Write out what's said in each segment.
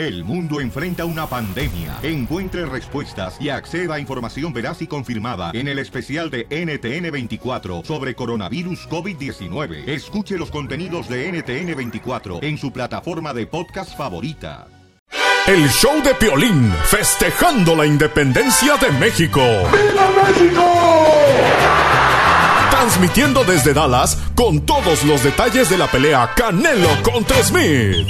El mundo enfrenta una pandemia. Encuentre respuestas y acceda a información veraz y confirmada en el especial de NTN24 sobre coronavirus COVID-19. Escuche los contenidos de NTN24 en su plataforma de podcast favorita. El show de Piolín, festejando la independencia de México. ¡Viva México! Transmitiendo desde Dallas con todos los detalles de la pelea Canelo contra Smith.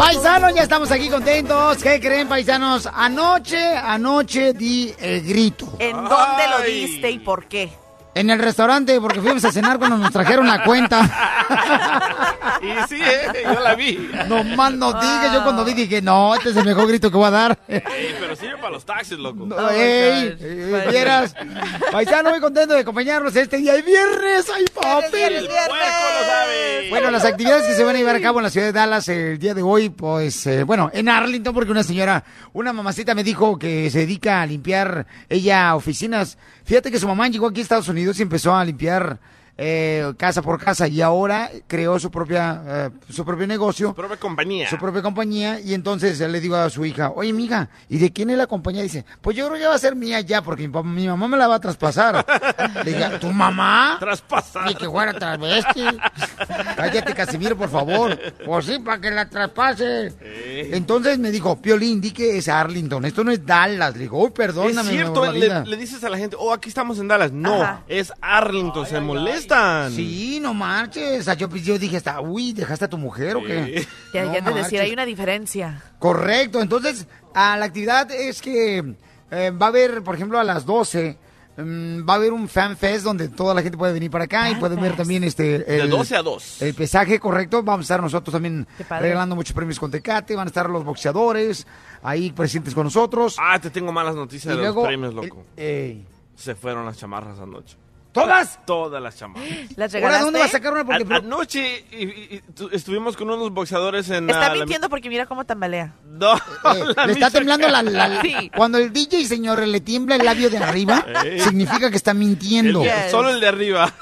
Paisanos, ya estamos aquí contentos. ¿Qué creen, paisanos? Anoche, anoche di el grito. ¿En dónde lo diste y por qué? En el restaurante, porque fuimos a cenar cuando nos trajeron la cuenta. Y sí, eh, yo la vi. No más no digas, yo cuando vi dije, no, este es el mejor grito que voy a dar. Ey, pero sirve para los taxis, loco. No, ey, eh, vieras. Paisano, muy contento de acompañarnos este día de viernes. ¡Ay, papi! El puerco lo sabe. Bueno, las actividades que se van a llevar a cabo en la ciudad de Dallas el día de hoy, pues, eh, bueno, en Arlington, porque una señora, una mamacita me dijo que se dedica a limpiar ella oficinas. Fíjate que su mamá llegó aquí a Estados Unidos y empezó a limpiar eh, casa por casa y ahora creó su propia, eh, su propio negocio. Su propia compañía. Su propia compañía y entonces le digo a su hija, oye, mija, ¿y de quién es la compañía? Dice, pues yo creo que va a ser mía ya porque mi, mi mamá me la va a traspasar. le dije, ¿tu mamá? Traspasar. Ni que fuera travesti. Cállate, Casimiro, por favor. Pues sí, para que la traspase. Entonces me dijo, Piolín, di que es Arlington. Esto no es Dallas. Le digo, uy, perdóname. es cierto, amor, la vida". le, le dices a la gente, oh, aquí estamos en Dallas. No, Ajá. es Arlington, se Sí, no marches. Yo, pues, yo dije, hasta, uy, ¿dejaste a tu mujer o qué? Ya, No ya te decía, hay una diferencia. Correcto. Entonces, a la actividad es que eh, va a haber, por ejemplo, a las 12, mm, va a haber un fan fest donde toda la gente puede venir para acá y pueden ver también este... De el- 12 a 2. El pesaje correcto, vamos a estar nosotros también regalando muchos premios con Tecate, van a estar los boxeadores ahí presentes con nosotros. Ah, te tengo malas noticias Y de luego, los premios, loco. el-. Se fueron las chamarras anoche. ¿Todas? Todas las chamarras. ¿Las ¿Ahora regalaste? dónde vas a sacar una? Porque A- anoche y- y- y tu- estuvimos con unos boxeadores en... Está la- mintiendo porque mira cómo tambalea. No, eh, la le está temblando la, la- Sí. Cuando el DJ, señor, le tiembla el labio de arriba, Ey. significa que está mintiendo. El- Solo el de arriba.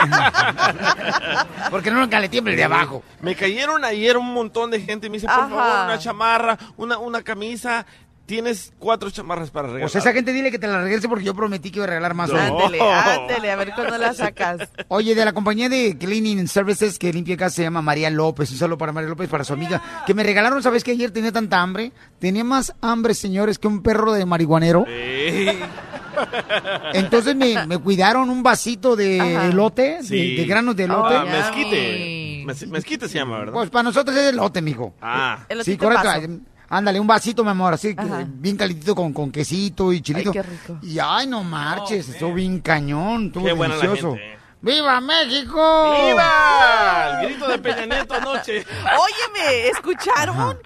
Porque no nunca le tiembla el de abajo. Me cayeron ayer un montón de gente y me dice, por Ajá. favor, una chamarra, una, una camisa. Tienes cuatro chamarras para regalar. Pues esa gente dile que te la regrese porque yo prometí que iba a regalar más. No. hoy. Ándele, ándele, a ver cuándo la sacas. Oye, de la compañía de Cleaning Services que limpia casa se llama María López. Un saludo para María López, para su amiga. Que me regalaron, ¿sabes que Ayer tenía tanta hambre. Tenía más hambre, señores, que un perro de marihuanero. Ey. Entonces me, me cuidaron un vasito de Ajá. elote, de- Sí. de, granos de elote. Ah, mezquite. Mez- mezquite se llama, ¿verdad? Pues para nosotros es elote, mijo. ah. Sí, correcto. paso. Ándale, un vasito, mi amor, así, Ajá. bien calentito con, con quesito y chilito. Ay, qué rico. Y ay, no marches, estuvo bien cañón, estuvo Qué buena la delicioso. gente. ¡Viva México! ¡Viva! El grito de Peña Nieto anoche. Óyeme, ¿escucharon?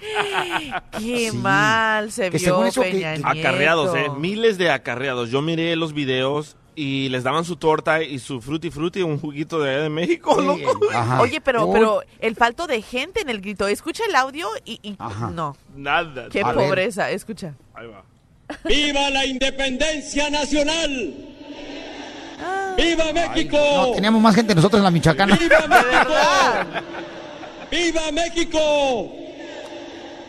Qué Sí. mal se Que vio según eso que- Peña que- Nieto. Acarreados, ¿eh? Miles de acarreados. Yo miré los videos y les daban su torta y su frutti frutti, un juguito de de México, Sí, loco. ajá. Oye, pero, pero el falto de gente en el grito. Escucha el audio y, no. Nada. Qué A ver. pobreza, escucha. Ahí va. ¡Viva la independencia nacional! ¡Viva México! No, teníamos más gente nosotros en la Michoacana. ¡Viva México! ¡Viva México!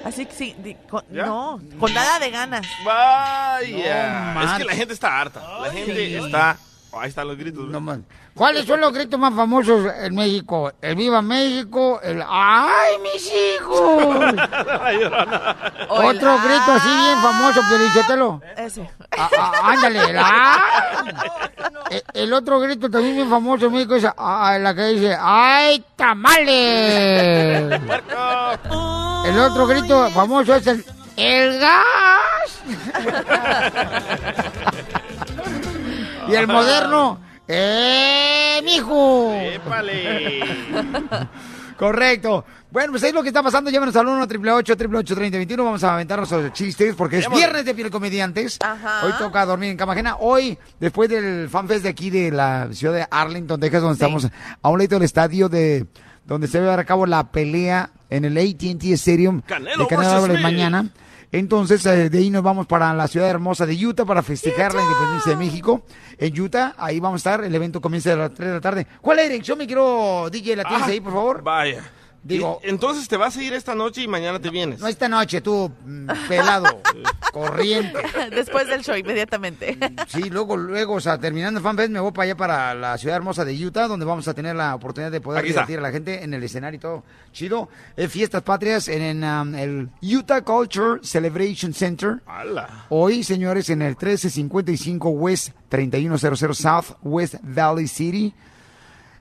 Así que sí, di- con- ¿Ya? no, con nada de ganas. Vaya. No es que la gente está harta. La gente está. oh, ahí están los gritos. No más. ¿Cuáles son los gritos más famosos en México? El Viva México, el ¡Ay, mis hijos! Otro grito así bien famoso, Piolichotelo. Ese. Ah, ah, ándale, el ¡Ay! Eh, El otro grito también bien famoso en México es ah, la que dice ¡Ay, tamales! El otro grito famoso es el ¡El gas! y el moderno ¡Eh, mijo! ¡Épale! Correcto. Bueno, pues ahí es lo que está pasando. Llámenos al 1 888 3021 Vamos a aventarnos los chistes porque es viernes de Piel Comediantes. Ajá. Hoy toca dormir en cama ajena. Hoy, después del FanFest de aquí de la ciudad de Arlington, Texas, donde Sí. estamos a un ladito del estadio de donde se va a llevar a cabo la pelea en el AT&T Stadium Canelo de Canelo Álvarez mañana. Entonces, eh, de ahí nos vamos para la ciudad hermosa de Utah para festejar la independencia de México. En Utah, ahí vamos a estar. El evento comienza a las 3 de la tarde. ¿Cuál es la dirección? Me quiero, DJ, la tienes Ah, ahí, por favor. Vaya. Digo- entonces te vas a ir esta noche y mañana te vienes. No esta noche, tú, mm, pelado, corriente. Después del show, inmediatamente. Sí, luego, luego, o sea, terminando el FanFest me voy para allá para la ciudad hermosa de Utah, donde vamos a tener la oportunidad de poder Aquí está. divertir a la gente en el escenario y todo. Chido. Es fiestas patrias en, en, um, el Utah Culture Celebration Center. ¡Hala! Hoy, señores, en el 1355 West 3100 South West Valley City.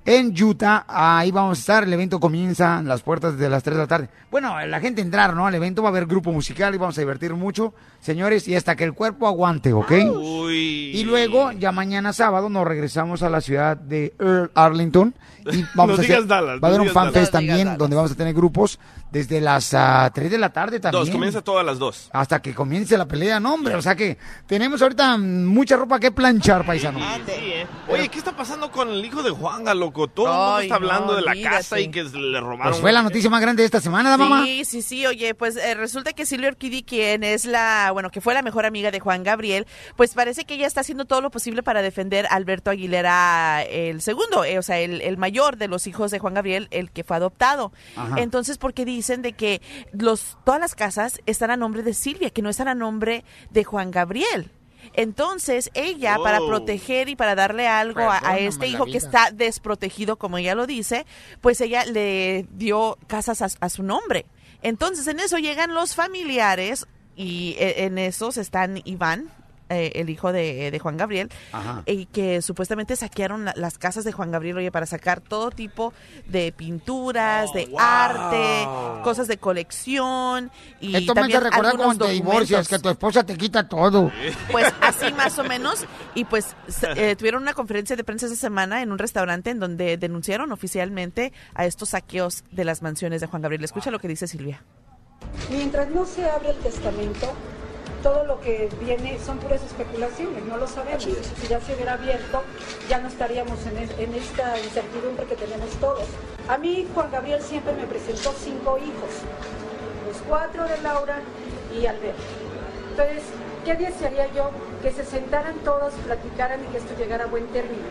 En Utah, ahí vamos a estar. El evento comienza las puertas de las 3 de la tarde. Bueno, la gente entrar, ¿no? Al evento va a haber grupo musical y vamos a divertir mucho, señores, y hasta que el cuerpo aguante, ¿ok? Uy. Y luego, ya mañana sábado, nos regresamos a la ciudad de Earl Arlington. Y vamos No a hacer, digas Dallas, va a haber no un fanfest también, Dallas. donde vamos a tener grupos desde las ah, 3 de la tarde también. Dos, comienza todas las dos. Hasta que comience la pelea, no, hombre. O sea que tenemos ahorita mm, mucha ropa que planchar, paisano. ¿eh? Oye, ¿qué está pasando con el hijo de Juanga, loco? Todo el mundo está hablando no, de la casa y que le robaron. Pues fue la noticia más grande de esta semana, mamá. Sí, sí, sí, oye, pues eh, resulta que Silvia Orquidi, quien es la, bueno, que fue la mejor amiga de Juan Gabriel, pues parece que ella está haciendo todo lo posible para defender a Alberto Aguilera el segundo, eh, o sea, el, el mayor de los hijos de Juan Gabriel, el que fue adoptado. Ajá. Entonces, porque dicen de que los, todas las casas están a nombre de Silvia, que no están a nombre de Juan Gabriel. Entonces, ella, para Oh. proteger y para darle algo a- este hijo que está desprotegido, como ella lo dice, pues ella le dio casas a, a su nombre. Entonces, en eso llegan los familiares y eh, en esos están Iván, eh, el hijo de, de Juan Gabriel, y que supuestamente saquearon la- las casas de Juan Gabriel, oye, para sacar todo tipo de pinturas, de wow. arte, cosas de colección y Esto me hace recordar cuando te divorcias, que tu esposa te quita todo. Pues así más o menos. Y pues se- eh, tuvieron una conferencia de prensa esta semana en un restaurante en donde denunciaron oficialmente a estos saqueos de las mansiones de Juan Gabriel. Escucha lo que dice Silvia. Mientras no se abre el testamento, todo lo que viene son puras especulaciones, no lo sabemos. Si ya se hubiera abierto, ya no estaríamos en, es- en esta incertidumbre que tenemos todos. A mí Juan Gabriel siempre me presentó cinco hijos, los cuatro de Laura y Alberto. Entonces, ¿qué desearía yo? Que se sentaran todos, platicaran y que esto llegara a buen término.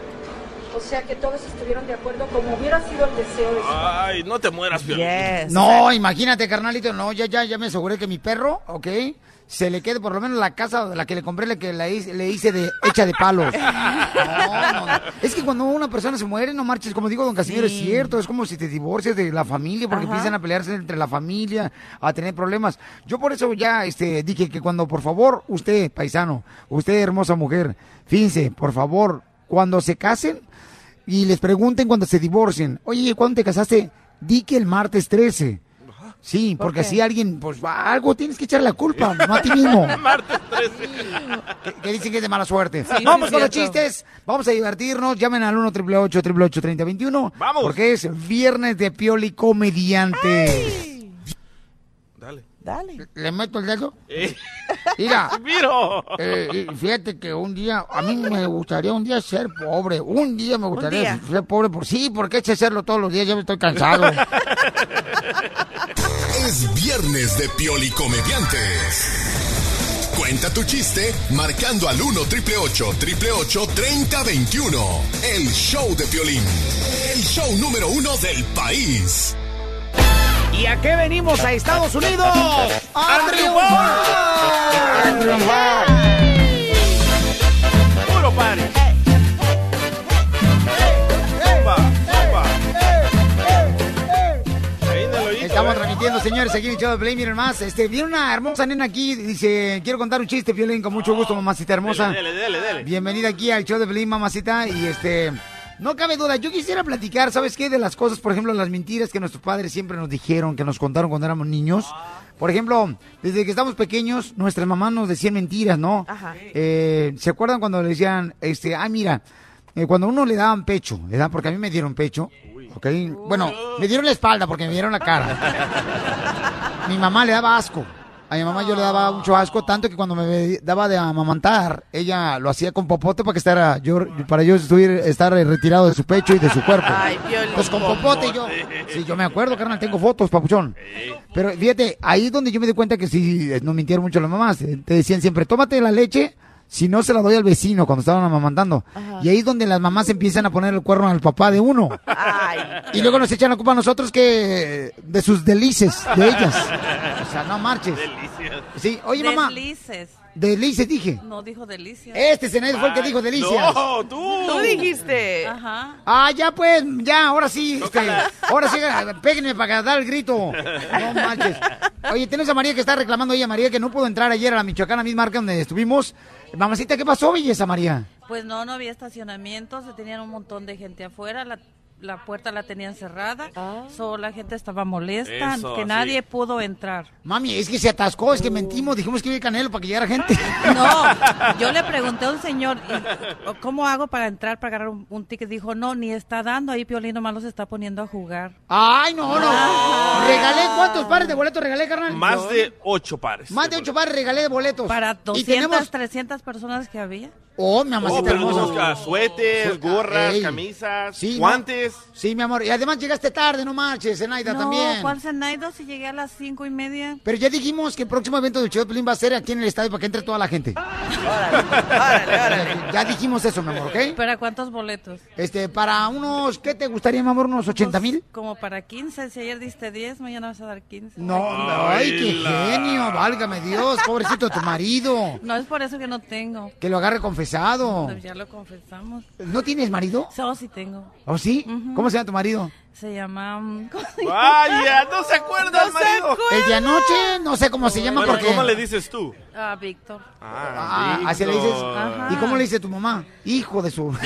O sea, que todos estuvieron de acuerdo como hubiera sido el deseo de su Ay, no te mueras. Yes. No, imagínate, carnalito, no, ya, ya, ya me aseguré que mi perro, ¿ok? Se le quede por lo menos la casa de la que le compré, la que la hice- le hice de hecha de palos. No, no. Es que cuando una persona se muere, no marches, como digo, don Casimiro, Sí. es cierto, es como si te divorcias de la familia, porque Ajá. empiezan a pelearse entre la familia, a tener problemas. Yo por eso ya este, dije que cuando, por favor, usted, paisano, usted, hermosa mujer, fíjense, por favor, cuando se casen y les pregunten cuando se divorcien, oye, ¿cuándo te casaste? Di que el martes 13. Sí, porque qué? así alguien, pues algo tienes que echar la culpa, no a ti mismo. Martes 13. que, que dicen que es de mala suerte. Sí, vamos con los chistes, vamos a divertirnos. Llamen al 1 888 3021 Vamos. Porque es viernes de Pioli Comediante. Dale. Dale. ¿Le meto el dedo? Eh, Mira, ¡Miro! eh, y fíjate que un día, a mí me gustaría un día ser pobre. Un día me gustaría día. ser pobre. Por sí, porque es hacerlo todos los días, ya me estoy cansado. Es viernes de Pioli Comediantes. Cuenta tu chiste marcando al 1 triple 888 3021. El show de Piolín. El show número uno del país. ¿Y a qué venimos a Estados Unidos? ¡A triunfar! ¡Puro party! Estamos transmitiendo, señores, aquí en el show de Play, miren más. Este, viene una hermosa nena aquí, dice, quiero contar un chiste, Violín, con mucho gusto, mamacita hermosa. Dele, dele, dele. Bienvenida aquí al show de Pelín, mamacita. Y este, no cabe duda, yo quisiera platicar, ¿sabes qué? De las cosas, por ejemplo, las mentiras que nuestros padres siempre nos dijeron, que nos contaron cuando éramos niños. Por ejemplo, desde que estamos pequeños, nuestras mamás nos decían mentiras, ¿no? Ajá. Eh, ¿Se acuerdan cuando le decían, este, ah, mira, eh, cuando a uno le daban pecho, ¿verdad? Porque a mí me dieron pecho, ¿ok? Bueno, me dieron la espalda porque me dieron la cara. Mi mamá le daba asco. A mi mamá yo le daba mucho asco, tanto que cuando me daba de amamantar, ella lo hacía con popote para que estara yo, para yo estar retirado de su pecho y de su cuerpo. Ay. Pues con popote yo. Sí, yo me acuerdo, carnal, tengo fotos, papuchón. Pero fíjate, ahí es donde yo me di cuenta que sí, nos mintieron mucho las mamás. Te decían siempre, tómate la leche, si no se la doy al vecino cuando estaban amamantando. Y ahí es donde las mamás empiezan a poner el cuerno al papá de uno. Ay. Y luego nos echan la culpa a nosotros que de sus delices, de ellas. O sea, no marches. Sí, oye mamá, Deslices. delices dije. No dijo delicias. Este Zenaida fue el que dijo delicias. No, tú. Tú dijiste. Ajá. Ah, ya pues, ya, ahora sí, este, ahora sí, péguenme para dar el grito. No manches. Oye, tenemos a María que está reclamando ella, María, que no pudo entrar ayer a la Michoacana, misma marca donde estuvimos. Mamacita, ¿qué pasó, belleza María? Pues no, no había estacionamiento, se tenían un montón de gente afuera, la, la puerta la tenían cerrada, solo la gente estaba molesta, Eso, que sí. nadie pudo entrar. Mami, es que se atascó, es que mentimos, dijimos que iba a ir Canelo para que llegara gente. No, yo le pregunté a un señor, ¿y ¿cómo hago para entrar, para agarrar un, un ticket? Dijo, no, ni está dando, ahí Piolín nomás los está poniendo a jugar. Ay, no, no. Regalé, ¿cuántos pares de boletos regalé, carnal? Más de ocho pares. Más de ocho pares regalé de boletos. Para Y 200, tenemos... 300 personas que había. Oh, mi mamacita Oh, pero hermosa. busca suéteres, gorras, Ey. camisas, Sí, no. guantes. Sí, mi amor. Y además llegaste tarde, no marches, Zenaida, no, también. ¿cuál Zenaido? Si llegué a las cinco y media. Pero ya dijimos que el próximo evento del show de Pelín va a ser aquí en el estadio para que entre toda la gente. Órale, órale. Ya dijimos eso, mi amor, ¿ok? ¿Para cuántos boletos? Este, para unos, ¿qué te gustaría, mi amor? ¿Unos 80 mil? Pues, Como para 15. Si ayer diste 10, mañana vas a dar 15. No, ay, qué genio, válgame Dios, pobrecito tu marido. No es por eso que no tengo. Que lo agarre confesado. Pues ya lo confesamos. ¿No tienes marido? Solo sí tengo. ¿O sí? ¿Cómo se llama tu marido? Se llama... mm, ¿cómo se llama? Vaya, no se acuerda el marido. El de anoche, no sé cómo se llama Bueno, porque... ¿cómo le dices tú? Ah, Víctor. Ah, así le dices. Ajá. ¿Y cómo le dice tu mamá? Hijo de su.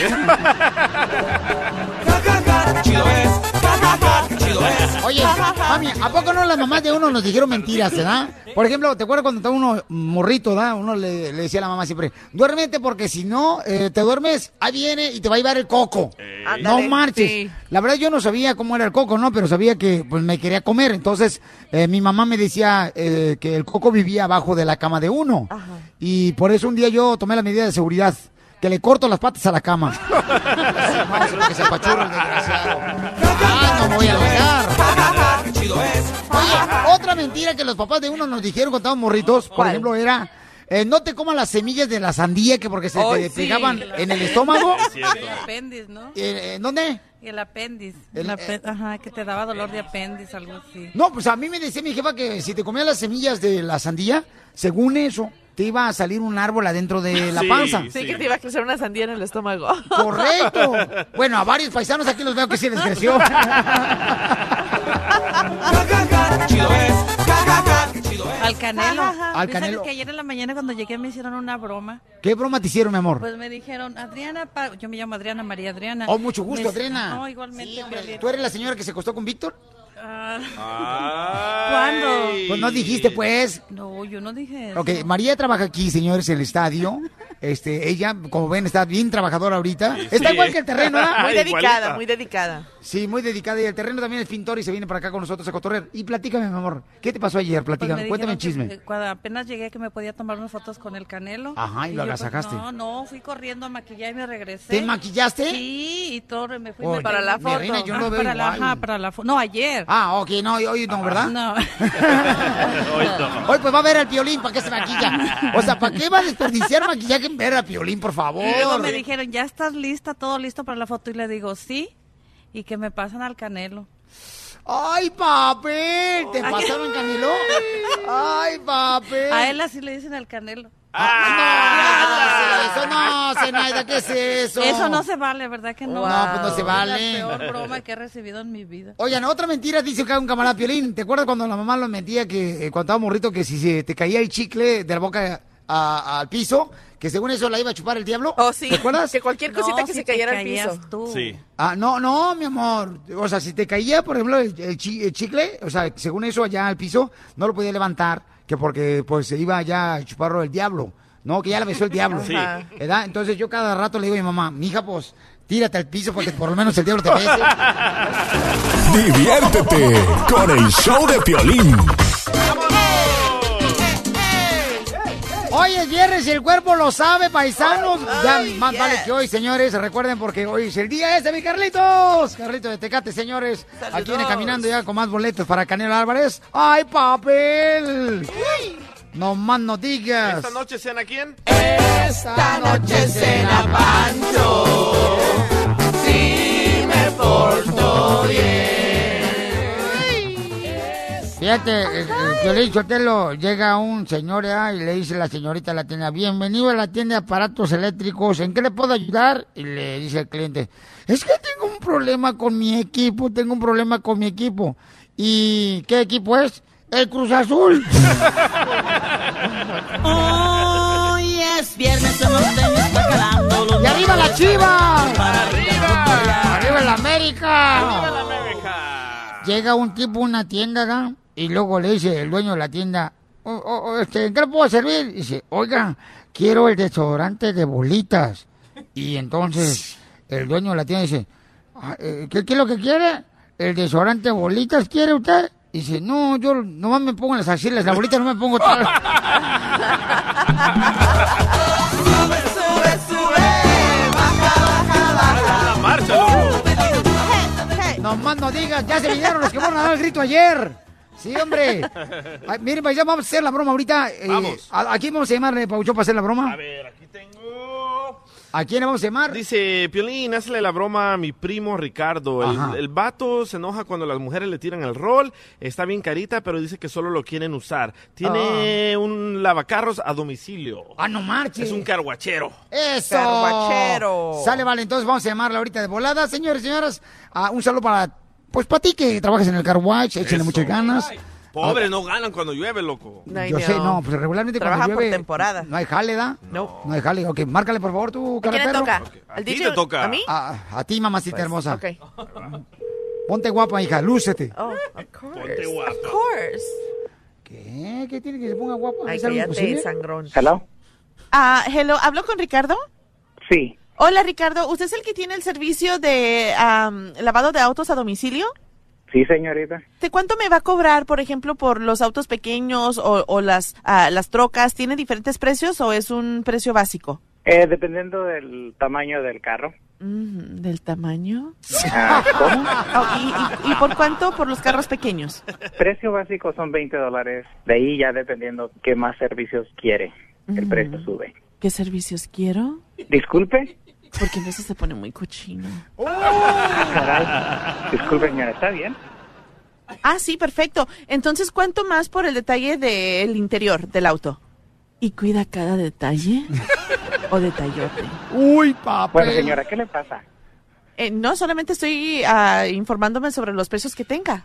Oye, mami, ¿a poco no las mamás de uno nos dijeron mentiras, verdad? Por ejemplo, ¿te acuerdas cuando estaba uno morrito, da? Uno le, le decía a la mamá siempre, duérmete porque si no, eh, te duermes, ahí viene y te va a llevar el coco. No Ándale, marches. sí. La verdad yo no sabía cómo era el coco, ¿no? Pero sabía que pues me quería comer. Entonces, eh, mi mamá me decía eh, que el coco vivía abajo de la cama de uno. Y por eso un día yo tomé la medida de seguridad. Que le corto las patas a la cama. no, es lo que se apachurra el desgraciado. Ah, no me voy a alegar. Oye, otra mentira que los papás de uno nos dijeron cuando estábamos morritos, por ¿Cuál? ejemplo, era... eh, no te comas las semillas de la sandía que porque se te sí. pegaban en el estómago. El apéndice, ¿no? Eh, ¿En dónde? El apéndice. El- El ape- Ajá, que te daba dolor de apéndice, algo así. No, pues a mí me decía mi jefa que si te comías las semillas de la sandía, según eso, te iba a salir un árbol adentro de la Sí. panza. Sí, que te iba a crecer una sandía en el estómago. Correcto. Bueno, a varios paisanos aquí los veo que sí les creció. Al canelo. Al ¿Sabes Canelo. que ayer en la mañana cuando llegué me hicieron una broma? ¿Qué broma te hicieron, mi amor? Pues me dijeron, Adriana, pa- yo me llamo Adriana María Adriana. Oh, mucho gusto, Me- Adriana. No, igualmente. Sí, hombre. ¿Tú eres la señora que se acostó con Víctor? Ah, ¿Cuándo? ¿Cuándo? Pues no dijiste, pues. no, yo no dije eso. Ok, María trabaja aquí, señores, en el estadio. Este, ella, como ven, está bien trabajadora ahorita. Está Sí. igual que el terreno, ¿verdad? Muy Igualita. dedicada, muy dedicada. Sí, muy dedicada. Y el terreno también es pintor y se viene para acá con nosotros a cotorrear. Y platícame, mi amor, ¿qué te pasó ayer? Pues Platícame, me cuéntame el chisme. que, cuando apenas llegué que me podía tomar unas fotos con el Canelo. Ajá, y lo pues, agasajaste. no, no, fui corriendo a maquillar y me regresé. ¿Te maquillaste? Sí, y todo, me fui me- Para la foto. reina, yo no Ah, veo para la, ajá, para la foto. No, ayer. Ah, ok, no, hoy no, ¿verdad? No. Hoy no. Hoy pues va a ver al Piolín, ¿para qué se maquilla? O sea, ¿para qué va a desperdiciar maquillaje ver al Piolín, por favor? Y luego me dijeron, ¿ya estás lista, todo listo para la foto? Y le digo, sí. Y que me pasan al Canelo. ¡Ay, papel! ¿Te pasaron Canelo? ¡Ay, papel! A él así le dicen al Canelo. Ah, no, eso no, Zenaida, ¿qué es eso? Eso no se vale, ¿verdad que no? No, pues no se vale. Es la peor broma que he recibido en mi vida. Oigan, otra mentira dice que un camarada Piolín. ¿Te acuerdas cuando la mamá lo mentía que eh, cuando estaba morrito que si se te caía el chicle de la boca a- al piso, que según eso la iba a chupar el diablo? Oh, sí. ¿Te acuerdas? Que cualquier cosita No, que si se cayera al piso. tú. Sí. Ah, no, no, mi amor. O sea, si te caía, por ejemplo, el, el chi- el chicle, o sea, según eso allá al piso, no lo podía levantar, que porque pues se iba ya a chuparlo el diablo. No, que ya la besó el diablo. Sí. ¿Verdad? Entonces yo cada rato le digo a mi mamá, mija, pues, tírate al piso porque por lo menos el diablo te bese. Diviértete con el show de Piolín. Es viernes y el cuerpo lo sabe, paisanos. ya Ay, más yes. vale que hoy, señores, recuerden porque hoy es el día ese, mi Carlitos. Carlitos de Tecate, señores. Aquí viene caminando ya con más boletos para Canelo Álvarez. ¡Ay, papel! No más no digas. ¿Esta noche cena quién? Esta noche cena Pancho. Si me porto bien. Fíjate, el, el Piolín Sotelo, llega un señor ¿eh? y le dice a la señorita de la tienda, bienvenido a la tienda de aparatos eléctricos, ¿en qué le puedo ayudar? Y le dice el cliente, es que tengo un problema con mi equipo, tengo un problema con mi equipo. ¿Y qué equipo es? El Cruz Azul. Hoy es viernes, los ¡Y arriba la chiva! ¡Arriba! ¡Arriba la América! ¡Viva la América! Llega un tipo a una tienda, ¿no? Y luego le dice el dueño de la tienda, "O- o- este, ¿en qué le puedo servir? Y dice, oiga, quiero el desodorante de bolitas. Y entonces el dueño de la tienda dice, "Ah, eh, ¿qué, qué es lo que quiere? ¿El desodorante de bolitas quiere usted? Y dice, no, yo nomás me pongo en las axilas, la bolita no me pongo tal. Sube, sube, sube. Baja, baja, baja. ¡La marcha, loco! Hey, hey. Nomás no digas, ya se vinieron los que fueron a dar el grito ayer. Sí, hombre. Ay, miren, pues ya vamos a hacer la broma ahorita. eh, Vamos. ¿a, a quién vamos a llamarle, Paucho, para hacer la broma? A ver, aquí tengo... ¿A quién le vamos a llamar? Dice, Piolín, hazle la broma a mi primo Ricardo. El, el vato se enoja cuando las mujeres le tiran el rol. Está bien carita, pero dice que solo lo quieren usar. Tiene un lavacarros a domicilio. Ah, no marches. Es un carguachero. ¡Eso! Carguachero. Sale, vale, entonces vamos a llamarla ahorita de volada. Señores y señoras, ah, un saludo para, pues para ti que trabajas en el car wash, échenle Eso. muchas ganas. Pobres, no ganan cuando llueve, loco. No, Yo no. sé, no, pues regularmente Trabaja cuando por llueve... temporada. No hay jale, ¿da? No. No hay jale. Ok, márcale por favor ¿A cara quién le perro. toca? A ¿Al ti DJ? te toca. ¿A mí? A, a ti, mamacita Pues, hermosa. Ok. Ponte guapa, hija, lúcete. Oh, of course. Ponte guapa. Of course. ¿Qué? ¿Qué tiene que se ponga guapa? Ay, ¿Es algo cállate, imposible? sangrón. ¿Hello? Ah, hello, ¿hablo con Ricardo? Sí, Hola, Ricardo. ¿Usted es el que tiene el servicio de lavado de autos a domicilio? sí, señorita. ¿De cuánto me va a cobrar, por ejemplo, por los autos pequeños o, o las, ah, las trocas? ¿Tiene diferentes precios o es un precio básico? Eh, dependiendo del tamaño del carro. Mm, ¿Del tamaño? Ah, ¿Cómo? Oh, y, y- y por cuánto por los carros pequeños? Precio básico son 20 dólares. De ahí ya dependiendo qué más servicios quiere, el precio sube. ¿Qué servicios quiero? Disculpe. Porque en eso se pone muy cochino. Caray. Disculpe, señora, ¿está bien? Ah, sí, perfecto. Entonces, ¿cuánto más por el detalle del interior del auto? ¿Y cuida cada detalle? ¿O detallote? Uy, papá. Bueno, señora, ¿qué le pasa? Eh, no, solamente estoy ah, informándome sobre los precios que tenga.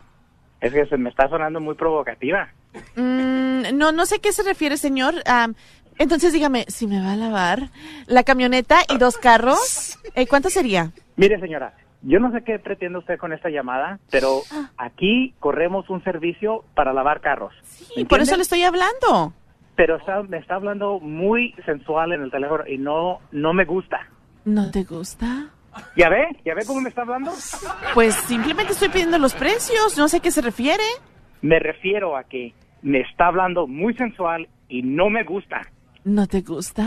Es que se me está sonando muy provocativa. Mm, no, no sé a qué se refiere, señor. Am, entonces, dígame, si me va a lavar la camioneta y dos carros, eh, ¿cuánto sería? Mire, señora, yo no sé qué pretende usted con esta llamada, pero aquí corremos un servicio para lavar carros. Y por eso le estoy hablando. Pero está, me está hablando muy sensual en el teléfono y no, no me gusta. ¿No te gusta? ¿Ya ve? ¿Ya ve cómo me está hablando? Pues simplemente estoy pidiendo los precios, no sé a qué se refiere. Me refiero a que me está hablando muy sensual y no me gusta. ¿No te gusta?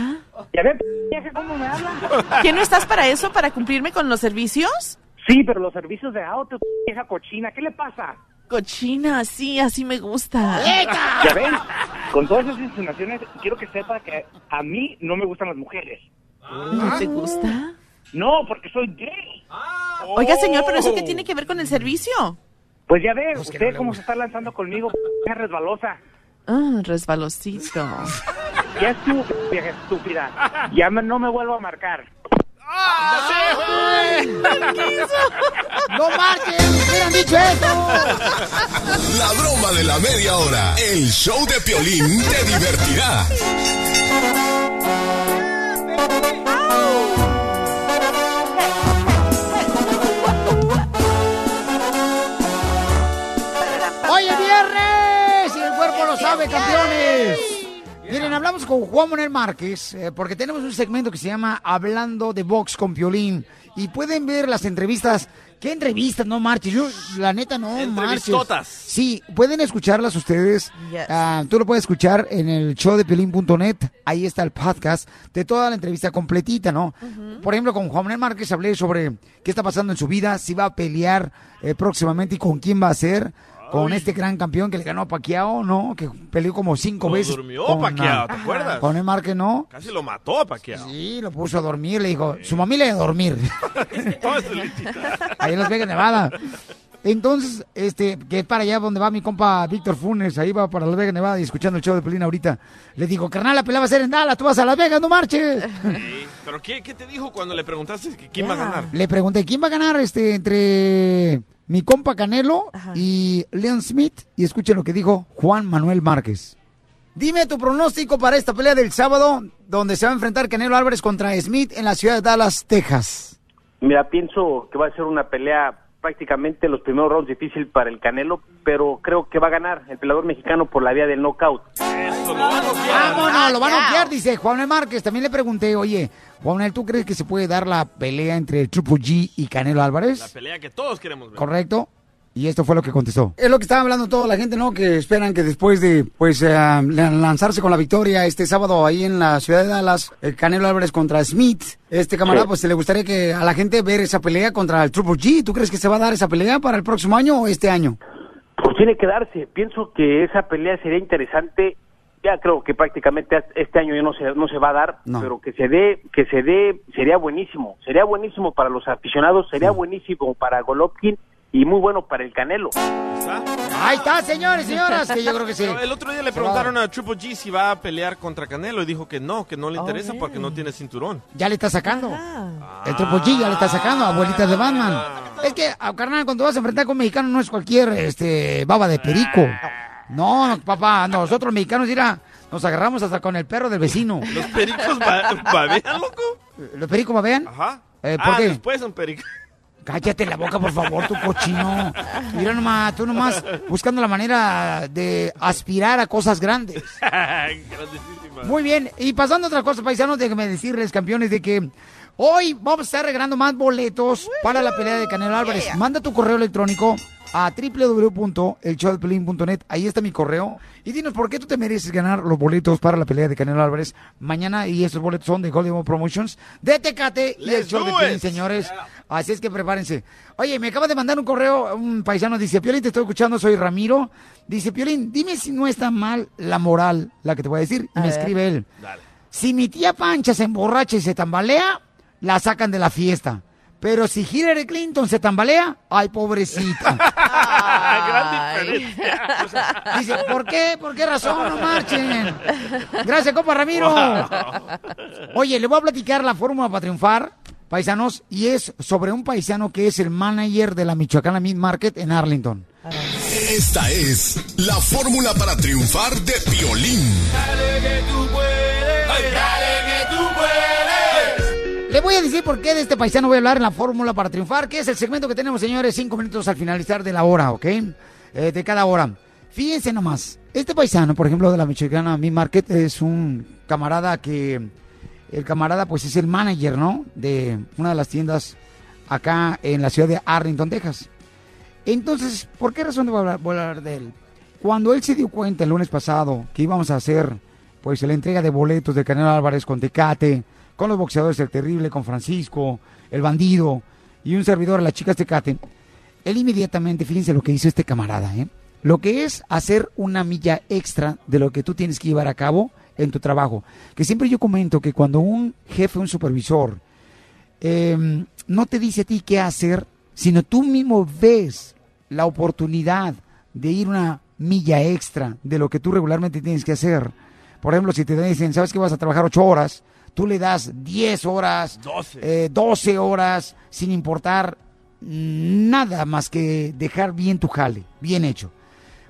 ¿Ya ve, vieja, cómo me habla? ¿Que no estás para eso, para cumplirme con los servicios? Sí, pero los servicios de auto, vieja cochina, ¿qué le pasa? Cochina, sí, así me gusta. ¿Ya ven? Con todas esas insinuaciones, quiero que sepa que a mí no me gustan las mujeres. ¿No te gusta? No, porque soy gay. Oiga, señor, pero ¿eso qué tiene que ver con el servicio? Pues ya ve, usted cómo se está lanzando conmigo, resbalosa. Ah, resbalosito. Ya es tú, vieja estúpida. Ya me- no me vuelvo a marcar. ¡No marchen! ¡Hubieran dicho eso! La broma de la media hora. El show de Piolín te divertirá. Sabe, campeones. Miren, hablamos con Juan Manuel Márquez, eh, porque tenemos un segmento que se llama Hablando de Box con Piolín. Y pueden ver las entrevistas. ¿Qué entrevistas? No marches. Yo, la neta, no marches. Entrevistotas. Sí, pueden escucharlas ustedes. Yes. Ah, tú lo puedes escuchar en el show de Piolín.net. Ahí está el podcast de toda la entrevista completita, ¿no? Por ejemplo, con Juan Manuel Márquez hablé sobre qué está pasando en su vida, si va a pelear eh, próximamente y con quién va a ser. Con este gran campeón que le ganó a Pacquiao, ¿no? Que peleó como cinco Lo veces. durmió con, Pacquiao, ah, ¿te acuerdas? Con el Márquez, ¿no? Casi lo mató a Pacquiao. Sí, lo puso a dormir, le dijo, su mamá le iba a dormir. Ahí en Las Vegas, Nevada. Entonces, este, que es para allá donde va mi compa Víctor Funes, ahí va para Las Vegas, Nevada, y escuchando el show de Pelín ahorita. Le digo, carnal, la pelea va a ser en Dallas, tú vas a Las Vegas, no marches. Sí, ¿Pero qué, qué te dijo cuando le preguntaste que quién va a ganar? Le pregunté, ¿quién va a ganar este entre mi compa Canelo Ajá. y Leon Smith? Y escuchen lo que dijo Juan Manuel Márquez. Dime tu pronóstico para esta pelea del sábado, donde se va a enfrentar Canelo Álvarez contra Smith en la ciudad de Dallas, Texas. Mira, pienso que va a ser una pelea prácticamente los primeros rounds difícil para el Canelo, pero creo que va a ganar el peleador mexicano por la vía del knockout. Eso, lo va a noquear. Vámonos, lo van a noquear, dice Juan Manuel Márquez. También le pregunté, oye, Juan Manuel, ¿tú crees que se puede dar la pelea entre Triple G y Canelo La Álvarez? pelea que todos queremos ver. ¿Correcto? Y esto fue lo que contestó. Es lo que estaba hablando toda la gente, ¿no? Que esperan que después de, pues, eh, lanzarse con la victoria este sábado ahí en la ciudad de Dallas, el Canelo Álvarez contra Smith, este camarada, Sí. pues, se le gustaría que a la gente ver esa pelea contra el Triple G. ¿Tú crees que se va a dar esa pelea para el próximo año o este año? Pues tiene que darse. Pienso que esa pelea sería interesante. Ya creo que prácticamente este año ya no se no se va a dar, No. pero que se dé que se dé sería buenísimo. Sería buenísimo para los aficionados, sería buenísimo para Golovkin y muy bueno para el Canelo. ¿Está? Ahí está, señores, señoras, que yo creo que sí. Pero El otro día le preguntaron a Triple G si va a pelear contra Canelo y dijo que no, que no le interesa porque no tiene cinturón. Ya le está sacando. Ah. El Triple G ya le está sacando, abuelita de Batman. Es que, ah, carnal, cuando vas a enfrentar con un mexicano no es cualquier este baba de perico. No, no, papá, nosotros mexicanos, mira, nos agarramos hasta con el perro del vecino. ¿Los pericos ba- babean, loco? ¿Los pericos babean? Ajá. Eh, ¿por ah, qué? después son pericos. Cállate la boca, por favor, tu cochino. Mira nomás, tú nomás buscando la manera de aspirar a cosas grandes. Muy bien, y pasando a otra cosa, paisanos, déjenme decirles, campeones, de que hoy vamos a estar regalando más boletos para la pelea de Canelo Álvarez. Manda tu correo electrónico a www.elshowdepelín.net. Ahí está mi correo. Y dinos por qué tú te mereces ganar los boletos para la pelea de Canelo Álvarez mañana. Y estos boletos son de Hollywood Promotions, de Tecate y el show de Pelín, señores. Así es que prepárense. Oye, me acaba de mandar un correo un paisano. Dice, Piolín, te estoy escuchando, soy Ramiro. Dice, Piolín, dime si no está mal la moral, la que te voy a decir. Y A me ver. escribe él. Dale. Si mi tía Pancha se emborracha y se tambalea, la sacan de la fiesta. Pero si Hillary Clinton se tambalea, ay, pobrecita. Gran diferencia. Dice, ¿por qué? ¿Por qué razón? No marchen. Gracias, compa Ramiro. Oye, le voy a platicar la fórmula para triunfar, paisanos, y es sobre un paisano que es el manager de la Michoacana Meat Market en Arlington. Esta es la fórmula para triunfar de Piolín. Le voy a decir por qué de este paisano voy a hablar en la fórmula para triunfar, que es el segmento que tenemos, señores, cinco minutos al finalizar de la hora, ¿ok? Eh, de cada hora. Fíjense nomás, este paisano, por ejemplo, de la Michoacana Meat Market, es un camarada que, el camarada pues es el manager, ¿no? De una de las tiendas acá en la ciudad de Arlington, Texas. Entonces, ¿por qué razón voy a hablar, voy a hablar de él? Cuando él se dio cuenta el lunes pasado que íbamos a hacer, pues, la entrega de boletos de Canelo Álvarez con Tecate, con los boxeadores El Terrible, con Francisco, el bandido y un servidor, la chica Tecate, él inmediatamente, fíjense lo que hizo este camarada, ¿eh? Lo que es hacer una milla extra de lo que tú tienes que llevar a cabo en tu trabajo. Que siempre yo comento que cuando un jefe, un supervisor, eh, no te dice a ti qué hacer, sino tú mismo ves la oportunidad de ir una milla extra de lo que tú regularmente tienes que hacer. Por ejemplo, si te dicen, sabes que vas a trabajar ocho horas, tú le das 10 horas, 12. eh, 12 horas, sin importar nada más que dejar bien tu jale, bien hecho.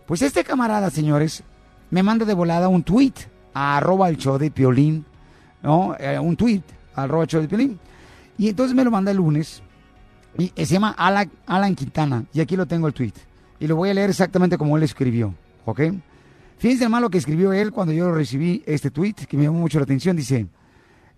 Pues este camarada, señores, me manda de volada un tweet a arroba el show de Piolín, ¿no? Eh, un tweet a arroba el show de Piolín. Y entonces me lo manda el lunes. Y se llama Alan, Alan Quintana. Y aquí lo tengo el tweet. Y lo voy a leer exactamente como él escribió. ¿Ok? Fíjense el malo que escribió él cuando yo recibí este tweet, que me llamó mucho la atención. Dice,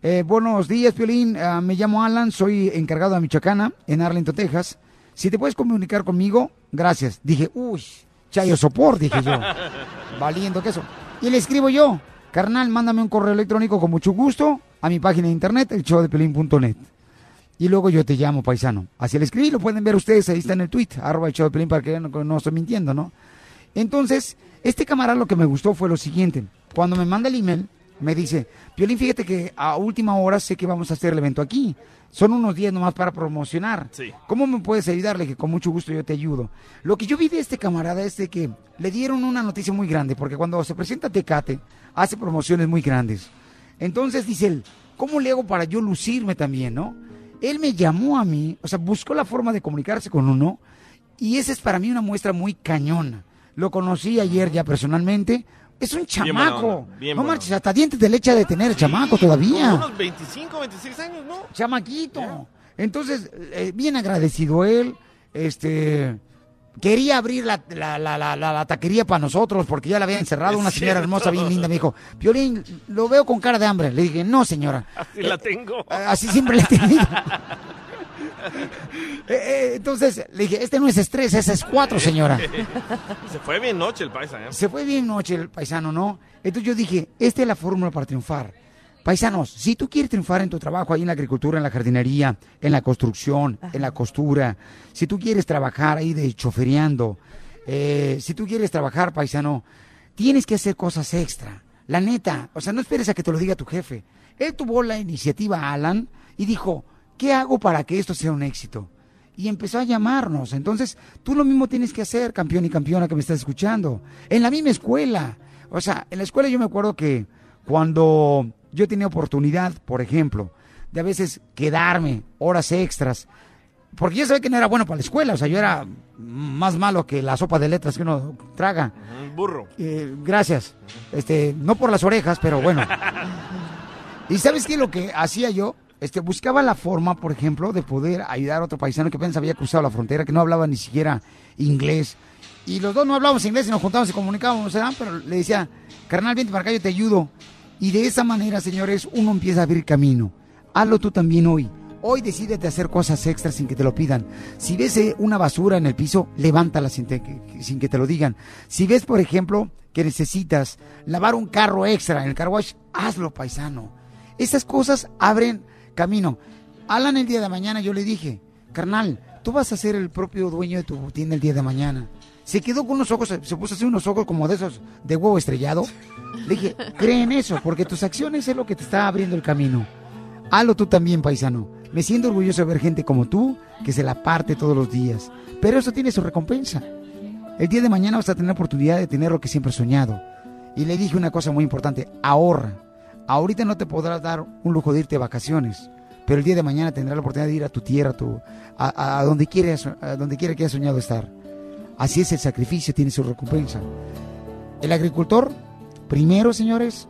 eh, buenos días, Piolín. Ah, me llamo Alan, soy encargado de Michoacana, en Arlington, Texas. Si te puedes comunicar conmigo, gracias. Dije, uy, chayo sopor, dije yo. Valiendo que eso. Y le escribo yo, carnal, mándame un correo electrónico con mucho gusto a mi página de internet, el showdepelín.net. Y luego yo te llamo, paisano. Así le escribí, lo pueden ver ustedes, ahí está en el tweet, arroba el show de Pelín, para que que no estoy mintiendo, ¿no? Entonces, este camarada lo que me gustó fue lo siguiente. Cuando me manda el email, me dice, Piolín, fíjate que a última hora sé que vamos a hacer el evento aquí. Son unos días nomás para promocionar. Sí. ¿Cómo me puedes ayudarle? Que con mucho gusto yo te ayudo. Lo que yo vi de este camarada es de que le dieron una noticia muy grande, porque cuando se presenta Tecate, hace promociones muy grandes. Entonces dice él, ¿cómo le hago para yo lucirme también, no? Él me llamó a mí, o sea, buscó la forma de comunicarse con uno, y esa es para mí una muestra muy cañona. Lo conocí ayer ya personalmente. Es un chamaco. bien no marches, hasta dientes de leche de tener chamaco todavía. Unos 25, 26 años, ¿no? Chamaquito. Entonces, eh, bien agradecido él. Este. Quería abrir la, la, la, la, la- la taquería para nosotros porque ya la había encerrado una señora cierto. hermosa, bien linda. Me dijo, Piolín, lo veo con cara de hambre. Le dije, no, señora. Así la tengo. Así siempre le he tenido. Eh, eh, entonces le dije, este no es estrés, ese es cuatro, señora. Se fue bien noche el paisa, ¿eh? Se fue bien noche el paisano, ¿no? Entonces yo dije, esta es la fórmula para triunfar. Paisanos, si tú quieres triunfar en tu trabajo ahí en la agricultura, en la jardinería, en la construcción, en la costura, si tú quieres trabajar ahí de chofereando, eh, si tú quieres trabajar, paisano, tienes que hacer cosas extra. La neta, o sea, no esperes a que te lo diga tu jefe. Él tuvo la iniciativa, Alan, y dijo, ¿qué hago para que esto sea un éxito? y empezó a llamarnos. Entonces, tú lo mismo tienes que hacer, campeón y campeona que me estás escuchando. En la misma escuela. O sea, en la escuela yo me acuerdo que cuando yo tenía oportunidad, por ejemplo, de a veces quedarme horas extras, porque yo sabía que no era bueno para la escuela, o sea, yo era más malo que la sopa de letras que uno traga. Un burro. Eh, gracias. Este, no por las orejas, pero bueno. ¿Y sabes qué lo que hacía yo? Este, buscaba la forma, por ejemplo, de poder ayudar a otro paisano que apenas había cruzado la frontera, que no hablaba ni siquiera inglés. Y los dos no hablábamos inglés y nos juntábamos y comunicábamos, ¿verdad? pero le decía, carnal, vente para acá, yo te ayudo. Y de esa manera, señores, uno empieza a abrir camino. Hazlo tú también hoy. Hoy decídete hacer cosas extras sin que te lo pidan. Si ves eh, una basura en el piso, levántala sin, te- sin que te lo digan. Si ves, por ejemplo, que necesitas lavar un carro extra en el car wash, hazlo, paisano. Esas cosas abren camino. Alan el día de mañana yo le dije, carnal, tú vas a ser el propio dueño de tu tienda el día de mañana. Se quedó con unos ojos, se puso así unos ojos como de esos de huevo estrellado. Le dije, cree en eso, porque tus acciones es lo que te está abriendo el camino. Hazlo tú también, paisano. Me siento orgulloso de ver gente como tú que se la parte todos los días. Pero eso tiene su recompensa. El día de mañana vas a tener la oportunidad de tener lo que siempre has soñado. Y le dije una cosa muy importante, ahorra. Ahorita no te podrás dar un lujo de irte de vacaciones, pero el día de mañana tendrás la oportunidad de ir a tu tierra, a, a, a donde, quieras, a donde quiera que hayas soñado estar. Así es el sacrificio, tiene su recompensa. El agricultor, primero, señores,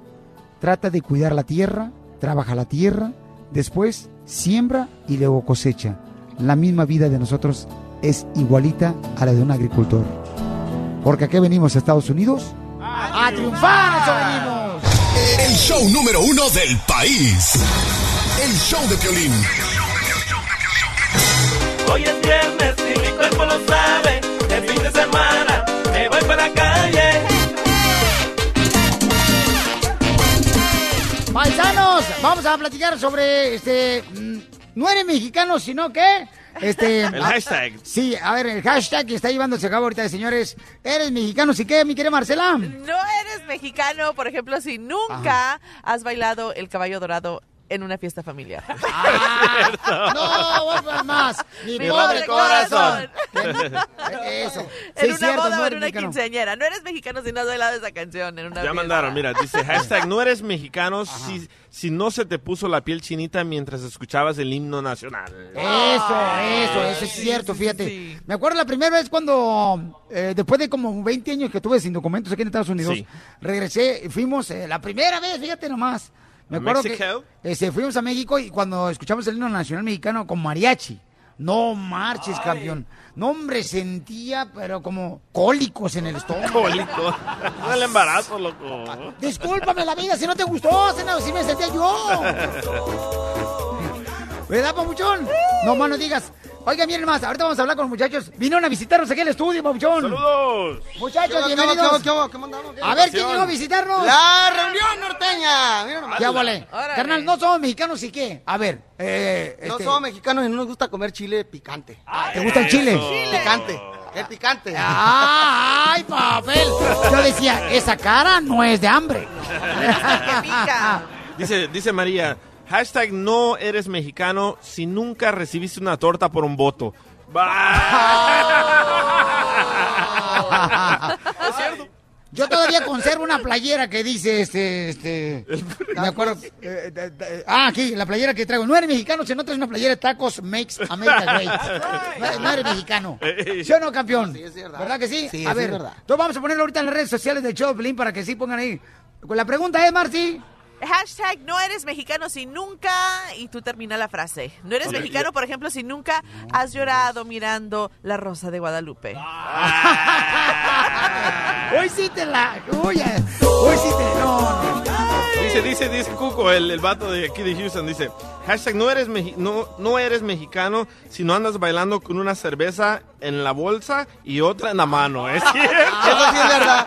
trata de cuidar la tierra, trabaja la tierra, después siembra y luego cosecha. La misma vida de nosotros es igualita a la de un agricultor. Porque aquí venimos a Estados Unidos a triunfar, eso venimos. El show número uno del país. El show de Piolín. Hoy es viernes y mi cuerpo lo sabe. El fin de semana me voy para la calle. Paisanos, vamos a platicar sobre este. No eres mexicano, sino que. Este, El a- hashtag. Sí, a ver, el hashtag que está llevándose a cabo ahorita, señores. ¿Eres mexicano? ¿Sí qué, mi querida Marcela? No eres mexicano, por ejemplo, si nunca has bailado el caballo dorado en una fiesta familiar. No, vos más. Mi, Mi pobre pobre corazón. corazón. Eso. en Sí, una cierto, boda no o en una mexicano. quinceañera. No eres mexicano si no has bailado esa canción en una Ya fiesta. mandaron, mira, dice hashtag no eres mexicano si, si no se te puso la piel chinita mientras escuchabas el himno nacional. Eso, eso, eso es cierto, fíjate. Me acuerdo la primera vez cuando, eh, después de como 20 años que tuve sin documentos aquí en Estados Unidos, Sí. regresé, y fuimos, eh, la primera vez, fíjate nomás. Me ¿A acuerdo Mexico? que este, fuimos a México y cuando escuchamos el himno nacional mexicano con mariachi. No marches, campeón. No, hombre, sentía, pero como cólicos en el estómago. Cólico. No el embarazo, loco. Discúlpame la vida si no te gustó, si me sentía yo. ¿Verdad, papuchón? No más no digas. Oiga, miren más, ahorita vamos a hablar con los muchachos. Vinieron a visitarnos aquí al estudio, papuchón. ¡Saludos! Muchachos, ¿Qué bienvenidos. A ver, ¿quién llegó a visitarnos? La reunión norteña. Mira nomás. Ya vale. Carnal, no somos mexicanos y qué. A ver, eh, No este, somos mexicanos y no nos gusta comer chile picante. ¿te gusta el chile? Picante. El picante. Ah, ¡Ay, papel! Yo decía, esa cara no es de hambre. Dice, dice María, hashtag no eres mexicano si nunca recibiste una torta por un voto. ¿Es cierto? Yo todavía conservo una playera que dice, este, este, me acuerdo, eh, eh, eh, ah, aquí, la playera que traigo. No eres mexicano, si no traes una playera de tacos makes America great. No, no eres mexicano. ¿Sí o no, campeón? Sí, es verdad. ¿Verdad que sí? Sí, A ver, es verdad. entonces vamos a ponerlo ahorita en las redes sociales del show de Pelín para que sí pongan ahí. La pregunta es, Marci. Hashtag no eres mexicano si nunca, y tú termina la frase. No eres mexicano, por ejemplo, si nunca has llorado mirando La Rosa de Guadalupe. Hoy sí te la, eh, hoy sí te, no, no. Dice, dice, dice Cuco, el, el vato de aquí de Houston, dice, hashtag no eres, meji- no, no eres mexicano si no andas bailando con una cerveza en la bolsa y otra en la mano. ¿Es cierto? Eso sí es verdad.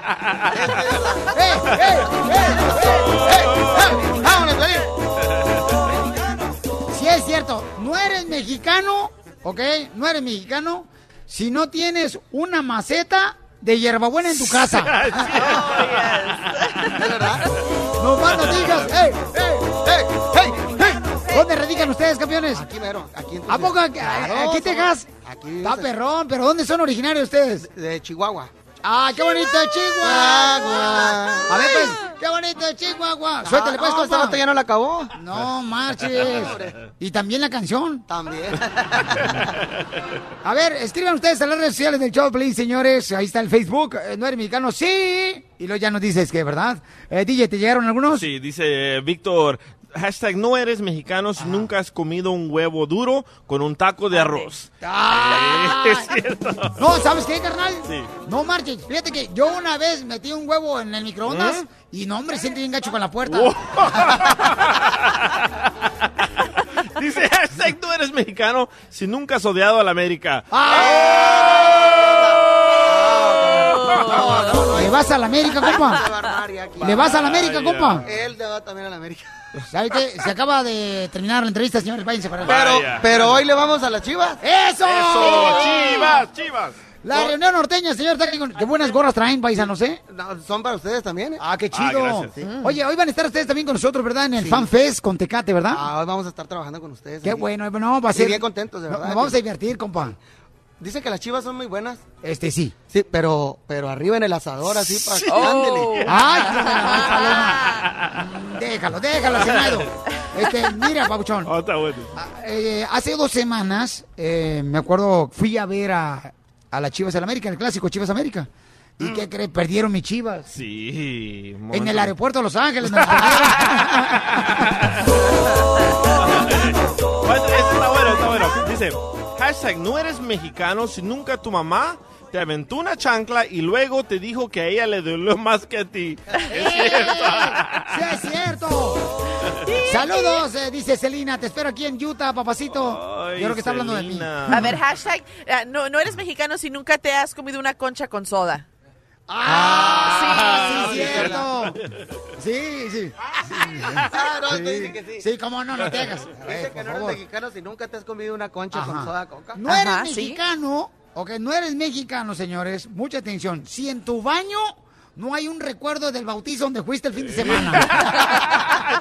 ¡Vámonos, Piolín! Sí es cierto, no eres mexicano, ¿ok? No eres mexicano si no tienes una maceta de hierbabuena en tu casa. No no digas, ¡ey, ey, ey, ey, ey! ¿Dónde radican ustedes, campeones? Aquí mero, aquí en ¿A poco aquí, Claro, aquí Texas? Aquí. Está perrón, pero ¿dónde son originarios ustedes? De Chihuahua. ¡Ah, qué bonito Chihuahua! A ver, pues, qué bonito Chihuahua. Suéltale, pues, no, esta vato ya no la acabó. No marches. Y también la canción. También. A ver, escriban ustedes a las redes sociales del show, please, señores. Ahí está el Facebook. Eh, ¿No eres mexicano? Sí. Y luego ya nos dices que, ¿verdad? Eh, DJ, ¿te llegaron algunos? Sí, dice eh, Víctor, hashtag no eres mexicano si nunca has comido un huevo duro con un taco de arroz. Ah. Es cierto. No, ¿sabes qué, carnal? Sí. No marches. Fíjate que yo una vez metí un huevo en el microondas ¿Eh? y no, hombre, siente bien gacho con la puerta. Oh. Dice hashtag no eres mexicano si nunca has odiado a la América. ¿Le vas a la América, compa? ¿Le vas a la América, compa? Él le va también a la América. ¿Sabe qué? Se acaba de terminar la entrevista, señores. Váyanse para Pero, pero hoy le vamos a las chivas. ¡Eso! ¡Eso! ¡Chivas, chivas! La reunión norteña, señor. está aquí con- Qué buenas gorras traen, paisanos, ¿eh? No, son para ustedes también, ¿eh? Ah, qué chido. gracias. Sí. Oye, hoy van a estar ustedes también con nosotros, ¿verdad? En el Sí. Fan Fest con Tecate, ¿verdad? Ah, hoy vamos a estar trabajando con ustedes. Qué aquí. bueno, no, va a Y ser. bien contentos, de No, verdad. Nos vamos a divertir, compa. Dicen que las chivas son muy buenas. Este sí. Sí, pero, pero arriba en el asador, así, para Oh. ándele. ¡Ay, paloma! Déjalo, déjalo, Senado. Este, mira, Pabuchón. Oh, está bueno. eh, hace dos semanas, eh, me acuerdo, fui a ver a, a las Chivas del América, el clásico Chivas América. ¿Y qué crees? Perdieron mis Chivas. Sí. En el aeropuerto de Los Ángeles perdieron. Está bueno, está bueno. Dice, hashtag no eres mexicano si nunca tu mamá te aventó una chancla y luego te dijo que a ella le dolió más que a ti. Es cierto. ¡Sí, es cierto! Saludos, eh, dice Celina. Te espero aquí en Utah, papacito. Ay, Yo creo que está hablando de mí. A ver, hashtag, ah, no, no eres mexicano si nunca te has comido una concha con soda. ¡Ah! Sí, sí, cierto. Sí, sí. Ah, no, te dije que sí. Sí, cómo no, no te hagas. Eh, Dice que por no eres favor. mexicano si nunca te has comido una concha Ajá. con soda coca. No eres Ajá, sí. mexicano, ok, no eres mexicano, señores. Mucha atención. Si en tu baño no hay un recuerdo del bautizo donde fuiste el fin de semana.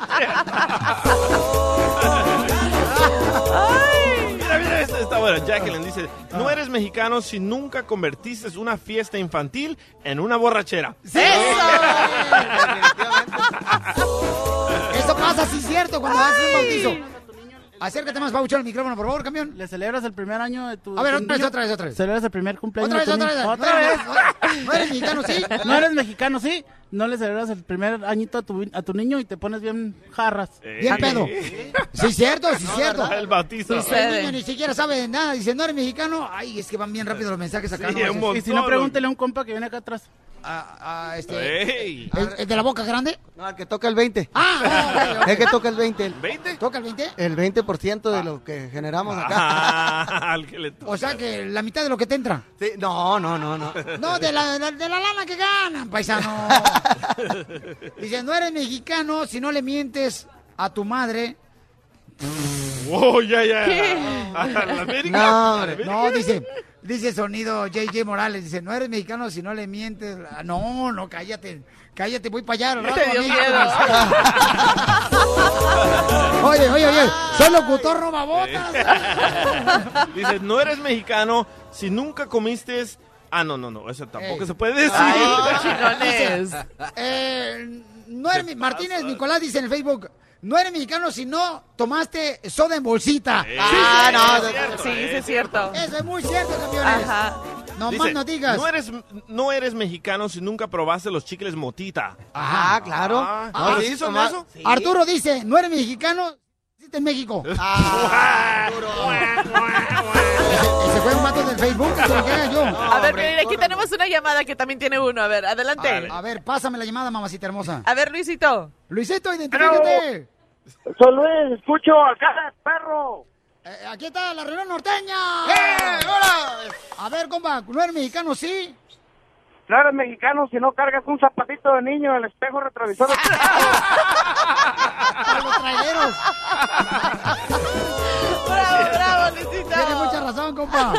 Mira, mira, esta está buena. Jacqueline dice, no eres mexicano si nunca convertiste una fiesta infantil en una borrachera. ¡Sí! Eso pasa, sí, cierto, cuando haces un bautizo. Acércate más, Pauchón, al micrófono, por favor, camión. Le celebras el primer año de tu... A ver, otra vez, otra vez, otra vez. Celebras el primer cumpleaños Otra de vez, tu otra vez. Otra No, vez. no eres mexicano, sí. No eres mexicano, sí. No le celebras el primer añito a tu, a tu niño y te pones bien jarras. Bien pedo. Sí, cierto, sí, cierto. El bautizo. El niño ni siquiera sabe de nada. Dice, no eres mexicano. Ay, es que van bien rápido los mensajes acá. Sí, no un manches. Y si no, pregúntele a un compa que viene acá atrás. Ah, este, Ey. ¿El, el de la boca grande? No, el que toca el 20. Ah, ok, ok. Es que toca el 20. El, ¿20? ¿Toca el 20? el 20% de lo que generamos acá. Ah, al que le toca. O sea que la mitad de lo que te entra. Sí, no, no, no, no. No, de la, de la, de la lana que ganan, paisano. Dice, no eres mexicano si no le mientes a tu madre. Wow, ya, ya. ¿Qué? ¿A la América? No, hombre. No, dice, dice sonido JJ Morales, dice, no eres mexicano si no le mientes. Ah, No, no, cállate, cállate, voy para allá. al rato. Oye, oye, oye, soy locutor robabotas. Dice, no eres mexicano si nunca comiste... Ah, no, no, no, eso tampoco Ey. se puede decir. Ay, cochinones. Eh, no eres, Martínez Nicolás dice en el Facebook, no eres mexicano si no tomaste soda en bolsita. Eh, Ah, no, es no, cierto, Sí, sí es cierto. Eso es muy cierto, campeones. Ajá. No Dice, más no digas. No eres, no eres mexicano si nunca probaste los chicles motita. Ah, claro. Ah, No, ¿pero sí, sí son eso? sí. Arturo dice, no eres mexicano, naciste en México. Ah, Ese fue un vato del Facebook, se queda yo. A ver, mira, aquí tenemos una llamada que también tiene uno. A ver, adelante. A ver, pásame la llamada, mamacita hermosa. A ver, Luisito. Luisito, identifícate. Soy Luis, escucho acá, perro. Eh, aquí está la reunión norteña. ¡Eh, hola! A ver, compa, ¿no eres mexicano, sí? No eres mexicano si no cargas un zapatito de niño en el espejo retrovisor. Para los traileros. Bravo, bravo, Luisito. Tiene mucha razón, compa.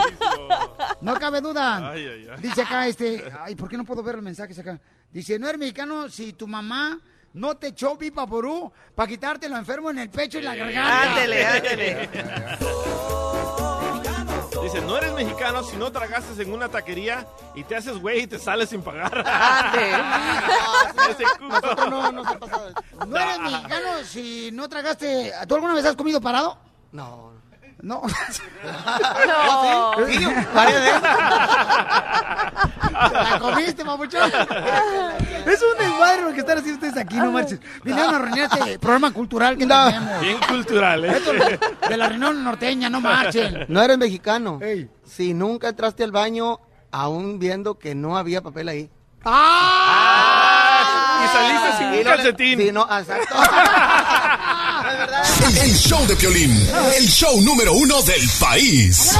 No cabe duda. Ay, ay, ay. Dice acá este, ay, ¿por qué no puedo ver los mensajes acá? Dice, no eres mexicano si tu mamá no te echó pipa porú para quitarte lo enfermo en el pecho y la garganta. Ándele, ándele. Dice, no eres mexicano si no tragaste en una taquería y te haces güey y te sales sin pagar. Ande. Cuco. Nosotros no nos ha pasado. No eres mexicano si no tragaste. ¿Tú alguna vez has comido parado? No. No. No. Sí, veces. La comiste, mamuchón. Es un desmadre lo que están haciendo ustedes aquí, no marches. Vinieron a reunir este programa cultural que tenemos. Bien cultural, ¿eh? Esto de la reunión norteña, no marchen. No eres mexicano. Ey. Si nunca entraste al baño, aún viendo que no había papel ahí. ¡Ah! Y saliste sin un no calcetín. Sí, no, exacto. El show de Piolín, el show número uno del país.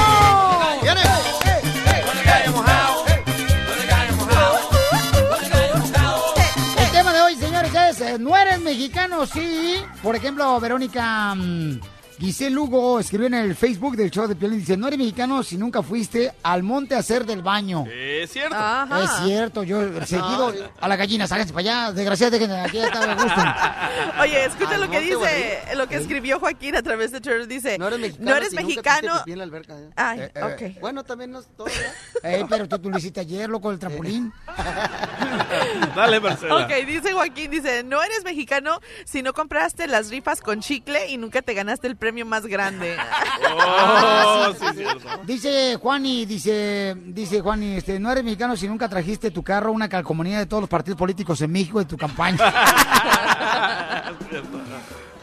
¿Viene? ¿No eres mexicano? Sí. Por ejemplo, Verónica mm, Giselle Lugo escribió en el Facebook del show de Piolín, dice, no eres mexicano si nunca fuiste al monte a hacer del baño. Es cierto. Ajá. Es cierto, yo seguido a la gallina, sáquense para allá, desgraciados, dejen aquí está. Oye, escucha Al lo que dice, lo que escribió Joaquín a través de Twitter. Dice, No eres mexicano. no eres si nunca mexicano. en la alberca, ¿eh? Ay, Eh, eh, ok. Bueno, también no es todo. Ey, pero tú, tú lo hiciste ayer, loco, el trampolín. Dale, Marcela. Ok, dice Joaquín, dice, no eres mexicano si no compraste las rifas con chicle y nunca te ganaste el premio más grande. Oh, sí. Dice Juani, dice, dice Juani, este, no eres mexicano si nunca trajiste tu carro una calcomanía de todos los partidos políticos en México de tu campaña.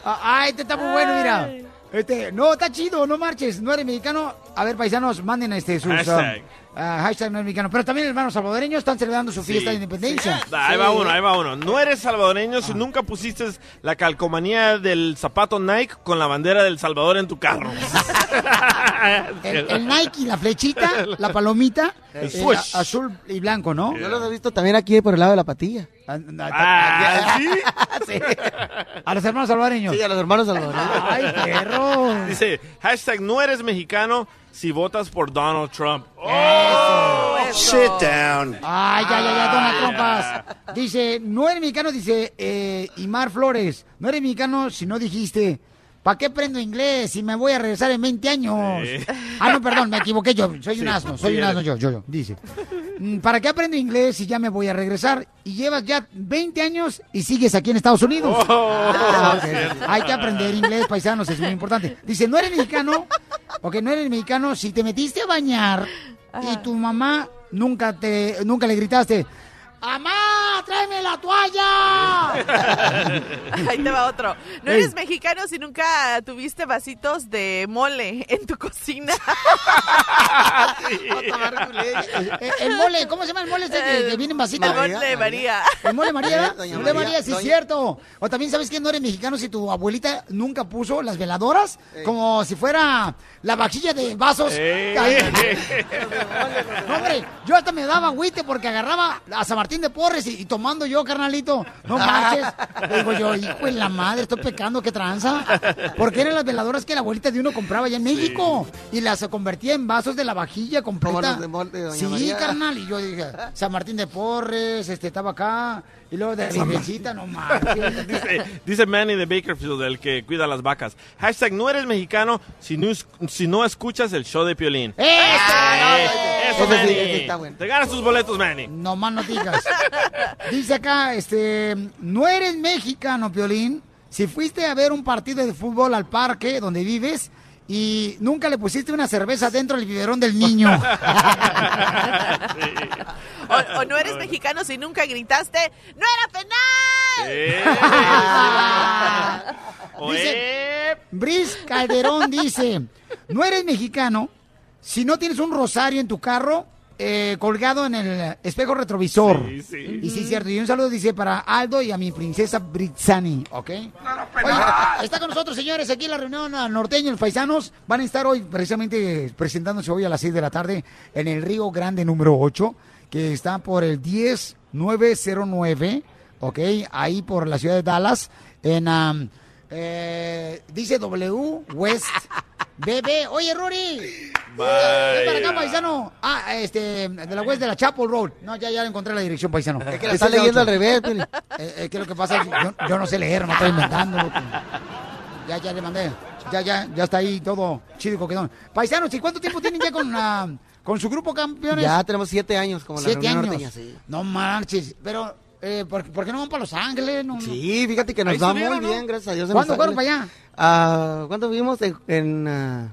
Ah, Ay, este está muy bueno, mira. Este, no, está chido, no marches, no eres mexicano. A ver, paisanos, manden este sus Hashtag. ah, hashtag no eres mexicano. Pero también hermanos salvadoreños están celebrando su fiesta de independencia. Ahí va uno, ahí va uno. No eres salvadoreño si nunca pusiste la calcomanía del zapato Nike con la bandera del Salvador en tu carro. El, el Nike, la flechita, la palomita, El eh, swoosh. a- azul y blanco, ¿no? Yo los he visto también aquí por el lado de la patilla. Ah, ah, Ah, ¿sí? Sí. A los hermanos salvadoreños. Sí, a los hermanos salvadoreños. Ay, perro. Dice, hashtag no eres mexicano si votas por Donald Trump. Oh, Eso. down. Ay, ya, ya, ya, dona trompas. Dice, no eres mexicano, dice eh, Imar Flores. No eres mexicano si no dijiste, ¿para qué aprendo inglés si me voy a regresar en 20 años? Sí. Ah, no, perdón, me equivoqué yo. Soy un asno, soy sí un asno yo, yo, yo. Dice. "Mm, ¿para qué aprendo inglés si ya me voy a regresar? Y llevas ya 20 años y sigues aquí en Estados Unidos. Oh, Ah. Hay que aprender inglés, paisanos, es muy importante. Dice, ¿no eres mexicano? Ok, no eres mexicano. Si te metiste a bañar y tu mamá nunca te, nunca le gritaste, ¡Amá, tráeme la toalla! Ahí te va otro. No eres mexicano si nunca tuviste vasitos de mole en tu cocina. Eh, el mole, ¿cómo se llama el mole este que, que viene en vasito? El mole de María. El mole María, doña el mole María, María, sí es doña- cierto. O también sabes que no eres mexicano si tu abuelita nunca puso las veladoras como si fuera la vajilla de vasos. Ey. Ay, no, hombre, yo hasta me daba agüite porque agarraba a San Martín de Porres y, y tomando yo, carnalito. No manches. Le digo yo, hijo de la madre, estoy pecando, qué tranza. Porque eran las veladoras que la abuelita de uno compraba allá en México. Y las convertía en vasos de la vajilla completa. Como los de mol- de Doña sí, María. carnal. Y yo dije, San Martín de Porres, este, estaba acá. Y luego de Virgencita, no manches. Dice, dice Manny de Bakerfield, el que cuida las vacas. Hashtag no eres mexicano si no, si no escuchas el show de Piolín. ¡Eso! Eh, eso, sí, Manny. ese está bueno. Te ganas tus boletos, Manny. No más no digas. Dice acá, este, no eres mexicano, Piolín. Si fuiste a ver un partido de fútbol al parque donde vives y nunca le pusiste una cerveza dentro del biberón del niño. O, o no eres mexicano si nunca gritaste, ¡No era penal! Dice, Brice Calderón dice, no eres mexicano si no tienes un rosario en tu carro eh, colgado en el espejo retrovisor. Sí, sí. Y sí, cierto. Y un saludo dice para Aldo y a mi princesa Britzani, ¿ok? Oye, está con nosotros, señores, aquí en la reunión a norteño, los paisanos van a estar hoy precisamente presentándose hoy a las 6 de la tarde en el Río Grande número 8, que está por el 10909, ¿ok? Ahí por la ciudad de Dallas, en, eh, dice W West BB. Oye, Rory. Ven para acá, paisano. Ah, este, de la West de la Chapel Road. No, ya, ya encontré la dirección, paisano. Es que la está leyendo al revés. Eh, eh, ¿Qué es lo que pasa? Yo, yo no sé leer, me estoy inventando. Ya, ya le mandé. Ya, ya, ya está ahí todo chido y coquetón. Paisanos, ¿y cuánto tiempo tienen ya con, ah, con su grupo campeones? Ya tenemos siete años como la Siete años. norteña, sí. No marches. Pero, eh, ¿por, por qué no van para Los Ángeles? No, no. Sí, fíjate que nos va muy ¿no? bien, gracias a Dios. ¿Cuándo fueron para allá? Ah, ¿Cuándo vimos en... en, ah,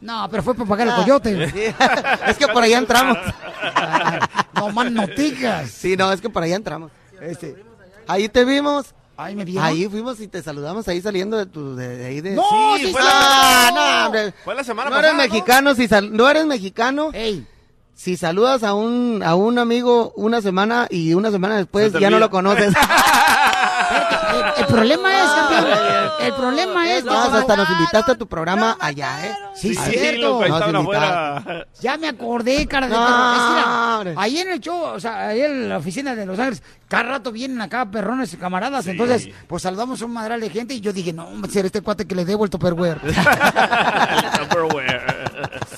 No, pero fue para pagar el Ah, coyote. sí. es que por allá entramos. no más noticas. Sí, no, es que por allá entramos. Este. Ahí te vimos. Ahí me vieron. Ahí fuimos y te saludamos ahí saliendo de tu de, de ahí de No, Sí, sí, fue la, no, hombre. fue la semana No eres pasada. ¿no? mexicano si sal- no eres mexicano. Ey. Si saludas a un a un amigo una semana y una semana después ya no lo conoces. El, el problema es, campeón, el problema es que No, hasta nos invitaste a tu programa allá, ¿eh? Sí, Sí, cierto. Ya me acordé, cara de No, ahí en el show, o sea, ahí en la oficina de Los Ángeles, cada rato vienen acá perrones y camaradas. Entonces, pues saludamos a un madral de gente y yo dije, no, va a ser este cuate que le debo el topperware.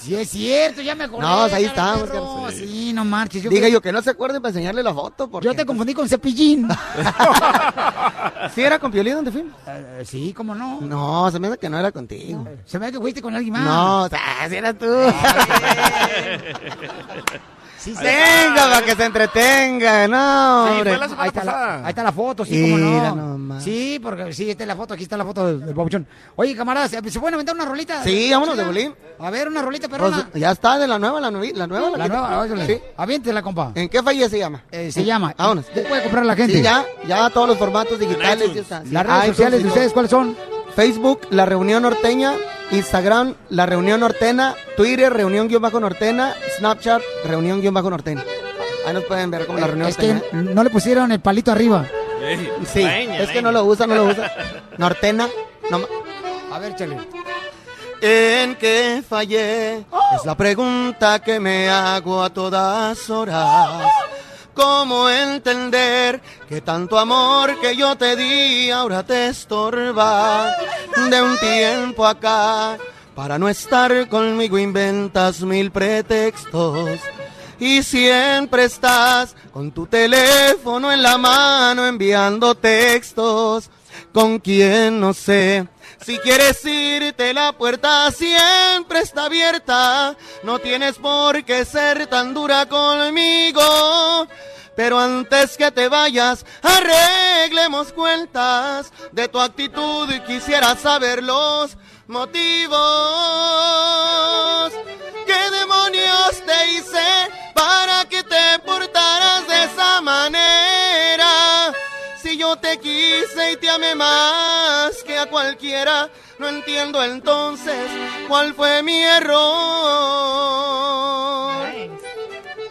Sí, es cierto, ya me acordé. No, ahí cara de estamos, perro. Sí, no marches. Yo, Diga que- yo que no se acuerde para enseñarle la foto porque yo te confundí con Cepillín. ¿Sí era con Piolín donde fuimos? Eh, sí, cómo no. No, se me hace que no era contigo. Se me ve que fuiste con alguien más. No, o sea, si eras tú. Sí, sí. Venga, para que se entretenga, no, Sí, hombre. fue la semana Ahí está, pasada. la, ahí está la foto, sí, cómo Mira no. nomás. Sí, porque sí, esta es la foto, aquí está la foto del, del babuchón. Oye, camaradas, ¿se pueden aventar una rolita? Sí, vámonos de bolín. A ver, una rolita Pues, perrona. ya está de la nueva, la nueva, la nueva. la nueva. Sí. Aviéntela, compa. ¿En qué falla se llama? Eh, se llama. Vámonos. ¿Qué puede comprar la gente? Sí, ya, ya todos los formatos digitales. ya Las redes iTunes sociales de ustedes, ¿cuáles son? Facebook, La Reunión Norteña, Instagram, La Reunión Nortena, Twitter, Reunión guion bajo Nortena, Snapchat, Reunión guion bajo Nortena. Ahí nos pueden ver como La Reunión Eh, es que Norteña. no le pusieron el palito arriba. Sí, leña, es que no lo usa, no lo usa. Nortena, no ma- A ver, chale. ¿En qué fallé? Es la pregunta que me hago a todas horas. ¿Cómo entender que tanto amor que yo te di ahora te estorba? De un tiempo acá, para no estar conmigo inventas mil pretextos. Y siempre estás con tu teléfono en la mano enviando textos con quien no sé Si quieres irte, la puerta siempre está abierta. No tienes por qué ser tan dura conmigo. Pero antes que te vayas, arreglemos cuentas de tu actitud y quisiera saber los motivos. ¿Qué demonios te hice para que te portaras de esa manera? Yo te quise y te amé más que a cualquiera, no entiendo entonces cuál fue mi error.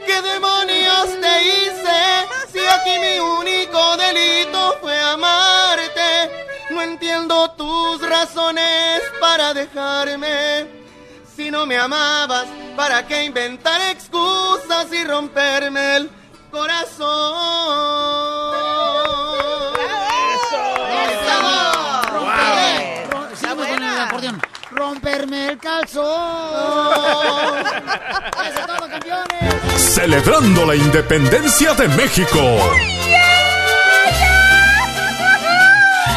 ¿Qué demonios te hice si aquí mi único delito fue amarte? No entiendo tus razones para dejarme. Si no me amabas, ¿para qué inventar excusas y romperme el corazón? Romperme el calzón. Eso es todo, campeones. Celebrando la independencia de México.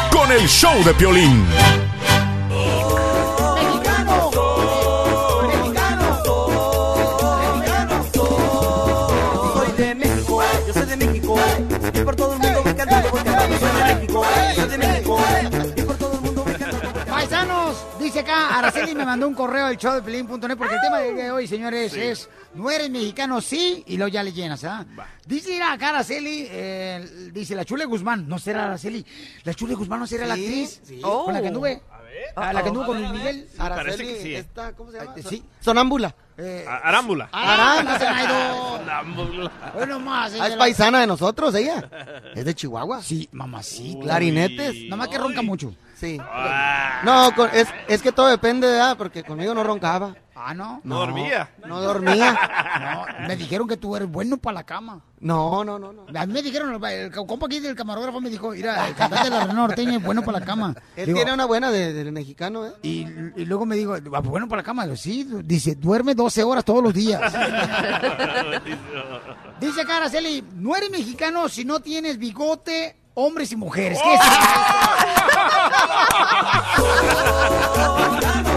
Con el show de Piolín. Soy de México, yo soy de México. Y por todo el mundo me canto, yo voy cantando. Soy de México, soy de México. Acá, Araceli me mandó un correo al show de Pelín.net porque el tema del día de hoy, señores, Sí. es no eres mexicano, sí, y luego ya le llenas, ¿ah? Dice acá Araceli, eh, dice la Chule Guzmán, no será Araceli, la Chule Guzmán no será la actriz sí. con la que Oh. Anduve. A la que anduvo con Luis Miguel. Araceli, parece que sí. esta, ¿cómo se llama? Sí. Sonámbula. A- Arámbula. Aranda, Zenaido. Arámbula. Bueno, más. Ah, es paisana de nosotros, ella. Es de Chihuahua. Sí, mamacita. Clarinetes. Nomás que ronca mucho. Sí. Ah. No, con- es, es que todo depende, ¿verdad? Porque conmigo no roncaba. Ah, ¿no? No dormía. No dormía. No, me dijeron que tú eres bueno para la cama. No, no, no, no. A mí me dijeron, el compa aquí del camarógrafo me dijo, mira, el cantante de la Norteña es bueno para la cama. Él Digo, tiene una buena de- del mexicano, ¿eh? y, y luego me digo, "Ah, bueno para la cama. Digo, sí, dice, duerme 12 horas todos los días. dice acá Araceli, no eres mexicano si no tienes bigote, hombres y mujeres. ¿Qué es Este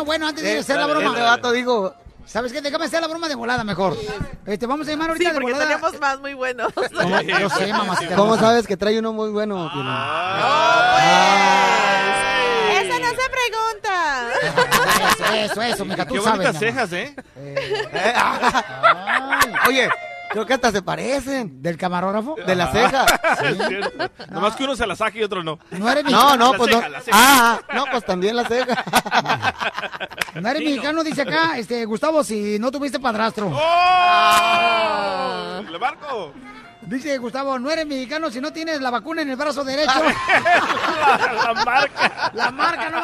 uno bueno antes de Eh, hacer la broma. este vato dijo- ¿Sabes qué? Déjame hacer la broma de volada mejor. Este, vamos a llamar ahorita Sí, de porque volada. tenemos más muy buenos. No, yo sé, mamacita ¿Cómo sabes que trae uno muy bueno? Piolín? Esa no se pregunta. Eso, eso, eso, mija, tú Qué sabes. bonitas mi amor. cejas, ¿eh? Oye, creo que hasta se parecen. ¿Del camarógrafo? De la ceja. Es cierto. Nomás que uno se la saque y otro no. No eres No, mexicano. no, pues no. ceja, la ceja. Ah, no, pues también la ceja. No eres mexicano, dice acá, este, Gustavo, si no tuviste padrastro. ¡Oh! ¡Le marco! Dice Gustavo, no eres mexicano si no tienes la vacuna en el brazo derecho. La, la marca. la marca, no.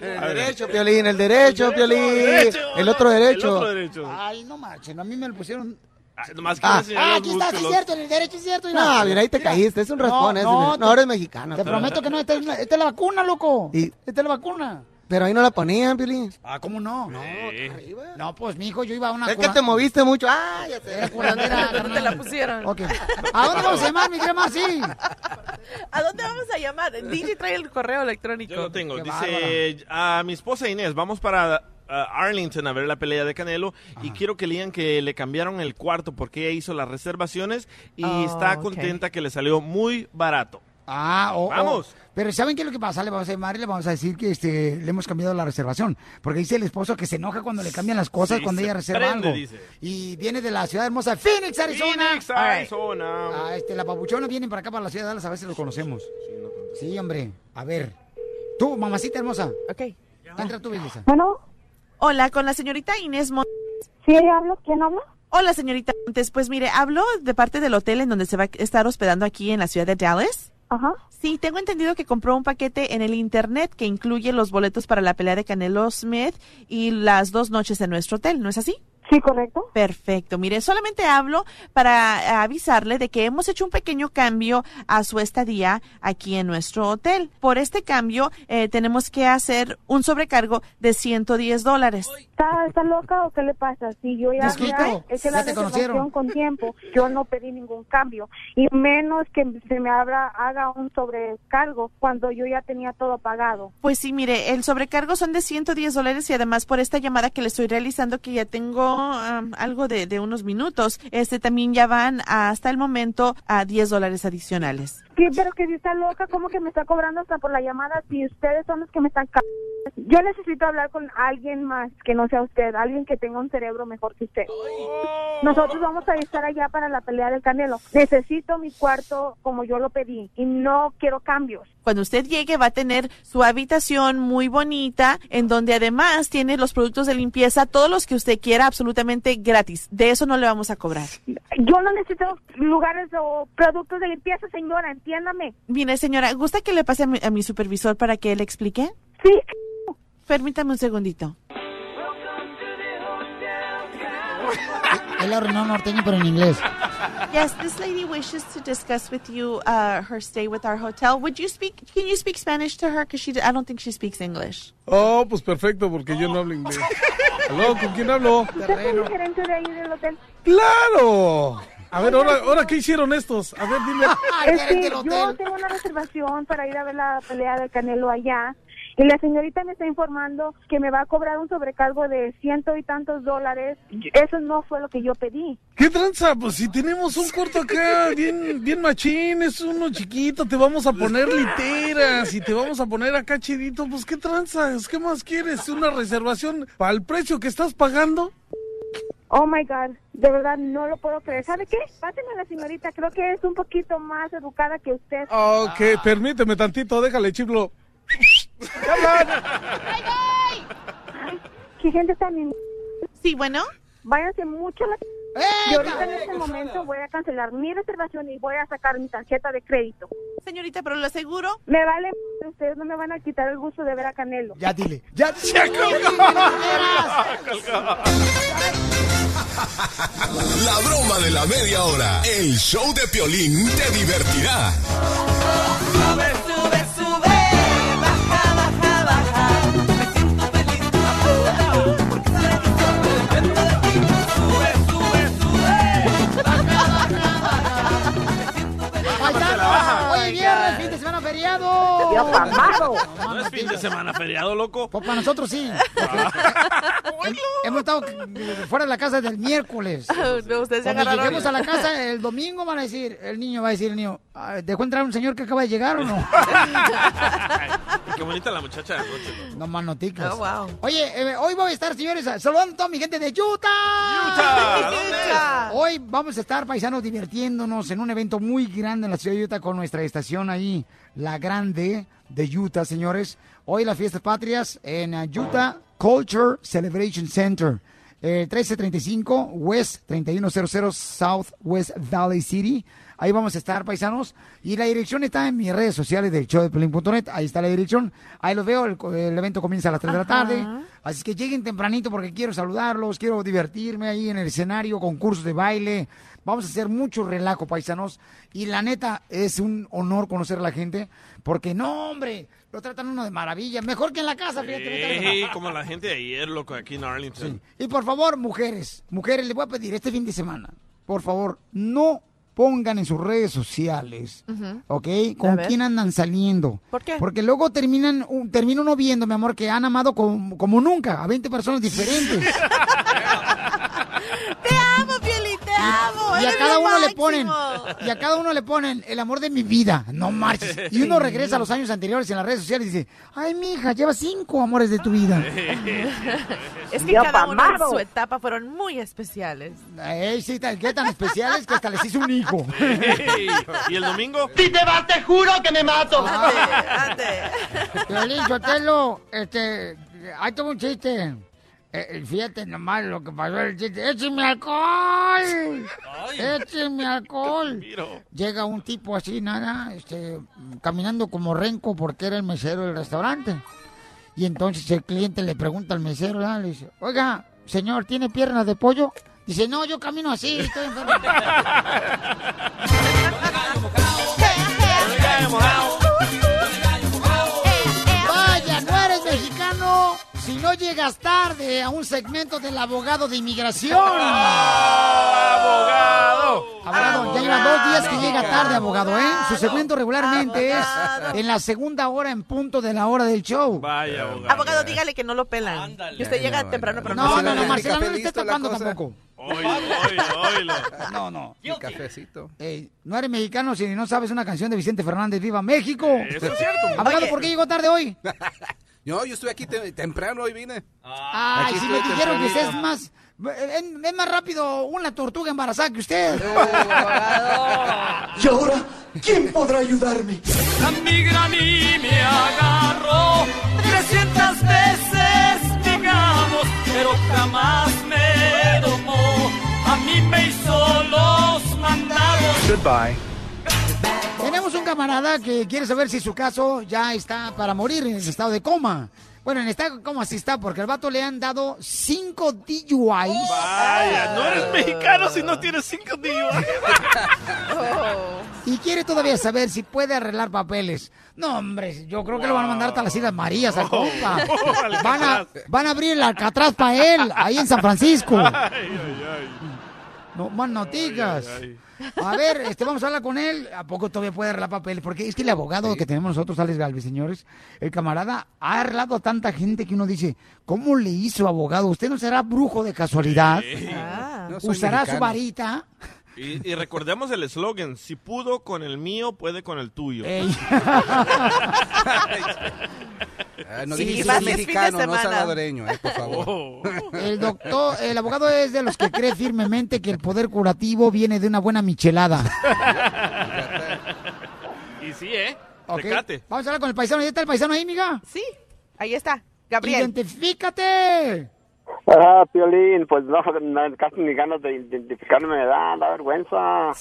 El derecho, Piolín, el derecho, Piolín. derecho, El otro El derecho. otro derecho. Ay, no marchen, a mí me lo pusieron. Ah, Nomás que Ah. Ah, aquí está, sí es cierto, en el derecho es cierto. No, mira, ahí te caíste. Es un raspón ese. mira. No, eres mexicano. Te prometo que no, esta es, la- esta es la vacuna, loco. Y- Esta es la vacuna. Pero ahí no la ponían, Piolín. Ah, ¿cómo no? No, Sí. no pues, mi hijo, yo iba a una... Es que te moviste mucho. Ah, ya Era sé. curandera, ¿Dónde te la pusieron? Ok. ¿A dónde vamos a llamar, mi querida Marci? ¿A dónde vamos a llamar? DJ trae el correo electrónico. Yo lo tengo. Qué Dice a mi esposa Inés, vamos para uh, Arlington a ver la pelea de Canelo y quiero que le digan que le cambiaron el cuarto porque ella hizo las reservaciones y Oh, está contenta que le salió muy barato. Ah, o, o- Vamos. pero ¿saben qué es lo que pasa? Le vamos a llamar y le vamos a decir que este, le hemos cambiado la reservación. Porque dice el esposo que se enoja cuando le cambian las cosas, Sí, cuando ella reserva prende, algo. dice. Y viene de la ciudad hermosa de Phoenix, Arizona. Phoenix, right. Arizona. Ah, este, la papuchona viene para acá, para la ciudad de Dallas, a ver si los conocemos. Sí, hombre. A ver. Tú, mamacita hermosa. Ok. Entra tú, belleza. Bueno, Hola, con la señorita Inés Montes. ¿sí hablo? ¿Quién habla? Hola, señorita Montes. Pues mire, hablo de parte del hotel en donde se va a estar hospedando aquí en la ciudad de Dallas. Ajá. Sí, tengo entendido que compró un paquete en el internet que incluye los boletos para la pelea de Canelo Smith y las dos noches en nuestro hotel, ¿no es así? Sí, correcto. Perfecto. Mire, solamente hablo para avisarle de que hemos hecho un pequeño cambio a su estadía aquí en nuestro hotel. Por este cambio, eh, tenemos que hacer un sobrecargo de 110 dólares. ¿Está, está loca o qué le pasa? Si yo ya, hice la reservación con tiempo, yo no pedí ningún cambio. Y menos que se me abra, haga un sobrecargo cuando yo ya tenía todo pagado. Pues sí, mire, el sobrecargo son de 110 dólares y además por esta llamada que le estoy realizando que ya tengo am, algo de, de unos minutos, este también ya van hasta el momento a 10 dólares adicionales. Sí, pero que si está loca, ¿cómo que me está cobrando hasta por la llamada si ustedes son los que me están Yo necesito hablar con alguien más que no sea usted, alguien que tenga un cerebro mejor que usted. Nosotros vamos a estar allá para la pelea del Canelo. Necesito mi cuarto como yo lo pedí y no quiero cambios. Cuando usted llegue va a tener su habitación muy bonita, en donde además tiene los productos de limpieza, todos los que usted quiera, absolutamente gratis. De eso no le vamos a cobrar. Yo no necesito lugares o productos de limpieza, señora, entiéndame. Mire, señora, ¿gusta que le pase a mi, a mi supervisor para que él explique? Sí. Permítame un segundito. Él arruinó norteño, pero en inglés. Yes, this lady wishes to discuss with you uh, her stay with our hotel. Would you speak? Can you speak Spanish to her? Because she, I don't think she speaks English. Oh, pues perfecto, porque yo no hablo inglés. ¿Aló? ¿Con quién hablo? ¿Usted es el gerente de ahí del hotel? ¡Claro! A ver, ahora, ahora ¿qué hicieron estos? A ver, dime. Es que yo tengo una reservación para ir a ver la pelea del Canelo allá y la señorita me está informando que me va a cobrar un sobrecargo de ciento y tantos dólares. Eso no fue lo que yo pedí. ¿Qué tranza? Pues si tenemos un cuarto acá, bien, bien machín, es uno chiquito, te vamos a poner literas y te vamos a poner acá chidito, pues ¿qué tranzas? ¿Qué más quieres? ¿Una reservación para el precio que estás pagando? Oh my God, de verdad no lo puedo creer. ¿Sabe qué? Páseme a la señorita, creo que es un poquito más educada que usted. Ok, permíteme tantito, déjale chiflo. ¿Qué hablan? ¿Qué gente tan... Sí, bueno. Váyanse mucho a la... Y ahorita en este momento voy a cancelar mi reservación y voy a sacar mi tarjeta de crédito. Señorita, pero lo aseguro. Me vale, ustedes no me van a quitar el gusto de ver a Canelo. Ya dile, ya La broma de la media hora. El show de Piolín te divertirá. Sube, sube, sube, baja, baja, baja. Me siento feliz, es fin de semana feriado. No es fin de semana feriado, loco. Pues para nosotros sí. Hem- Hemos estado fuera de la casa del miércoles. No, ustedes Cuando agarraron- lleguemos a la casa el domingo van a decir, el niño va a decir, el niño, "Ah, ¿dejó entrar un señor que acaba de llegar o no? Qué bonita la muchacha de anoche. No más noticas. Oh, wow. Oye, eh, hoy voy a estar, señores, saludando a toda mi gente de Utah. Utah, ¿a dónde? Hoy vamos a estar, paisanos, divirtiéndonos en un evento muy grande en la ciudad de Utah con nuestra estación ahí, La Grande de Utah, señores. Hoy las fiestas patrias en uh, Utah Culture Celebration Center. Eh, 1335 West 3100 South West Valley City. Ahí vamos a estar, paisanos. Y la dirección está en mis redes sociales del show de Pelín.net. Ahí está la dirección. Ahí los veo. El, el evento comienza a las 3 de la tarde. Así que lleguen tempranito porque quiero saludarlos, quiero divertirme ahí en el escenario, concursos de baile. Vamos a hacer mucho relajo, paisanos. Y la neta, es un honor conocer a la gente porque, no, hombre, lo tratan uno de maravilla. Mejor que en la casa, fíjate. Sí, como la gente de ayer, loco, aquí en Arlington. Y por favor, mujeres, mujeres, les voy a pedir este fin de semana, por favor, no pongan en sus redes sociales, ¿ok? ¿Con quién andan saliendo? ¿Por qué? Porque luego terminan, un- termina uno viendo, mi amor, que han amado como, como nunca, a 20 personas diferentes. Y a cada uno le ponen, y a cada uno le ponen el amor de mi vida, no marches. Y uno regresa a los años anteriores en las redes sociales y dice, ay, mija, llevas cinco amores de tu vida. Es que cada uno en su etapa fueron muy especiales. Ey, sí, tan, qué tan especiales que hasta les hice un hijo. ¿Y el domingo? Si te vas, te juro que me mato. Ande, Violín Sotelo, este, ahí tengo un chiste. Eh, eh, fíjate nomás lo que pasó el chiste. ¡Écheme alcohol! ¡Écheme alcohol! Llega un tipo así, nada, este, caminando como renco porque era el mesero del restaurante. Y entonces el cliente le pregunta al mesero, ¿verdad? le dice, oiga, señor, ¿tiene piernas de pollo? Dice, no, yo camino así, estoy enfermo. si no llegas tarde a un segmento del abogado de inmigración. ¡Abogado! Abogado, ya lleva dos días que llega tarde, abogado, ¿eh? Su segmento regularmente es en la segunda hora en punto de la hora del show. Vaya, abogado. Abogado, dígale que no lo pelan. Que usted llega temprano, pero No, no, no, no, Marcela, no le estés tocando tampoco. No, no. Mi cafecito. Ey, no eres mexicano si no sabes una canción de Vicente Fernández, ¡Viva México! Eso es cierto. Abogado. ¿por qué llegó tarde hoy? No, yo estoy aquí te- temprano, hoy vine. Ay, Aquí si me dijeron que usted es más... Es, es más rápido una tortuga embarazada que usted. ¿Y ahora quién podrá ayudarme? La migra a mí me agarró 300 veces, digamos, pero jamás me domó. A mí me hizo los mandados. Goodbye. Tenemos un camarada que quiere saber si su caso ya está para morir en el estado de coma. Bueno, en estado de coma sí está, porque al vato le han dado cinco DUIs. Vaya, no eres mexicano si no tienes cinco días. Y quiere todavía saber si puede arreglar papeles. No, hombre, yo creo que lo van a mandar hasta las Islas Marías al compa. Van a, van a abrir el Alcatraz para él, ahí en San Francisco. No, más noticias. A ver, este, vamos a hablar con él. ¿A poco todavía puede arreglar papeles? Porque es que el abogado que tenemos nosotros, Alex Galvez, señores, el camarada ha arreglado a tanta gente que uno dice, ¿cómo le hizo abogado? ¿Usted no será brujo de casualidad? No soy ¿Usará su varita? Y, y recordemos el eslogan, si pudo con el mío, puede con el tuyo. Ah, no Sí, dije que soy fin de mexicano, no semana. salvadoreño, eh, por favor. Oh. El doctor, el abogado es de los que cree firmemente que el poder curativo viene de una buena michelada. Y sí, ¿eh? Ok, Tecate. Vamos a hablar con el paisano. ¿Ya está el paisano ahí, miga? Sí, ahí está. Gabriel. ¡Identifícate! Ah, Piolín, pues no, no, casi ni ganas de identificarme me da, da vergüenza.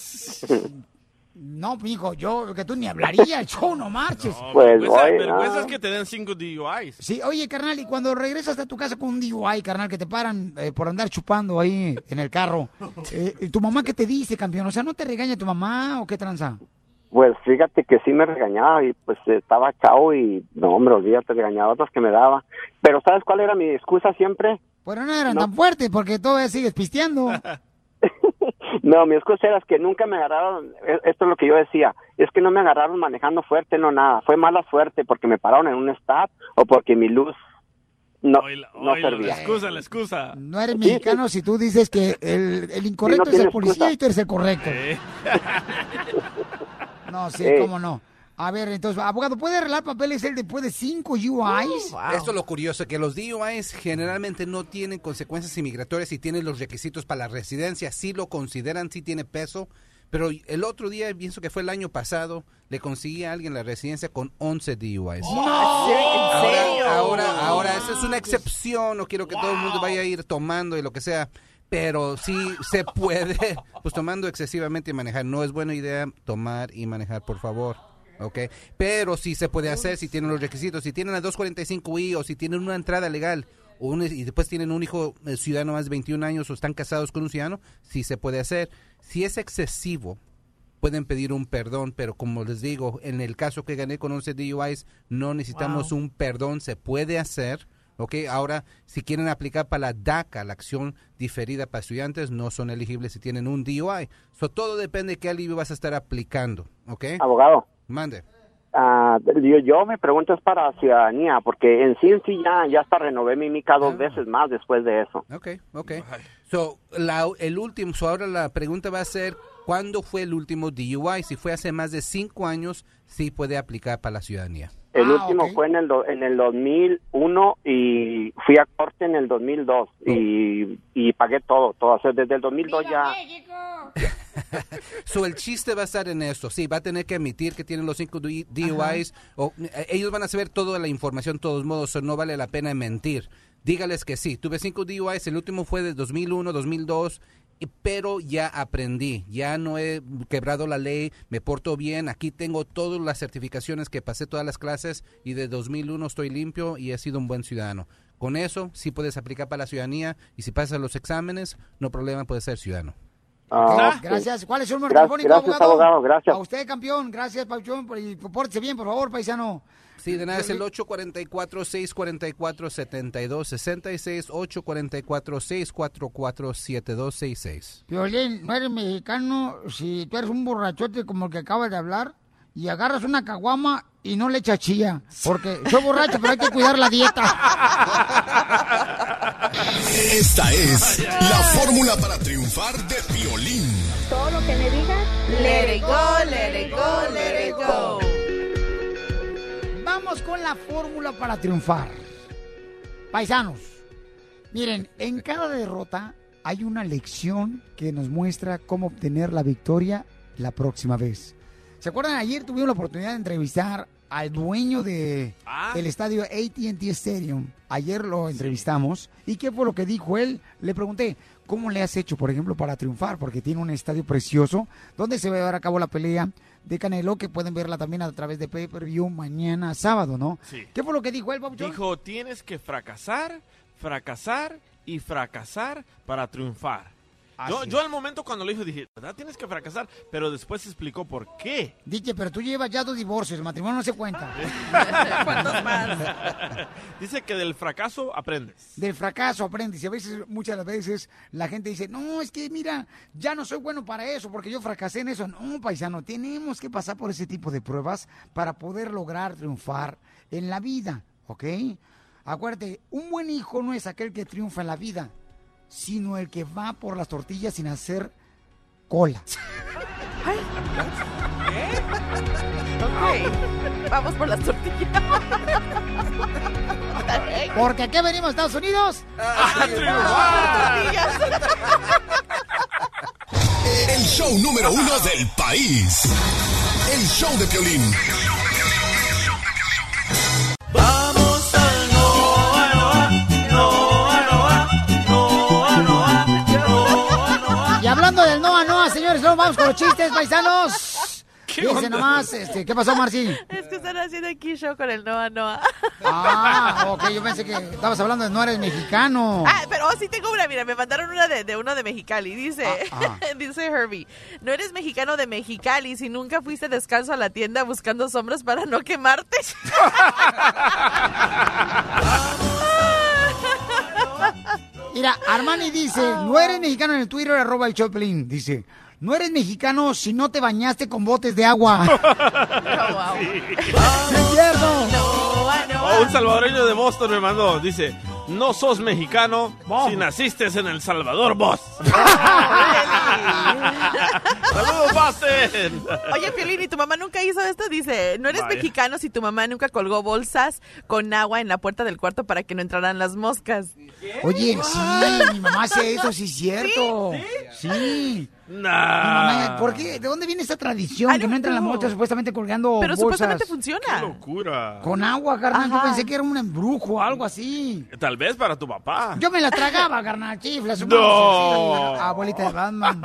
No, mijo, yo que tú ni hablaría, el show no marches. No, Pues, vergüenza, vergüenza no. es que te den cinco DUIs. Sí, oye, carnal, y cuando regresas a tu casa con un DUI, carnal, que te paran eh, por andar chupando ahí en el carro, eh, ¿y ¿tu mamá qué te dice, campeón? O sea, ¿no te regaña tu mamá o qué tranza? Pues fíjate que sí me regañaba y pues estaba chao y no, hombre, olvídate, regañadas que me daba. Pero ¿sabes cuál era mi excusa siempre? Bueno, no eran tan fuertes porque todavía sigues pisteando. No, mi excusa era que nunca me agarraron, e- esto es lo que yo decía, es que no me agarraron manejando fuerte, no nada, fue mala suerte porque me pararon en un stop o porque mi luz no, no la servía. excusa, la excusa. No eres mexicano si tú dices que el, el incorrecto Sí, no es el policía excusa. y tú eres el correcto. No, sí, Eh. cómo no. A ver, entonces, abogado, ¿puede arreglar papeles él después de cinco UIs? Esto es lo curioso, que los DUIs generalmente no tienen consecuencias inmigratorias y tienen los requisitos para la residencia, sí lo consideran, sí tiene peso, pero el otro día, pienso que fue el año pasado, le conseguí a alguien la residencia con 11 DUIs. Ahora, ahora, ahora, esa es una excepción, no quiero que todo el mundo vaya a ir tomando y lo que sea, pero sí se puede, pues tomando excesivamente y manejar, no es buena idea tomar y manejar, por favor. ¿ok? Pero sí se puede hacer si tienen los requisitos, si tienen la 245i o si tienen una entrada legal un- y después tienen un hijo eh, ciudadano más de 21 años o están casados con un ciudadano, sí se puede hacer. Si es excesivo, pueden pedir un perdón, pero como les digo, en el caso que gané con 11 DUIs, no necesitamos un perdón, se puede hacer. ¿Ok? Ahora, si quieren aplicar para la DACA, la acción diferida para estudiantes, no son elegibles si tienen un DUI. So, todo depende de qué alivio vas a estar aplicando, ¿ok? Abogado. Mande. Ah, yo, yo me pregunto es para ciudadanía, porque en sí en sí ya, ya hasta renové mi mica Ah. dos veces más después de eso. Ok, ok. So, la, el último, so ahora la pregunta va a ser, ¿cuándo fue el último DUI? Si fue hace más de cinco años, sí puede aplicar para la ciudadanía. El Ah, último fue en el, do- en el 2001 y fui a corte en el 2002 y, y pagué todo, todo. O sea, desde el 2002 ya... So, el chiste va a estar en esto. Sí, va a tener que admitir que tienen los cinco DUI DUIs. O, eh, ellos van a saber toda la información de todos modos, so no vale la pena mentir. Dígales que sí, tuve cinco DUIs, el último fue de 2001, 2002 y- pero ya aprendí, ya no he quebrado la ley, me porto bien, aquí tengo todas las certificaciones que pasé todas las clases y de 2001 estoy limpio y he sido un buen ciudadano. Con eso sí puedes aplicar para la ciudadanía y si pasas los exámenes, no problema, puedes ser ciudadano. Ah, ok. Gracias. ¿Cuál es su número Gracias, telefónico, gracias, abogado, gracias. A usted, campeón. Gracias, Pauchón. por- Y pórtese bien, por favor, paisano. Sí, de nada, es el 844-644-7266, 844-644-7266. Violín, no eres mexicano si tú eres un borrachote como el que acabas de hablar y agarras una caguama y no le echas chía. Porque soy borracho, pero hay que cuidar la dieta. Esta es la fórmula para triunfar de violín. Todo lo que me digas, Let it go, let it go, let it go. Vamos con la fórmula para triunfar. Paisanos, miren, en cada derrota hay una lección que nos muestra cómo obtener la victoria la próxima vez. ¿Se acuerdan? Ayer tuvimos la oportunidad de entrevistar al dueño de el estadio AT&T Stadium. Ayer lo entrevistamos. ¿Y qué fue lo que dijo él? Le pregunté, ¿cómo le has hecho, por ejemplo, para triunfar? Porque tiene un estadio precioso donde se va a llevar a cabo la pelea de Canelo, que pueden verla también a través de pay-per-view mañana sábado, ¿no? Sí. ¿Qué fue lo que dijo él, Papuchón? Dijo, tienes que fracasar, fracasar y fracasar para triunfar. Yo, yo al momento cuando lo dijo dije, ¿verdad? Tienes que fracasar, pero después explicó por qué. Dije, pero tú llevas ya dos divorcios, el matrimonio no se cuenta. ¿Cuántos más? Dice que del fracaso aprendes. Del fracaso aprendes. Y a veces, muchas de las veces, la gente dice, no, es que mira, ya no soy bueno para eso porque yo fracasé en eso. No, paisano, tenemos que pasar por ese tipo de pruebas para poder lograr triunfar en la vida, ¿ok? Acuérdate, un buen hijo no es aquel que triunfa en la vida, sino el que va por las tortillas sin hacer cola. Ok, vamos por las tortillas. Porque aquí venimos a Estados Unidos. El show número uno del país. El show de Piolín. Vamos al hablando del Noa Noa, señores, luego vamos con los chistes, paisanos. Fíjense onda? nomás, este, ¿qué pasó, Marci? Es que están haciendo aquí show con el Noa Noa. Ah, ok, yo pensé que estabas hablando de no eres mexicano. Ah, pero oh, sí tengo una, mira, me mandaron una de, de uno de Mexicali. Dice, Ah, dice Herbie, no eres mexicano de Mexicali si nunca fuiste descalzo a la tienda buscando sombras para no quemarte. Mira, Armani dice, no eres mexicano en el Twitter, arroba el Choplin. Dice, no eres mexicano si no te bañaste con botes de agua. Sí, es cierto. Oh, un salvadoreño de Boston me mandó, dice, no sos mexicano si naciste en El Salvador, vos. ¡Saludos, Boston! Oye, Piolín, ¿y tu mamá nunca hizo esto? Dice, no eres Vaya. mexicano si tu mamá nunca colgó bolsas con agua en la puerta del cuarto para que no entraran las moscas. Oye, sí, mi mamá hace eso, sí es cierto. Sí. Mi mamá, ¿Por qué? ¿De dónde viene esta tradición? que no entran las moscas supuestamente colgando Pero bolsas supuestamente funciona. ¡Qué locura! con agua, carnal. Yo pensé que era un embrujo o algo así. Tal vez para tu papá. Yo me la tragaba, carnal, chiflas. No. Abuelita de Batman.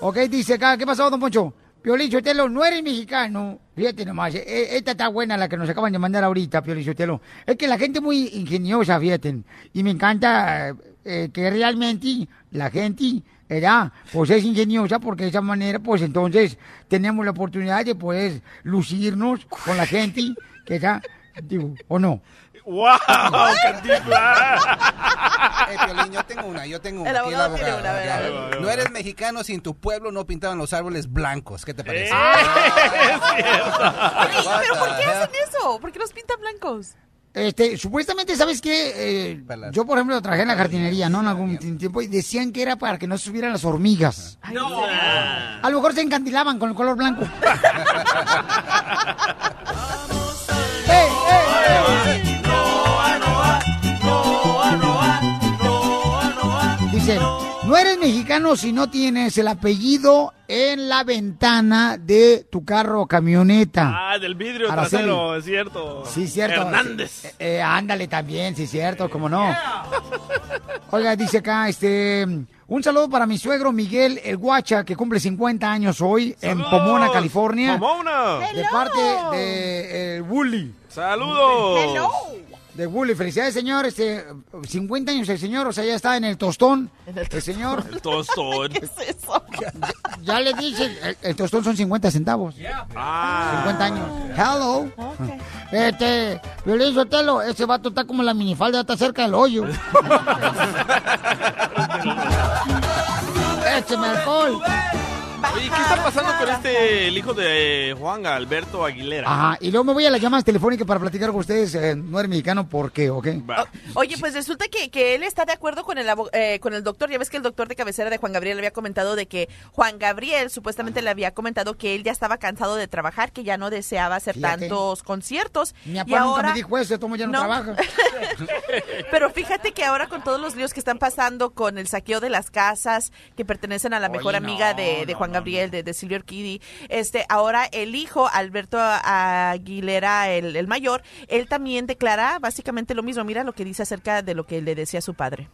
Ok, dice acá, ¿qué pasó, don Poncho? Piolichotelo, no eres mexicano. Fíjate nomás, eh, eh, esta está buena la que nos acaban de mandar ahorita, Piolichotelo. Es que la gente es muy ingeniosa, fíjate. Y me encanta eh, que realmente la gente, ¿verdad? Pues es ingeniosa porque de esa manera, pues entonces tenemos la oportunidad de poder lucirnos con la gente, que está, digo, ¿o no? ¡Wow! ¡Cantinflas! Eh, Piolín, yo tengo una, yo tengo una. El Aquí abogado tiene una, a ver, ya. a ver. No eres mexicano si en tu pueblo no pintaban los árboles blancos. ¿Qué te parece? Oye, ¿pero por qué hacen eso? ¿Por qué los pintan blancos? Este, supuestamente, ¿sabes qué? Eh, yo, por ejemplo, trabajé en la jardinería, ¿no? En algún tiempo, y decían que era para que no subieran las hormigas. No. A lo mejor se encandilaban con el color blanco. Dice, no eres mexicano si no tienes el apellido en la ventana de tu carro o camioneta. Ah, del vidrio Araceli. trasero, es cierto. Sí, cierto. Hernández. Eh, eh, ándale también, sí, cierto, cómo no. Oiga, dice acá, este, Un saludo para mi suegro Miguel El Guacha, que cumple 50 años hoy en ¡Saludos! Pomona, California. ¡Pomona! De parte de el Wooly. ¡Saludos! De Wooly. Felicidades, señor. Este, 50 años el señor, o sea, ya está en el tostón. El señor. El tostón. Ya le dije, el, el tostón son 50 centavos. Ah. 50 años. Hello. Este, Violín Sotelo, ese vato está como la minifalda, está cerca del hoyo. Écheme alcohol. Oye, ¿qué está pasando con este, el hijo de Juan Alberto Aguilera? Ajá, y luego me voy a las llamadas telefónicas para platicar con ustedes. eh, no eres mexicano, ¿por qué? ¿Ok? Oye, pues resulta que, que él está de acuerdo con el, eh, con el doctor. Ya ves que el doctor de cabecera de Juan Gabriel le había comentado de que Juan Gabriel supuestamente le había comentado que él ya estaba cansado de trabajar, que ya no deseaba hacer Fíjate. tantos conciertos. Mi y papá nunca ahora, me dijo eso, tomo ya no, No. trabaja. Pero fíjate que ahora con todos los líos que están pasando con el saqueo de las casas que pertenecen a la mejor Oye, no, amiga de, de Juan Gabriel, de, de Silvio Orquidi, este, ahora el hijo, Alberto Aguilera, el, el mayor, él también declara básicamente lo mismo. Mira lo que dice acerca de lo que le decía su padre.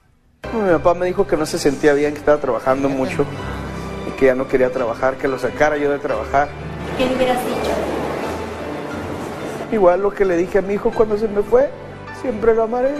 Mi papá me dijo que no se sentía bien, que estaba trabajando mucho y que ya no quería trabajar, que lo sacara yo de trabajar. ¿Qué le hubieras dicho? Igual lo que le dije a mi hijo cuando se me fue, siempre lo amaré.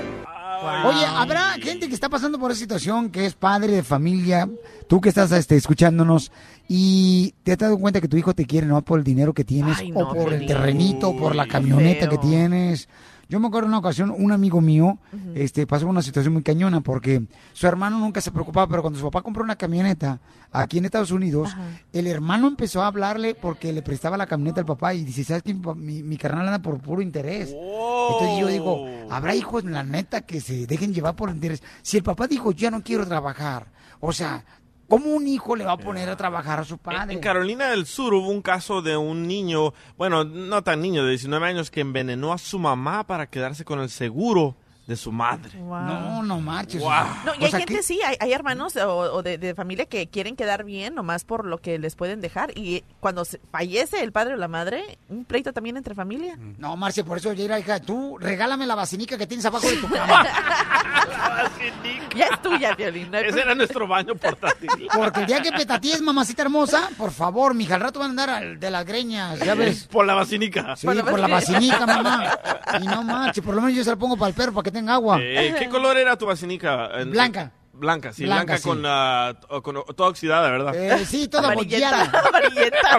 Oye, ¿habrá gente que está pasando por esa situación, que es padre de familia, tú que estás este, escuchándonos, y te has dado cuenta que tu hijo te quiere no por el dinero que tienes, Ay, o por el terrenito, o por la camioneta que tienes? Yo me acuerdo una ocasión, un amigo mío este, pasó una situación muy cañona porque su hermano nunca se preocupaba, pero cuando su papá compró una camioneta aquí en Estados Unidos, el hermano empezó a hablarle porque le prestaba la camioneta al papá y dice, ¿sabes qué? Mi, carnal anda por puro interés. Entonces yo digo, ¿habrá hijos en la neta que se dejen llevar por interés? Si el papá dijo, ya no quiero trabajar, o sea, ¿cómo un hijo le va a poner a trabajar a su padre? En Carolina del Sur hubo un caso de un niño, bueno, no tan niño, de 19 años, que envenenó a su mamá para quedarse con el seguro de su madre. No, no marches. Wow. No, y hay gente, sí, hay, hay hermanos o, o de, de familia que quieren quedar bien nomás por lo que les pueden dejar. Y cuando se- fallece el padre o la madre, un pleito también entre familia. No, Marcia, por eso, Yaira, hija, tú regálame la vacinica que tienes abajo de tu cama. ya es tuya, Violín. Ese era nuestro baño portátil. Porque el día que petatíes, mamacita hermosa, por favor, mija, al rato van a andar al- de las greñas, ya ves. Por la vacinica. Sí, por la vacinica, mamá. Y no marches, por lo menos yo se la pongo para el perro, para que tenga agua. Eh, ¿Qué color era tu vacinica? En- Blanca. Blanca, sí, Blanca, blanca, sí. con, ah, o- con toda oxidada, ¿verdad? Eh, sí, toda Amarilleta,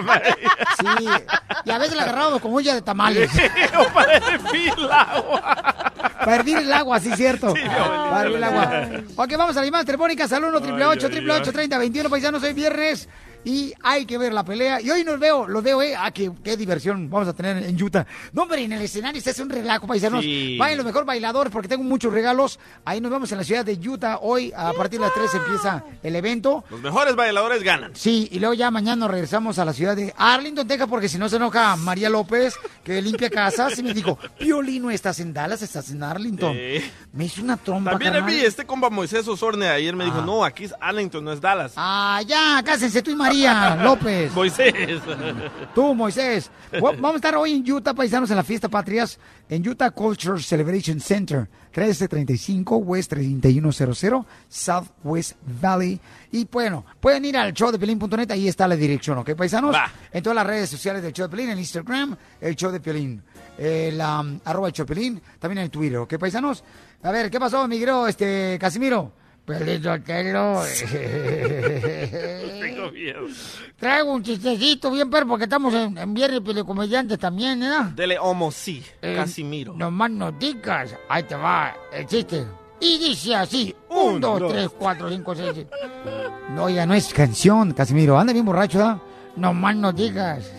bollada. Sí, y a veces la agarramos como olla de tamales. o para hervir el agua. Para hervir el agua, sí, cierto. Sí, para hervir el agua. Ok, vamos a las llamadas telefónicas al 1 triple 8 ay, triple 8 30 21 paisanos, hoy viernes. Y hay que ver la pelea. Y hoy nos veo, los veo, eh. Ah, qué, qué diversión vamos a tener en Utah. No, hombre, en el escenario se hace un relajo, paisanos. Sí. Vayan los mejor bailadores porque tengo muchos regalos. Ahí nos vemos en la ciudad de Utah. Hoy, a partir de las 3 empieza el evento. Los mejores bailadores ganan. Sí, y luego ya mañana nos regresamos a la ciudad de Arlington, Texas, porque si no se enoja María López, que limpia casas, y me dijo, Piolino, ¿estás en Dallas? ¿Estás en Arlington? Sí. Me hizo una trompa, También carnal. vi este compa Moisés Osorne ayer me dijo, no, aquí es Arlington, no es Dallas. Ah, ya, cásense tú y María López. Moisés. Tú, Moisés. Vamos a estar hoy en Utah, paisanos, en la fiesta patrias, en Utah Culture Celebration Center, 1335 West 3100, Southwest Valley. Y bueno, pueden ir al show de Pelín.net, ahí está la dirección, ¿ok, paisanos? Va. En todas las redes sociales del show de Pelín, en Instagram, el show de Pelín, el um, arroba el show de Pelín, también en Twitter, ¿ok, paisanos? A ver, ¿qué pasó, mi querido, este, Casimiro? Pelín Sotelo. Tengo miedo. Traigo un chistecito bien, pero porque estamos en, en viernes comediantes también, ¿eh? Dele homo sí, Eh, Casimiro. Nomás no digas. Ahí te va el chiste. Y dice así: un, Un, dos, dos. tres, cuatro, cinco, seis. siete. No, ya no es canción, Casimiro. Anda bien borracho, ¿verdad? Nomás no digas.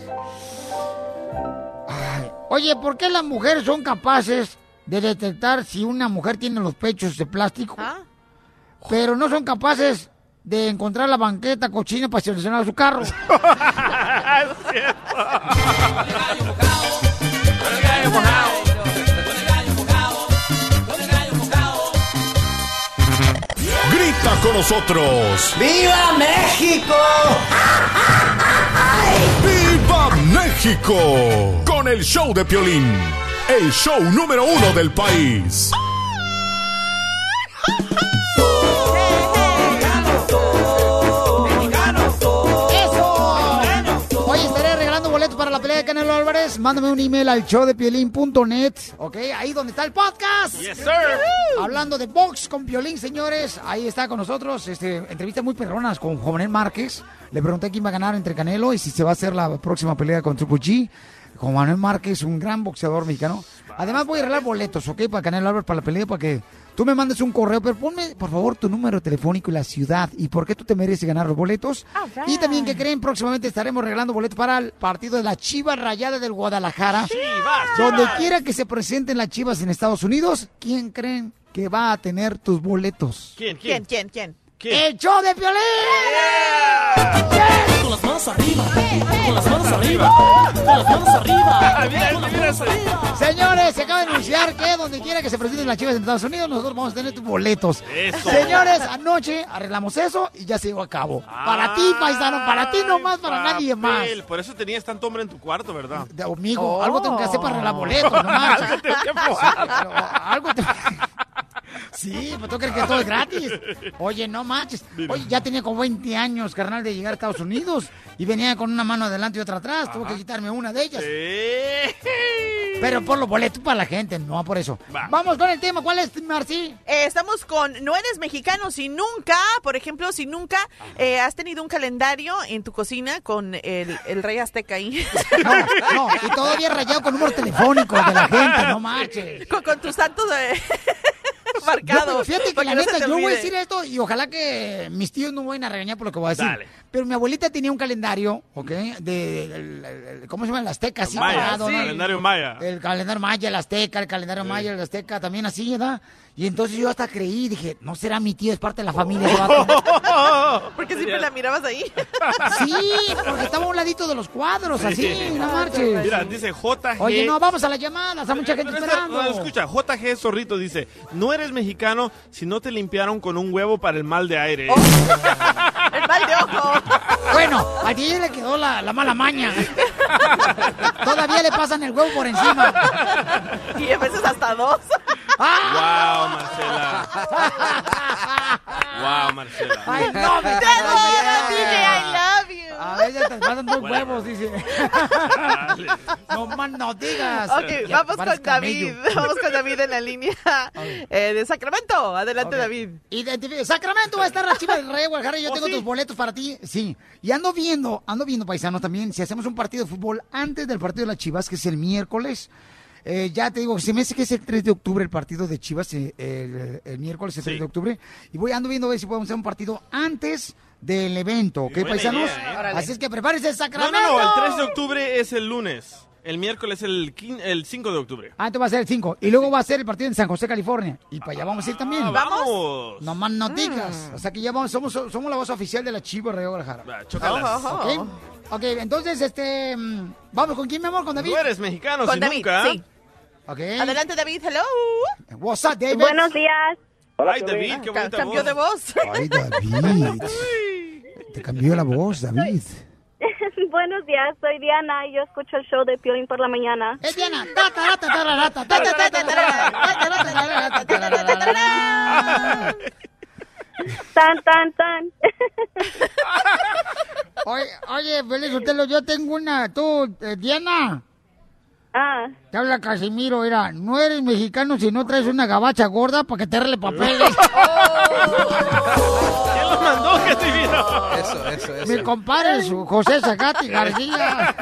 Ay, Oye, ¿por qué las mujeres son capaces de detectar si una mujer tiene los pechos de plástico? Pero no son capaces de encontrar la banqueta cochina para estacionar su carro. Grita con nosotros. ¡Viva México! ¡Viva México! Con el show de Piolín. El show número uno del país. quieres, mándame un email al showdepiolín.net, ¿ok? Ahí donde está el podcast. Yes, sir. Hablando de box con Piolín, señores, ahí está con nosotros, este, entrevistas muy perronas con Jovenel Márquez. Le pregunté quién va a ganar entre Canelo y si se va a hacer la próxima pelea con Triple G. Con Manuel Márquez, un gran boxeador mexicano. Además voy a arreglar boletos, ¿ok? Para Canelo Álvarez, para la pelea, para que tú me mandes un correo, pero ponme, por favor, tu número telefónico y la ciudad y por qué tú te mereces ganar los boletos. Y también que creen, próximamente estaremos regalando boletos para el partido de la Chivas Rayada del Guadalajara. Chivas, Donde Chivas. quiera que se presenten las Chivas en Estados Unidos, ¿quién creen que va a tener tus boletos? ¿Quién? ¿Quién? ¿Quién? ¿Quién? ¡El show de Piolín! Con las manos arriba, con las manos arriba, con las manos arriba. Mira, mira eso. Señores, se acaba de anunciar que donde quiera que se presenten las chivas en Estados Unidos, nosotros vamos a tener tus boletos. Eso. Señores, anoche arreglamos eso y ya se llevó a cabo. para ti, paisano, para ti nomás, para nadie más. Papel, Por eso tenías tanto hombre en tu cuarto, ¿verdad? De- Amigo, algo tengo que hacer para arreglar boletos, no manches. Algo tengo que algo te- Sí, pues tú crees que todo es gratis. Oye, no manches. Oye, ya tenía como 20 años, carnal, de llegar a Estados Unidos y venía con una mano adelante y otra atrás. Tuve que quitarme una de ellas. Pero por los boletos para la gente, no por eso. Vamos con el tema. ¿Cuál es, Marci? Eh, estamos con no eres mexicano si nunca, por ejemplo, si nunca eh, has tenido un calendario en tu cocina con el, el rey azteca ahí. No, y todavía rayado con números telefónicos de la gente, no marches. con, con tus santos eh, marcados. Yo, fíjate que la neta, yo voy a decir esto y ojalá que mis tíos no me vayan a regañar por lo que voy a decir. Dale. Pero mi abuelita tenía un calendario, ¿ok? De, de- el- el- el- ¿cómo se llama? El Azteca, así Maya, sí. ¿no? Calendario Maya. El calendario Maya, el Azteca, el calendario Maya, el Azteca, también así, ¿verdad? Y entonces yo hasta creí, dije, no será mi tío, es parte de la familia. ese vato?" Porque siempre la mirabas ahí. Sí, porque estaba a un ladito de los cuadros, así, no marches. Mira, dice JG. Oye, no, vamos a las llamadas, hay mucha gente esperando. no, escucha, JG Zorrito dice, no eres mexicano si no te limpiaron con un huevo para el mal de aire. Oh. El mal de ojo. Bueno, a ti le quedó la, la mala maña. Todavía le pasan el huevo por encima. Y a veces hasta dos. Wow, Marcela. Wow, Marcela. Ay, no, me Te adoro. DJ, I love you. A veces te pasan dos huevos, dice. No más no digas. Ok, Ya vamos con David. Vamos con David en la línea eh, de Sacramento. Adelante. David. Identifi- Sacramento va a estar la chiva del Rey Guadalajara y yo ¿Oh, tengo sí? tus boletos para ti. Sí. Y ando viendo, ando viendo, paisanos, también, si hacemos un partido de fútbol antes del partido de las Chivas, que es el miércoles. Eh, ya te digo, se me hace que es el 3 de octubre el partido de Chivas, eh, el, el miércoles el 3 Sí. de octubre. Y voy ando viendo a ver si podemos hacer un partido antes del evento, ¿ok, Buena paisanos? idea, ¿eh? Así es que prepárense, No, Sacramento. no, no, el 3 de octubre es el lunes. El miércoles el, quin- el 5 de octubre. Ah, entonces va a ser el 5. Y luego va a ser el partido en San José, California. Y para allá vamos a ir también. Ah, vamos. No más no digas. O sea que ya vamos, somos, somos la voz oficial de la Chivas Rey Guadalajara. Ojo, ¿Ok? Entonces, este. mm, Vamos, ¿con quién, mi amor? ¿Con David? No eres mexicano Con si David, nunca. sí. Adelante, David. Hello. What's up, David? Buenos días. Hola, David, qué Cambió de voz. Ay, David. Te cambió la voz, David. Buenos días, soy Diana y yo escucho el show de Piolín por la mañana. Es Diana. Tan, tan, tan. Oye, oye, Feliz Otelo, yo tengo una. ¿Tú, Diana? Ah, Te habla Casimiro, mira, no eres mexicano si no traes una gabacha gorda para que te arregle papeles. ¿Quién lo mandó, Casimiro? Eso, eso, eso. Mi compadre, su José Zagati García.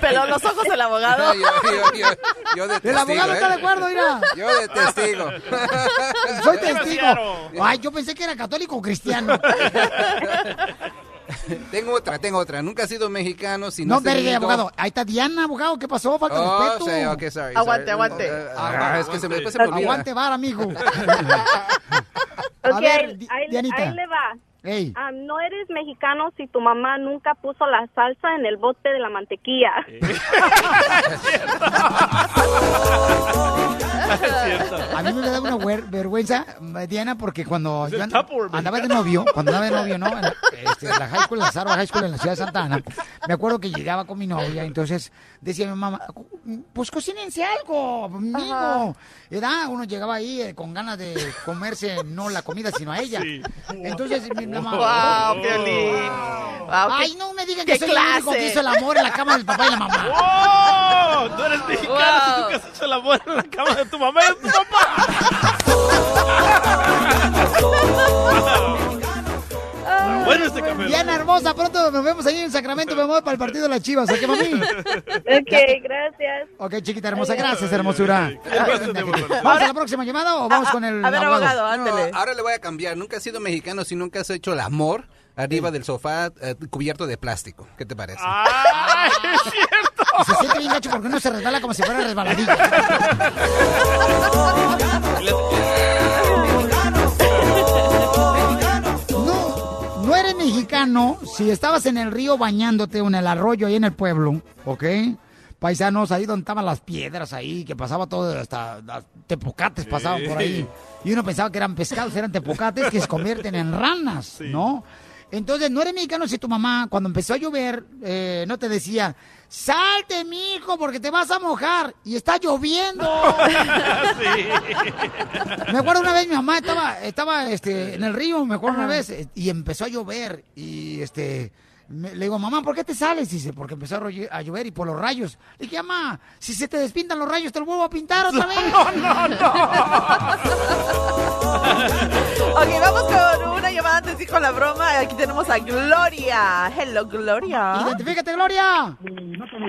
Peló los ojos el abogado. yo, yo, yo, yo de El testigo, abogado está ¿eh? de acuerdo, mira. Yo de testigo. Soy testigo. Ay, yo pensé que era católico o cristiano. tengo otra, tengo otra. Nunca he sido mexicano si no tenido- abogado. Ahí está Diana, abogado. ¿Qué pasó? Falta Oh, respeto. sí, ok, sorry, Aguante, sorry. aguante. Eh, ah, es que se me, después se me olvida. Aguante bar, amigo. ok, A ver, ahí, ahí le va. Ey. Ah, no eres mexicano si tu mamá nunca puso la salsa en el bote de la mantequilla. A mí me da una ver- vergüenza, Diana, porque cuando Es yo el and- Tupperware, andaba de novio, cuando andaba de novio, ¿no? En la, este, la high school, la Sarva High School en la ciudad de Santa Ana, me acuerdo que llegaba con mi novia, entonces decía mi mamá, pues cocínense algo, conmigo. ¿Verdad? Uno llegaba ahí eh, con ganas de comerse no la comida, sino a ella. Entonces mi mamá... Wow, Piolín. Wow, Ay, no me digan que soy el único que hizo el amor en la cama del papá y la mamá. ¡Oh! Tú eres mexicano si nunca has hecho el amor en la cama de tu mamá y de tu papá. bueno este café. Diana hermosa, pronto nos vemos ahí en Sacramento, mi amor, para el partido de las Chivas, ¿ok, mami? Ok, gracias. Ok, chiquita hermosa, gracias, hermosura. ¿Vamos a la próxima llamada o vamos con el A ver, abogado, No, ándele. ahora le voy a cambiar. Nunca has sido mexicano si nunca has hecho el amor arriba del sofá eh, cubierto de plástico. ¿Qué te parece? ¡Ay, es cierto! Y se siente bien gacho porque uno se resbala como si fuera resbaladilla. No, eres mexicano si estabas en el río bañándote o en el arroyo ahí en el pueblo, ¿ok? Paisanos, ahí donde estaban las piedras ahí, que pasaba todo, hasta tepocates pasaban por ahí. Y uno pensaba que eran pescados, eran tepocates que se convierten en ranas, ¿no? Entonces, no eres mexicano si tu mamá, cuando empezó a llover, eh, no te decía, salte, mijo, porque te vas a mojar. Y está lloviendo. Me acuerdo una vez mi mamá estaba, estaba este, en el río, me acuerdo una vez, y empezó a llover. Y este me- le digo, mamá, ¿por qué te sales? Dice, porque empezó a, llover y por los rayos. Le dije, mamá, si se te despintan los rayos, te los vuelvo a pintar otra vez. No, no, no. ok, vamos con una llamada antes dijo la broma. Aquí tenemos a Gloria. Hello, Gloria. Identifícate, Gloria.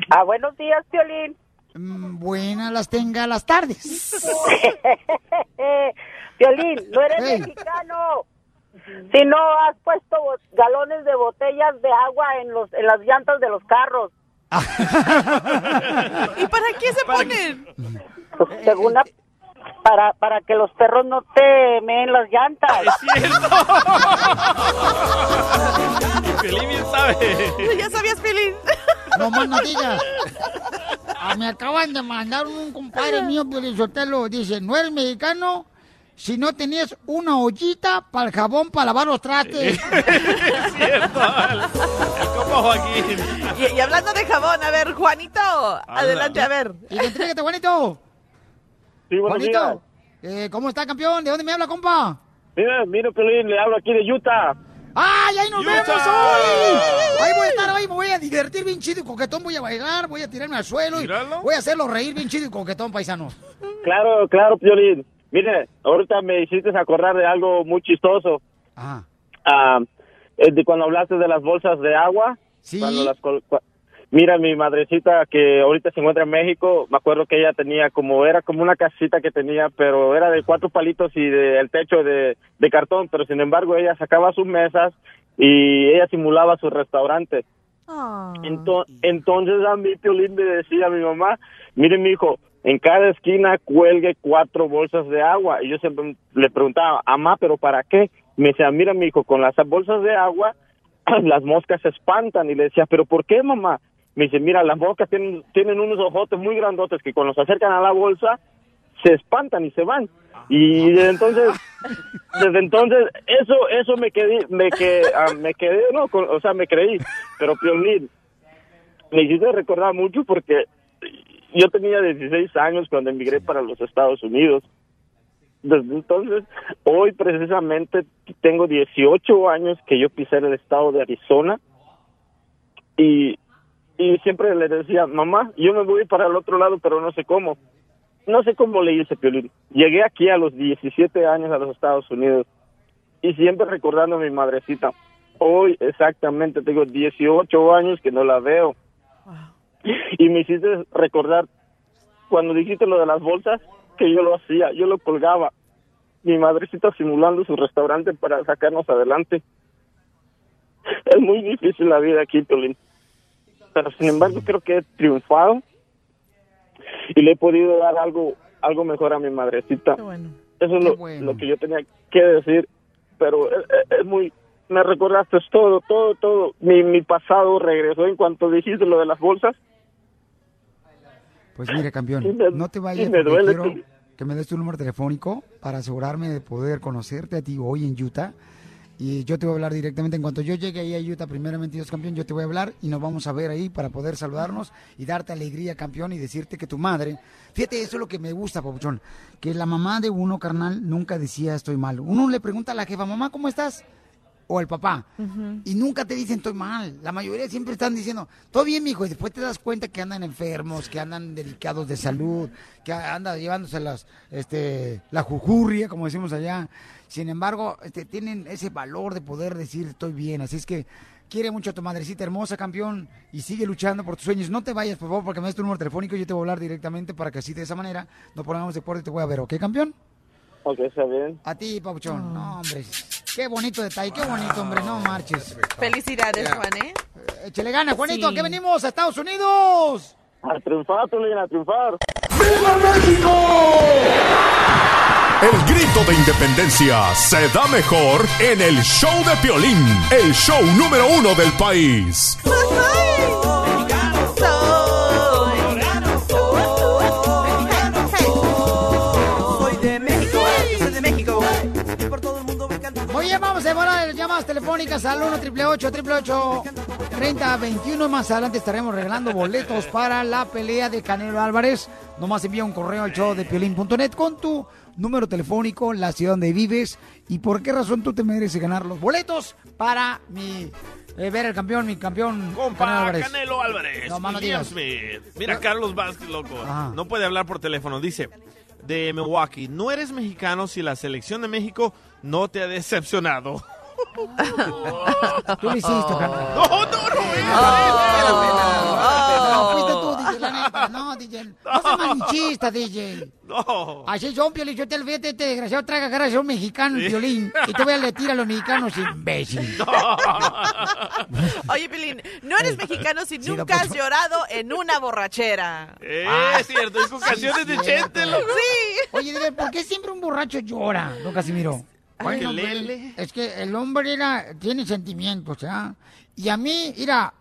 Ah, buenos días, Piolín. Mm, Buenas las tenga las tardes. Piolín, no eres Hey. mexicano. Si no has puesto galones de botellas de agua en los en las llantas de los carros. ¿Y para qué se ponen? Pues, según la- para para que los perros no te meen las llantas. Piolín bien sabe. ¿Ya sabías, Pilín? No más no digas. Ah, me acaban de mandar un compadre mío, Sotelo. Dice, no eres mexicano si no tenías una ollita para el jabón para lavar los trastes. es cierto. Compa Joaquín. Y, y hablando de jabón, a ver, Juanito, adelante, a ver. Identifícate, Juanito. Sí, Juanito, eh, ¿cómo está, campeón? ¿De dónde me habla, compa? Mira, mira, Pelín, le hablo aquí de Utah. ¡Ay, ahí nos Utah. vemos hoy! Ahí voy a estar hoy, me voy a divertir bien chido y coquetón, voy a bailar, voy a tirarme al suelo y voy a hacerlo reír bien chido y coquetón, paisanos. Claro, claro, Piolín. Mire, ahorita me hiciste acordar de algo muy chistoso. Ah. Ah, de cuando hablaste de las bolsas de agua. Sí. Cuando las Mira, mi madrecita que ahorita se encuentra en México, me acuerdo que ella tenía como, era como una casita que tenía, pero era de cuatro palitos y de, el techo de, de cartón, pero sin embargo ella sacaba sus mesas y ella simulaba su restaurante. Ento- entonces a mí Piolín me decía a mi mamá, mire mi hijo, en cada esquina cuelgue cuatro bolsas de agua. Y yo siempre le preguntaba, mamá, ¿pero para qué? Me decía, mira mi hijo, con las bolsas de agua las moscas se espantan. Y le decía, ¿pero por qué mamá? Me dice, mira, las moscas tienen, tienen unos ojotes muy grandotes que cuando se acercan a la bolsa se espantan y se van. Y desde entonces, desde entonces, eso, eso me quedé, me quedé, ah, me quedé, no, con- o sea, me creí. Pero Piolín, me hiciste recordar mucho porque yo tenía 16 años cuando emigré para los Estados Unidos. Desde entonces, hoy precisamente tengo 18 años que yo pisé el estado de Arizona y, y siempre le decía, mamá, yo me voy para el otro lado, pero no sé cómo. No sé cómo le hice, Piolín. Llegué aquí a los 17 años a los Estados Unidos y siempre recordando a mi madrecita. Hoy exactamente tengo 18 años que no la veo. Y me hiciste recordar cuando dijiste lo de las bolsas, que yo lo hacía, yo lo colgaba. Mi madrecita simulando su restaurante para sacarnos adelante. Es muy difícil la vida aquí, Piolín. Pero sin embargo creo que he triunfado y le he podido dar algo algo mejor a mi madrecita. Eso es lo, lo que yo tenía que decir, pero es, es- es muy... Me recordaste todo, todo, todo. Mi, mi pasado regresó en cuanto dijiste lo de las bolsas. Pues mire, campeón, me- no te vayas me duele, quiero, que me des tu número telefónico para asegurarme de poder conocerte a ti hoy en Utah. Y yo te voy a hablar directamente. En cuanto yo llegue ahí a Utah, primeramente Dios campeón, yo te voy a hablar y nos vamos a ver ahí para poder saludarnos y darte alegría, campeón, y decirte que tu madre. Fíjate, eso es lo que me gusta, Papuchón. Que la mamá de uno, carnal, nunca decía estoy mal. Uno le pregunta a la jefa, mamá, ¿cómo estás? O el papá. Y nunca te dicen estoy mal. La mayoría siempre están diciendo, todo bien, mijo. Y después te das cuenta que andan enfermos, que andan delicados de salud, que andan llevándose las, este, la jujurria, como decimos allá. Sin embargo, este, tienen ese valor de poder decir estoy bien. Así es que quiere mucho a tu madrecita hermosa, campeón, y sigue luchando por tus sueños. No te vayas, por favor, porque me des tu número telefónico y yo te voy a hablar directamente para que así de esa manera nos pongamos de acuerdo y te voy a ver, ¿ok, campeón? Ok, está bien. A ti, Pabuchón. No, hombre. Qué bonito detalle, qué bonito, hombre. No marches. Felicidades. Juan, ¿eh? Échale gana, Juanito, Sí. que venimos a Estados Unidos. A triunfar, Piolín, a triunfar. ¡Viva México! El grito de independencia se da mejor en el show de Piolín, el show número uno del país. Vamos a devorar las llamadas telefónicas al 1 888 3021 Más adelante estaremos regalando boletos para la pelea de Canelo Álvarez. Nomás envía un correo al show de piolín.net con tu número telefónico, la ciudad donde vives y por qué razón tú te mereces ganar los boletos para mi eh, ver el campeón, mi campeón Canelo Compa Álvarez. Canelo Álvarez. No, mano. Mira, Carlos Vázquez, loco. Ajá. No puede hablar por teléfono. Dice, de Milwaukee, no eres mexicano si la selección de México no te ha decepcionado. Tú lo hiciste, carnal. No, no, no. No, tú, DJ. No, DJ. No seas malinchista, DJ. No. Así son, Piolín. Yo te lo fíjate, este desgraciado traga cara de un mexicano, Sí. Piolín. Y te voy a le tira a los mexicanos, imbécil. Oye, Pilín, no eres mexicano si Sí, nunca has llorado en una borrachera. Eh, Ah, es cierto, hay canciones de cierto. Chente, loco. Sí. Oye, dile, ¿por qué siempre un borracho llora, don Casimiro? Ay, pues, es que el hombre era, tiene sentimientos, ¿ah? Y a mí, mira,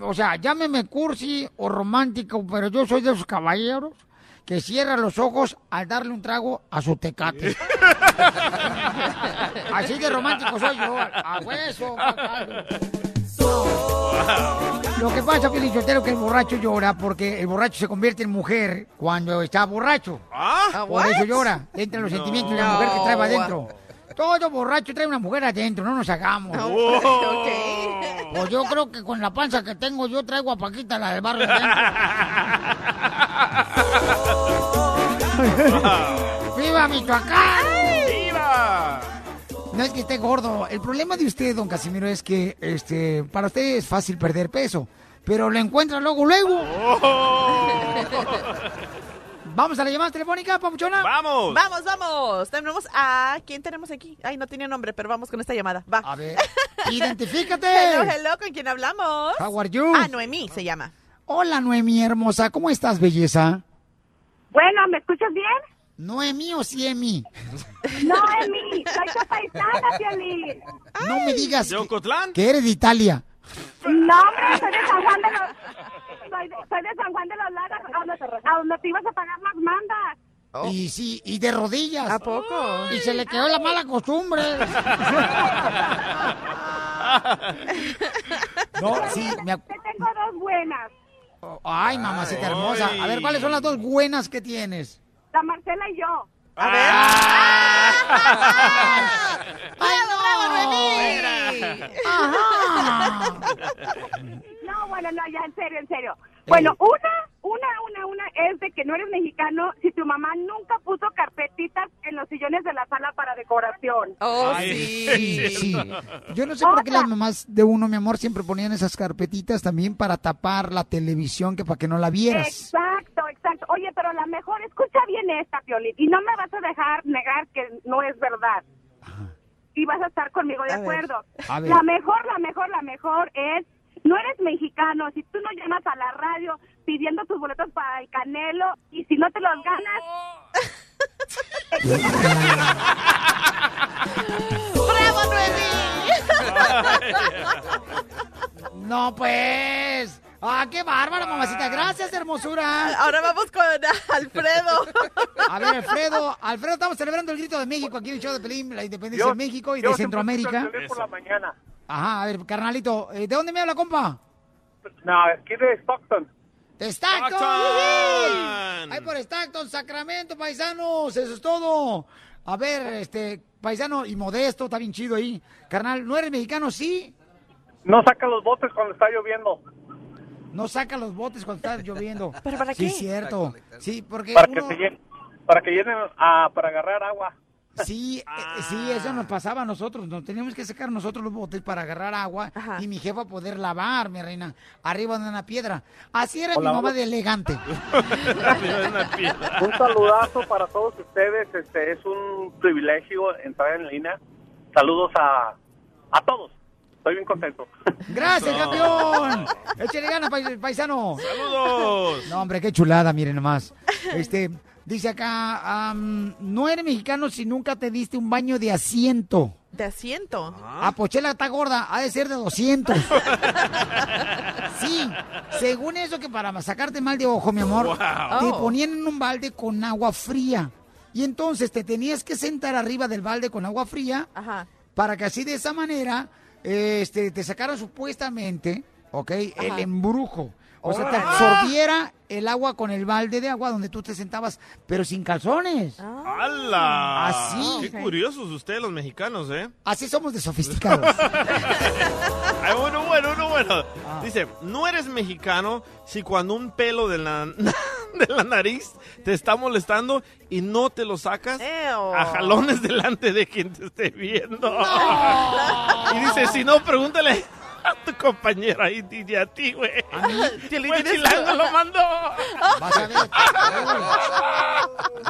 o sea, llámeme cursi o romántico, pero yo soy de esos caballeros que cierra los ojos al darle un trago a su tecate. Así de romántico soy yo, a hueso. Lo que pasa, Feliz Sotero, que el borracho llora porque el borracho se convierte en mujer cuando está borracho. ¿Ah? Por eso llora. Le entran los No. sentimientos de la mujer que trae adentro. Todo borracho trae una mujer adentro, no nos hagamos. Ok. Pues yo creo que con la panza que tengo yo traigo a Paquita, la del barrio adentro. ¡Viva Michoacán! ¡Viva! No es que esté gordo. El problema de usted, don Casimiro, es que este, para usted es fácil perder peso. Pero lo encuentra luego, luego. Vamos a la llamada telefónica, papuchona. ¡Vamos! Vamos, vamos. Tenemos a... ¿Quién tenemos aquí? Ay, no tiene nombre, pero vamos con esta llamada. Va. A ver, identifícate. Hello, hello, ¿con quién hablamos? How are you? Ah, Noemí se llama. Hola, Noemí hermosa. ¿Cómo estás, belleza? Bueno, ¿me escuchas bien? ¿Noemí o Siemi? No, Emi, soy paisana, Piolín. No me digas ¿De que, Ocotlán? que eres de Italia. No, hombre, soy de San Juan de los... Soy de, soy de San Juan de los Lagos, a donde, a donde te ibas a pagar las mandas. Y sí, y de rodillas. ¿A poco? Y se le quedó la mala costumbre. no, sí, me ac- Te tengo dos buenas. Ay, mamacita hermosa. A ver, ¿cuáles son las dos buenas que tienes? La Marcela y yo. A ver. ¡Ay, no! Ajá. No, bueno, no, ya, en serio, en serio. Bueno, una, una, una, una es de que no eres mexicano si tu mamá nunca puso carpetitas en los sillones de la sala para decoración. Oh, Ay, sí. Sí, sí. Yo no sé por qué las mamás de uno, mi amor, siempre ponían esas carpetitas también para tapar la televisión, que para que no la vieras. Exacto, exacto. Oye, pero la mejor, escucha bien esta, Piolín, y no me vas a dejar negar que no es verdad. Y vas a estar conmigo de A ver. acuerdo. A ver. La mejor, la mejor, la mejor es, no eres mexicano, si tú no llamas a la radio pidiendo tus boletos para el Canelo, y si no te los ganas, ¡Bravo, Noemí! No, pues. Ah, qué bárbara, mamacita. Gracias, hermosura. Ahora vamos con Alfredo. A ver, Alfredo. Alfredo, estamos celebrando el grito de México aquí en el show de Pelín, la independencia Yo- de México y yo de Centroamérica. por la mañana. Ajá, a ver, carnalito, eh, ¿de dónde me habla, compa? No, aquí de Stockton. ¡De Stockton! Stockton. ¡Ay, por Stockton, Sacramento, paisanos! Eso es todo. A ver, este, paisano y modesto, está bien chido ahí. Carnal, ¿no eres mexicano, sí? No saca los botes cuando está lloviendo. No saca los botes cuando está lloviendo. ¿Pero para Sí, qué? cierto. Sí, porque Para uno- que se llenen, para que llenen, ah, para agarrar agua. Sí, eh, sí, eso nos pasaba a nosotros. Nos teníamos que sacar nosotros los botes para agarrar agua y mi jefa poder lavar, mi reina, arriba de una piedra. Así era O mi la- mamá de elegante. Un saludazo para todos ustedes. Este es un privilegio entrar en línea. Saludos a, a todos. Estoy bien contento. ¡Gracias, campeón! ¡Échale ganas, pais- paisano! ¡Saludos! No, hombre, qué chulada, miren nomás. Este, dice acá, no eres mexicano si nunca te diste un baño de asiento. De asiento. Ah, Pochela está gorda, ha de ser de 200. Sí, según eso que para sacarte mal de ojo, mi amor, Wow. te Oh. ponían en un balde con agua fría. Y entonces te tenías que sentar arriba del balde con agua fría para que así de esa manera este, te sacaran supuestamente, ¿ok? El embrujo. O sea, te absorbiera el agua con el balde de agua donde tú te sentabas, pero sin calzones. ¡Hala! Así. Qué curiosos ustedes los mexicanos, ¿eh? Así somos de sofisticados. Ay, bueno, bueno, bueno, bueno. Ah. Dice, no eres mexicano si cuando un pelo de la, de la nariz te está molestando y no te lo sacas a jalones delante de quien te esté viendo. Y dice, si no, pregúntale a tu compañera y, y a ti, güey. Piolín, Fue tienes- Chilango lo mandó. Vas a ver.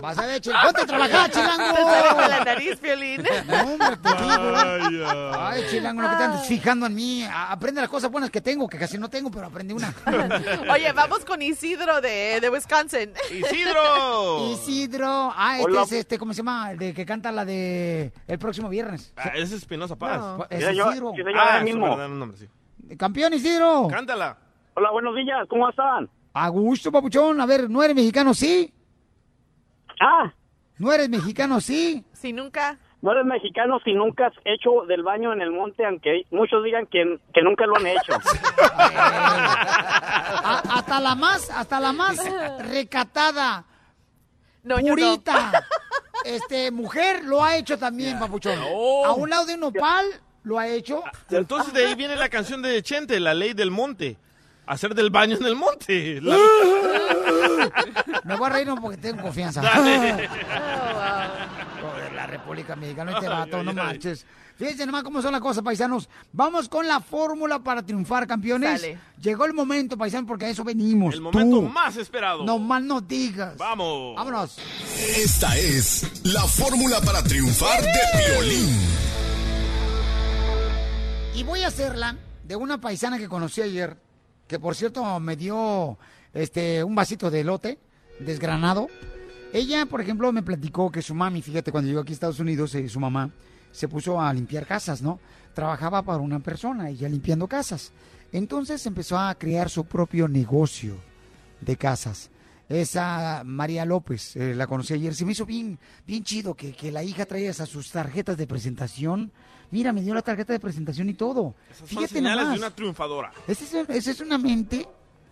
Vas a ver, chilango. Ponte a trabajar, chilango. Te con la nariz, Piolín. No, hombre, te digo. Ay, chilango, lo que te andas fijando en mí. A- Aprende las cosas buenas que tengo, que casi no tengo, pero aprendí una. Oye, vamos con Isidro de, de Wisconsin. ¡Isidro! Isidro. Ah, este Hola. es este, ¿cómo se llama? El de que canta la de el próximo viernes. Ah, ese es Espinosa Paz. No. Es yo- Isidro. yo Ah, ah, su mismo. nombre. Campeón Isidro. Cántala. Hola, buenos días. ¿Cómo están? A gusto, papuchón. A ver, ¿no eres mexicano, sí? Ah. ¿No eres mexicano, sí? Si nunca. No eres mexicano si nunca has hecho del baño en el monte, aunque muchos digan que, que nunca lo han hecho. A- hasta la más, hasta la más recatada, yo no. purita, este, mujer lo ha hecho también, papuchón. A un lado de un nopal lo ha hecho. Entonces de ahí viene la canción de Chente, La Ley del Monte. Hacer del baño en el monte. La- Me voy a reír porque tengo confianza. Dale. Joder, la República Mexicana, este vato, no marches. Fíjense nomás cómo son las cosas, paisanos. Vamos con la fórmula para triunfar, campeones. Sale. Llegó el momento, paisanos, porque a eso venimos. El momento Tú. más esperado. No más no digas. Vamos. Vámonos. Esta es la fórmula para triunfar de violín. Y voy a hacerla de una paisana que conocí ayer, que por cierto me dio este un vasito de elote desgranado. Ella, por ejemplo, me platicó que su mami, fíjate, cuando llegó aquí a Estados Unidos, eh, su mamá se puso a limpiar casas, ¿no? Trabajaba para una persona, ella limpiando casas. Entonces empezó a crear su propio negocio de casas. Esa María López, eh, la conocí ayer, se me hizo bien, bien chido que, que la hija traía esas sus tarjetas de presentación. Mira, me dio la tarjeta de presentación y todo. Esas son Fíjate señales nomás. de una triunfadora. Esa es, esa es una mente,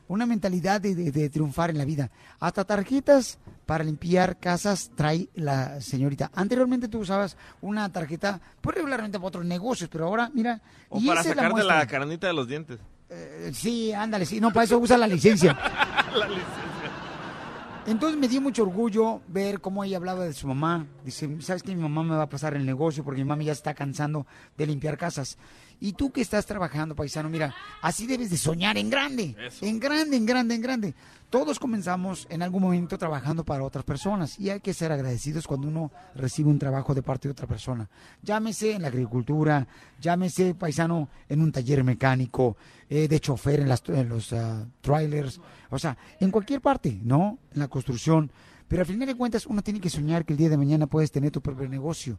una mentalidad de, de- de triunfar en la vida. Hasta tarjetas para limpiar casas trae la señorita. Anteriormente tú usabas una tarjeta, pues regularmente para otros negocios, pero ahora, mira, O y para es la sacarte muestra. la carnita de los dientes. Eh, sí, ándale, sí, no, para eso usa la licencia. La licencia. Entonces me dio mucho orgullo ver cómo ella hablaba de su mamá. Dice, ¿sabes que mi mamá me va a pasar el negocio porque mi mamá ya está cansando de limpiar casas? Y tú que estás trabajando, paisano, mira, así debes de soñar en grande, en grande, en grande, en grande. Todos comenzamos en algún momento trabajando para otras personas y hay que ser agradecidos cuando uno recibe un trabajo de parte de otra persona. Llámese en la agricultura, llámese paisano en un taller mecánico, eh, de chofer en, las, en los ah, trailers, o sea, en cualquier parte, ¿no? En la construcción. Pero al final de cuentas uno tiene que soñar que el día de mañana puedes tener tu propio negocio.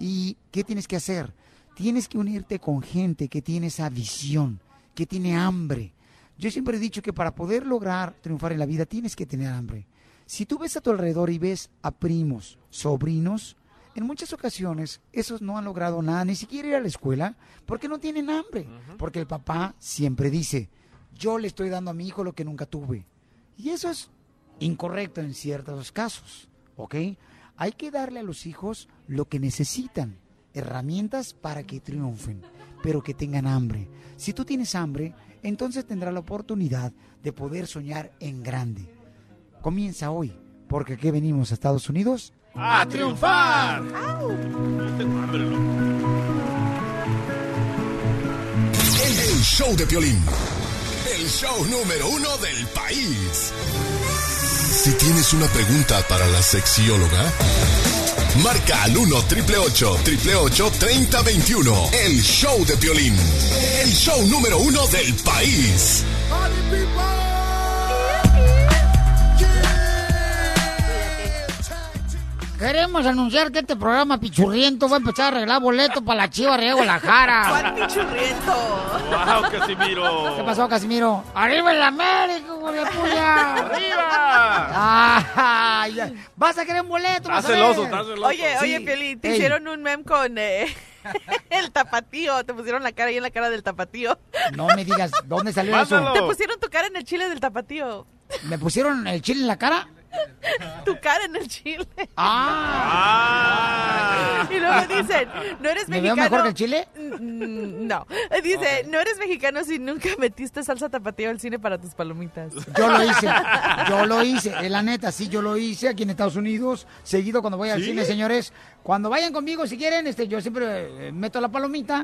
¿Y qué tienes que hacer? Tienes que unirte con gente que tiene esa visión, que tiene hambre. Yo siempre he dicho que para poder lograr triunfar en la vida tienes que tener hambre. Si tú ves a tu alrededor y ves a primos, sobrinos, en muchas ocasiones esos no han logrado nada, ni siquiera ir a la escuela, porque no tienen hambre. Porque el papá siempre dice, yo le estoy dando a mi hijo lo que nunca tuve. Y eso es incorrecto en ciertos casos, ¿ok? Hay que darle a los hijos lo que necesitan, herramientas para que triunfen, pero que tengan hambre. Si tú tienes hambre, entonces tendrás la oportunidad de poder soñar en grande. Comienza hoy, porque aquí venimos a Estados Unidos ¡A triunfar! El show de Piolín. El show número uno del país. Si tienes una pregunta para la sexióloga, marca al 1 888 3021 El show de Piolín. El show número uno del país. Queremos anunciar que este programa pichurriento va a empezar a arreglar boleto para la Chiva de Guadalajara. ¿Cuál pichurriento? ¡Wow, Casimiro! ¿Qué pasó, Casimiro? ¡Arriba el América, puya! ¡Arriba! Ah, ya. ¿Vas a querer un boleto? vas a ver. Oye, oye, Sí. Piolín, te Ey. hicieron un meme con eh, el tapatío. Te pusieron la cara ahí en la cara del tapatío. No me digas, ¿dónde salió eso? Te pusieron tu cara en el chile del tapatío. ¿Me pusieron el chile en la cara? Tu cara en el chile. Ah. Y luego dicen, ¿no eres ¿Me veo mexicano? mejor que el chile? Mm, No. Dice, ¿no eres mexicano si nunca metiste salsa tapatío al cine para tus palomitas? Yo lo hice, yo lo hice, es la neta, sí, yo lo hice aquí en Estados Unidos, seguido cuando voy al ¿Sí? cine, señores. Cuando vayan conmigo, si quieren, este, yo siempre eh, meto la palomita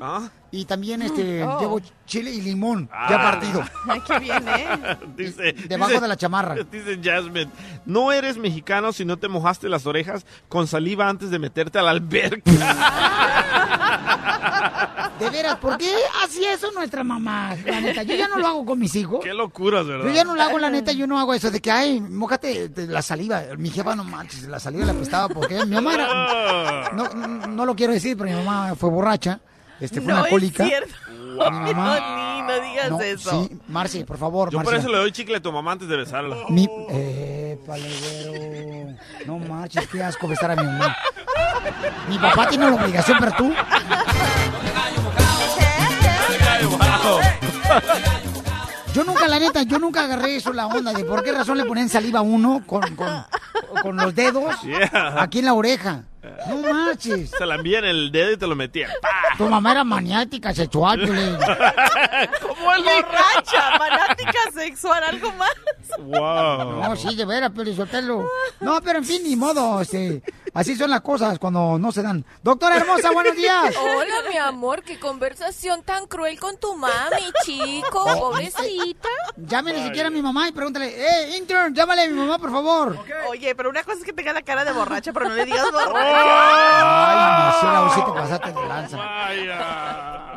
y también este, Oh. llevo chile y limón ya partido. Ay, qué bien, ¿eh? Dice, Debajo dice- de la chamarra. Dice Jasmine, no eres mexicano si no te mojaste las orejas con saliva antes de meterte a la alberca. De veras, ¿por qué así eso nuestra mamá? La neta, yo ya no lo hago con mis hijos. Qué locuras, ¿verdad? Yo ya no lo hago, la neta, yo no hago eso de que, ay, mójate de la saliva. Mi jefa, no manches, la saliva la apestaba porque mi mamá era... No, no, no lo quiero decir, pero mi mamá fue borracha, este, fue no una alcohólica. es cierto. Wow. Mi mamá- No, ni, no digas No, eso. Sí, Marci, por favor, Yo por eso le doy chicle a tu mamá antes de besarla. Mi... Eh, güero. No marches, qué asco besar a mi mamá. Mi papá tiene la obligación, pero tú... Yo nunca, la neta, yo nunca agarré eso, la onda de por qué razón le ponen saliva a uno con, con, con los dedos Yeah. aquí en la oreja. No marches. Se la envía en el dedo y te lo metía. Tu mamá era maniática sexual, Piolín. ¿Cómo el Borracha, fanática sexual, algo más. Wow. No, sí, de veras, Piolín, Sotelo. No, pero en fin, ni modo, este, así son las cosas cuando no se dan. Doctora hermosa, buenos días. Hola, mi amor, qué conversación tan cruel con tu mami, chico, Oh, pobrecita. Llámele siquiera a mi mamá y pregúntale, eh, intern, llámale a mi mamá, por favor. Oye, pero una cosa es que tenga la cara de borracha, pero no le digas borracha. Ay, mi cielo, sí te pasaste de lanza.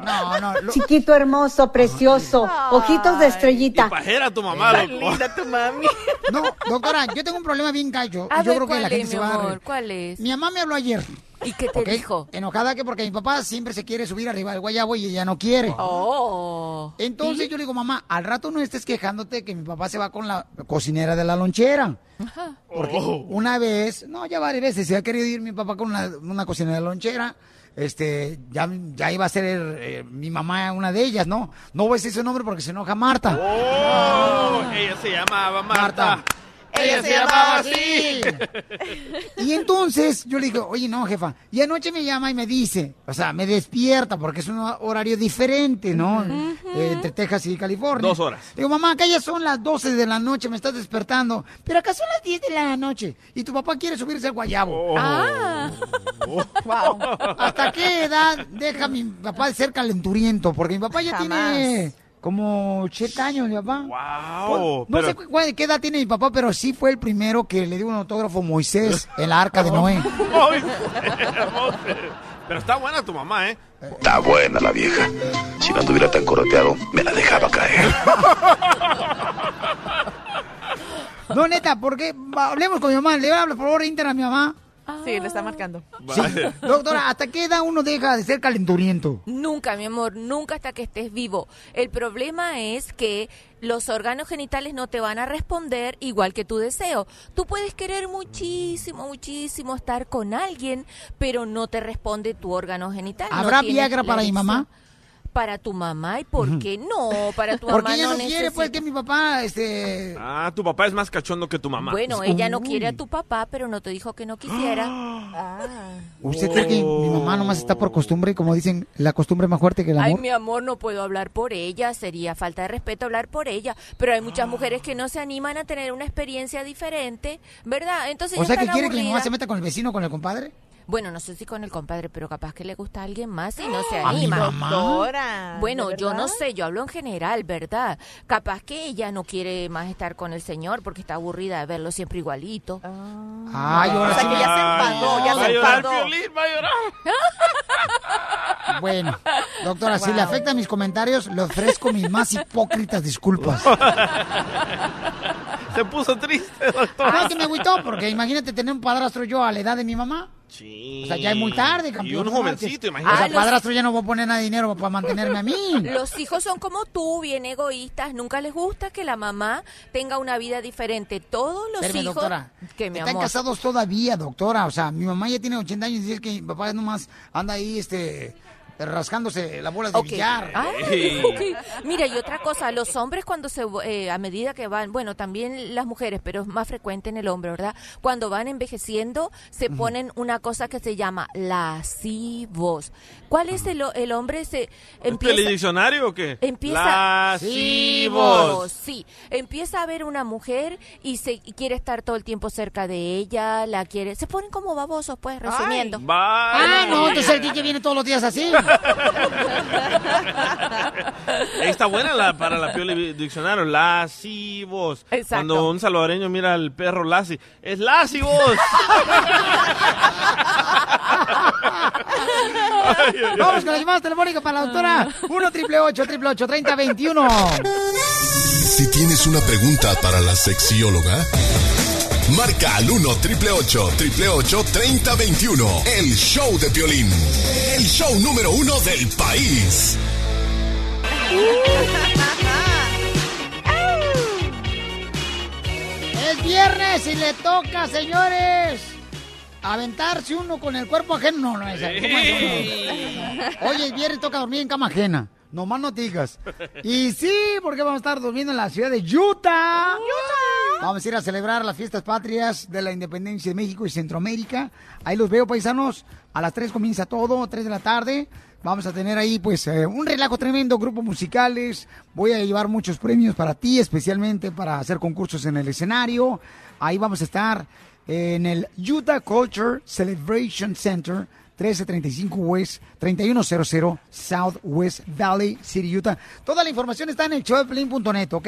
No, no. lo- Chiquito, hermoso, precioso, ojitos de estrellita. Pajera tu mamá, Tan loco. linda tu mami. No, doctora, yo tengo un problema bien gallo. A y yo ver, creo que ¿cuál la gente es, se mi va a amor? ¿Cuál es? Mi mamá me habló ayer. ¿Y qué te dijo? Enojada que porque mi papá siempre se quiere subir arriba del guayabo y ella no quiere. Oh. Entonces yo le digo, mamá, al rato no estés quejándote que mi papá se va con la cocinera de la lonchera. Porque una vez, no, ya varias veces, se ha querido ir mi papá con una, una cocinera de la lonchera. Este, ya, ya iba a ser eh, mi mamá una de ellas, ¿no? No voy a decir su nombre porque se enoja Marta. Oh, ella se llamaba Marta. Ella se llamaba así. Y entonces yo le digo, oye, no, jefa. Y anoche me llama y me dice, o sea, me despierta porque es un horario diferente, ¿no? Eh, entre Texas y California. Dos horas. Digo, mamá, acá ya son las 12 de la noche, me estás despertando. Pero acá son las 10 de la noche. Y tu papá quiere subirse al guayabo. Ah. Wow. ¿Hasta qué edad deja mi papá de ser calenturiento? Porque mi papá ya Jamás. tiene como 80 años, mi papá. Wow. No pero- sé cu- cuál- qué edad tiene mi papá, pero sí fue el primero que le dio un autógrafo a Moisés en la arca de Noé. Ay, Pero está buena tu mamá, ¿eh? Está buena la vieja. Si no anduviera tan coroteado, me la dejaba caer. No, neta, porque hablemos con mi mamá. Le hablo, por favor, interna a mi mamá. Sí, le está marcando. Sí. Doctora, ¿hasta qué edad uno deja de ser calenturiento? Nunca, mi amor, nunca hasta que estés vivo. El problema es que los órganos genitales no te van a responder igual que tu deseo. Tú puedes querer muchísimo, muchísimo estar con alguien, pero no te responde tu órgano genital. ¿Habrá Viagra para mi mamá? Para tu mamá, ¿y por qué no? Para tu mamá Porque ella no, quiere, pues, que mi papá, este... Ah, tu papá es más cachondo que tu mamá. Bueno, ella no quiere a tu papá, pero no te dijo que no quisiera. ¿Usted cree que mi mamá nomás está por costumbre? Como dicen, la costumbre es más fuerte que el Ay, amor. mi amor, no puedo hablar por ella, sería falta de respeto hablar por ella, pero hay muchas mujeres que no se animan a tener una experiencia diferente, ¿verdad? Entonces o sea, que quiere que mi mamá se meta con el vecino, con el compadre. Bueno, no sé si con el compadre, pero capaz que le gusta a alguien más y no se ¿A mi anima. mamá? Doctora, Bueno, ¿de yo no sé, yo hablo en general, ¿verdad? Capaz que ella no quiere más estar con el señor porque está aburrida de verlo siempre igualito. Ay, ahora O sea que ya se enfadó, ya se enfadó. Piolín, va a llorar. Bueno, doctora, si le afectan mis comentarios, le ofrezco mis más hipócritas disculpas. Se puso triste, doctor. No, que me agüitó, porque imagínate tener un padrastro yo a la edad de mi mamá. Sí. O sea, ya es muy tarde, campeón. Y un jovencito, imagínate. O sea, Ah, los- padrastro ya no va a poner nada de dinero para mantenerme a mí. Los hijos son como tú, bien egoístas. Nunca les gusta que la mamá tenga una vida diferente. Todos los Espérame, hijos. doctora. Que mi Están amor. casados todavía, doctora. O sea, mi mamá ya tiene 80 años y dice que mi papá nomás anda ahí, este, rascándose la bola de billar. Ok. Mira, y otra cosa, los hombres cuando se, eh, a medida que van, bueno, también las mujeres, pero es más frecuente en el hombre, ¿verdad? Cuando van envejeciendo, se ponen una cosa que se llama lascivos. ¿Cuál es el, el hombre? Se empieza, ¿Telediccionario o qué? Empieza. Lascivos. Sí, empieza a ver una mujer y se y quiere estar todo el tiempo cerca de ella, la quiere. Se ponen como babosos, pues, resumiendo. Ah, no, entonces el DJ viene todos los días así. Está buena la, para la Pioli Diccionario. Lascivos. Exacto. Cuando un salvadoreño mira al perro Lassi, es lascivos. Vamos con las llamadas telefónicas para la doctora. 1 triple 8 triple 8 30 21. Si tienes una pregunta para la sexióloga, marca al 1 triple 8 triple 8 30 21. El show de violín. El show número uno del país. Es viernes y le toca, señores. Aventarse uno con el cuerpo ajeno. No, no es así. ¿Cómo es? Oye, es viernes toca dormir en cama ajena. Nomás no digas. Y sí, porque vamos a estar durmiendo en la ciudad de Utah. Vamos a ir a celebrar las fiestas patrias de la independencia de México y Centroamérica. Ahí los veo, paisanos. A las 3 comienza todo, 3 de la tarde. Vamos a tener ahí, pues, eh, un relajo tremendo, grupos musicales. Voy a llevar muchos premios para ti, especialmente para hacer concursos en el escenario. Ahí vamos a estar en el Utah Culture Celebration Center, 1335 West, 3100 Southwest Valley City, Utah. Toda la información está en el showdeplin.net, ¿ok?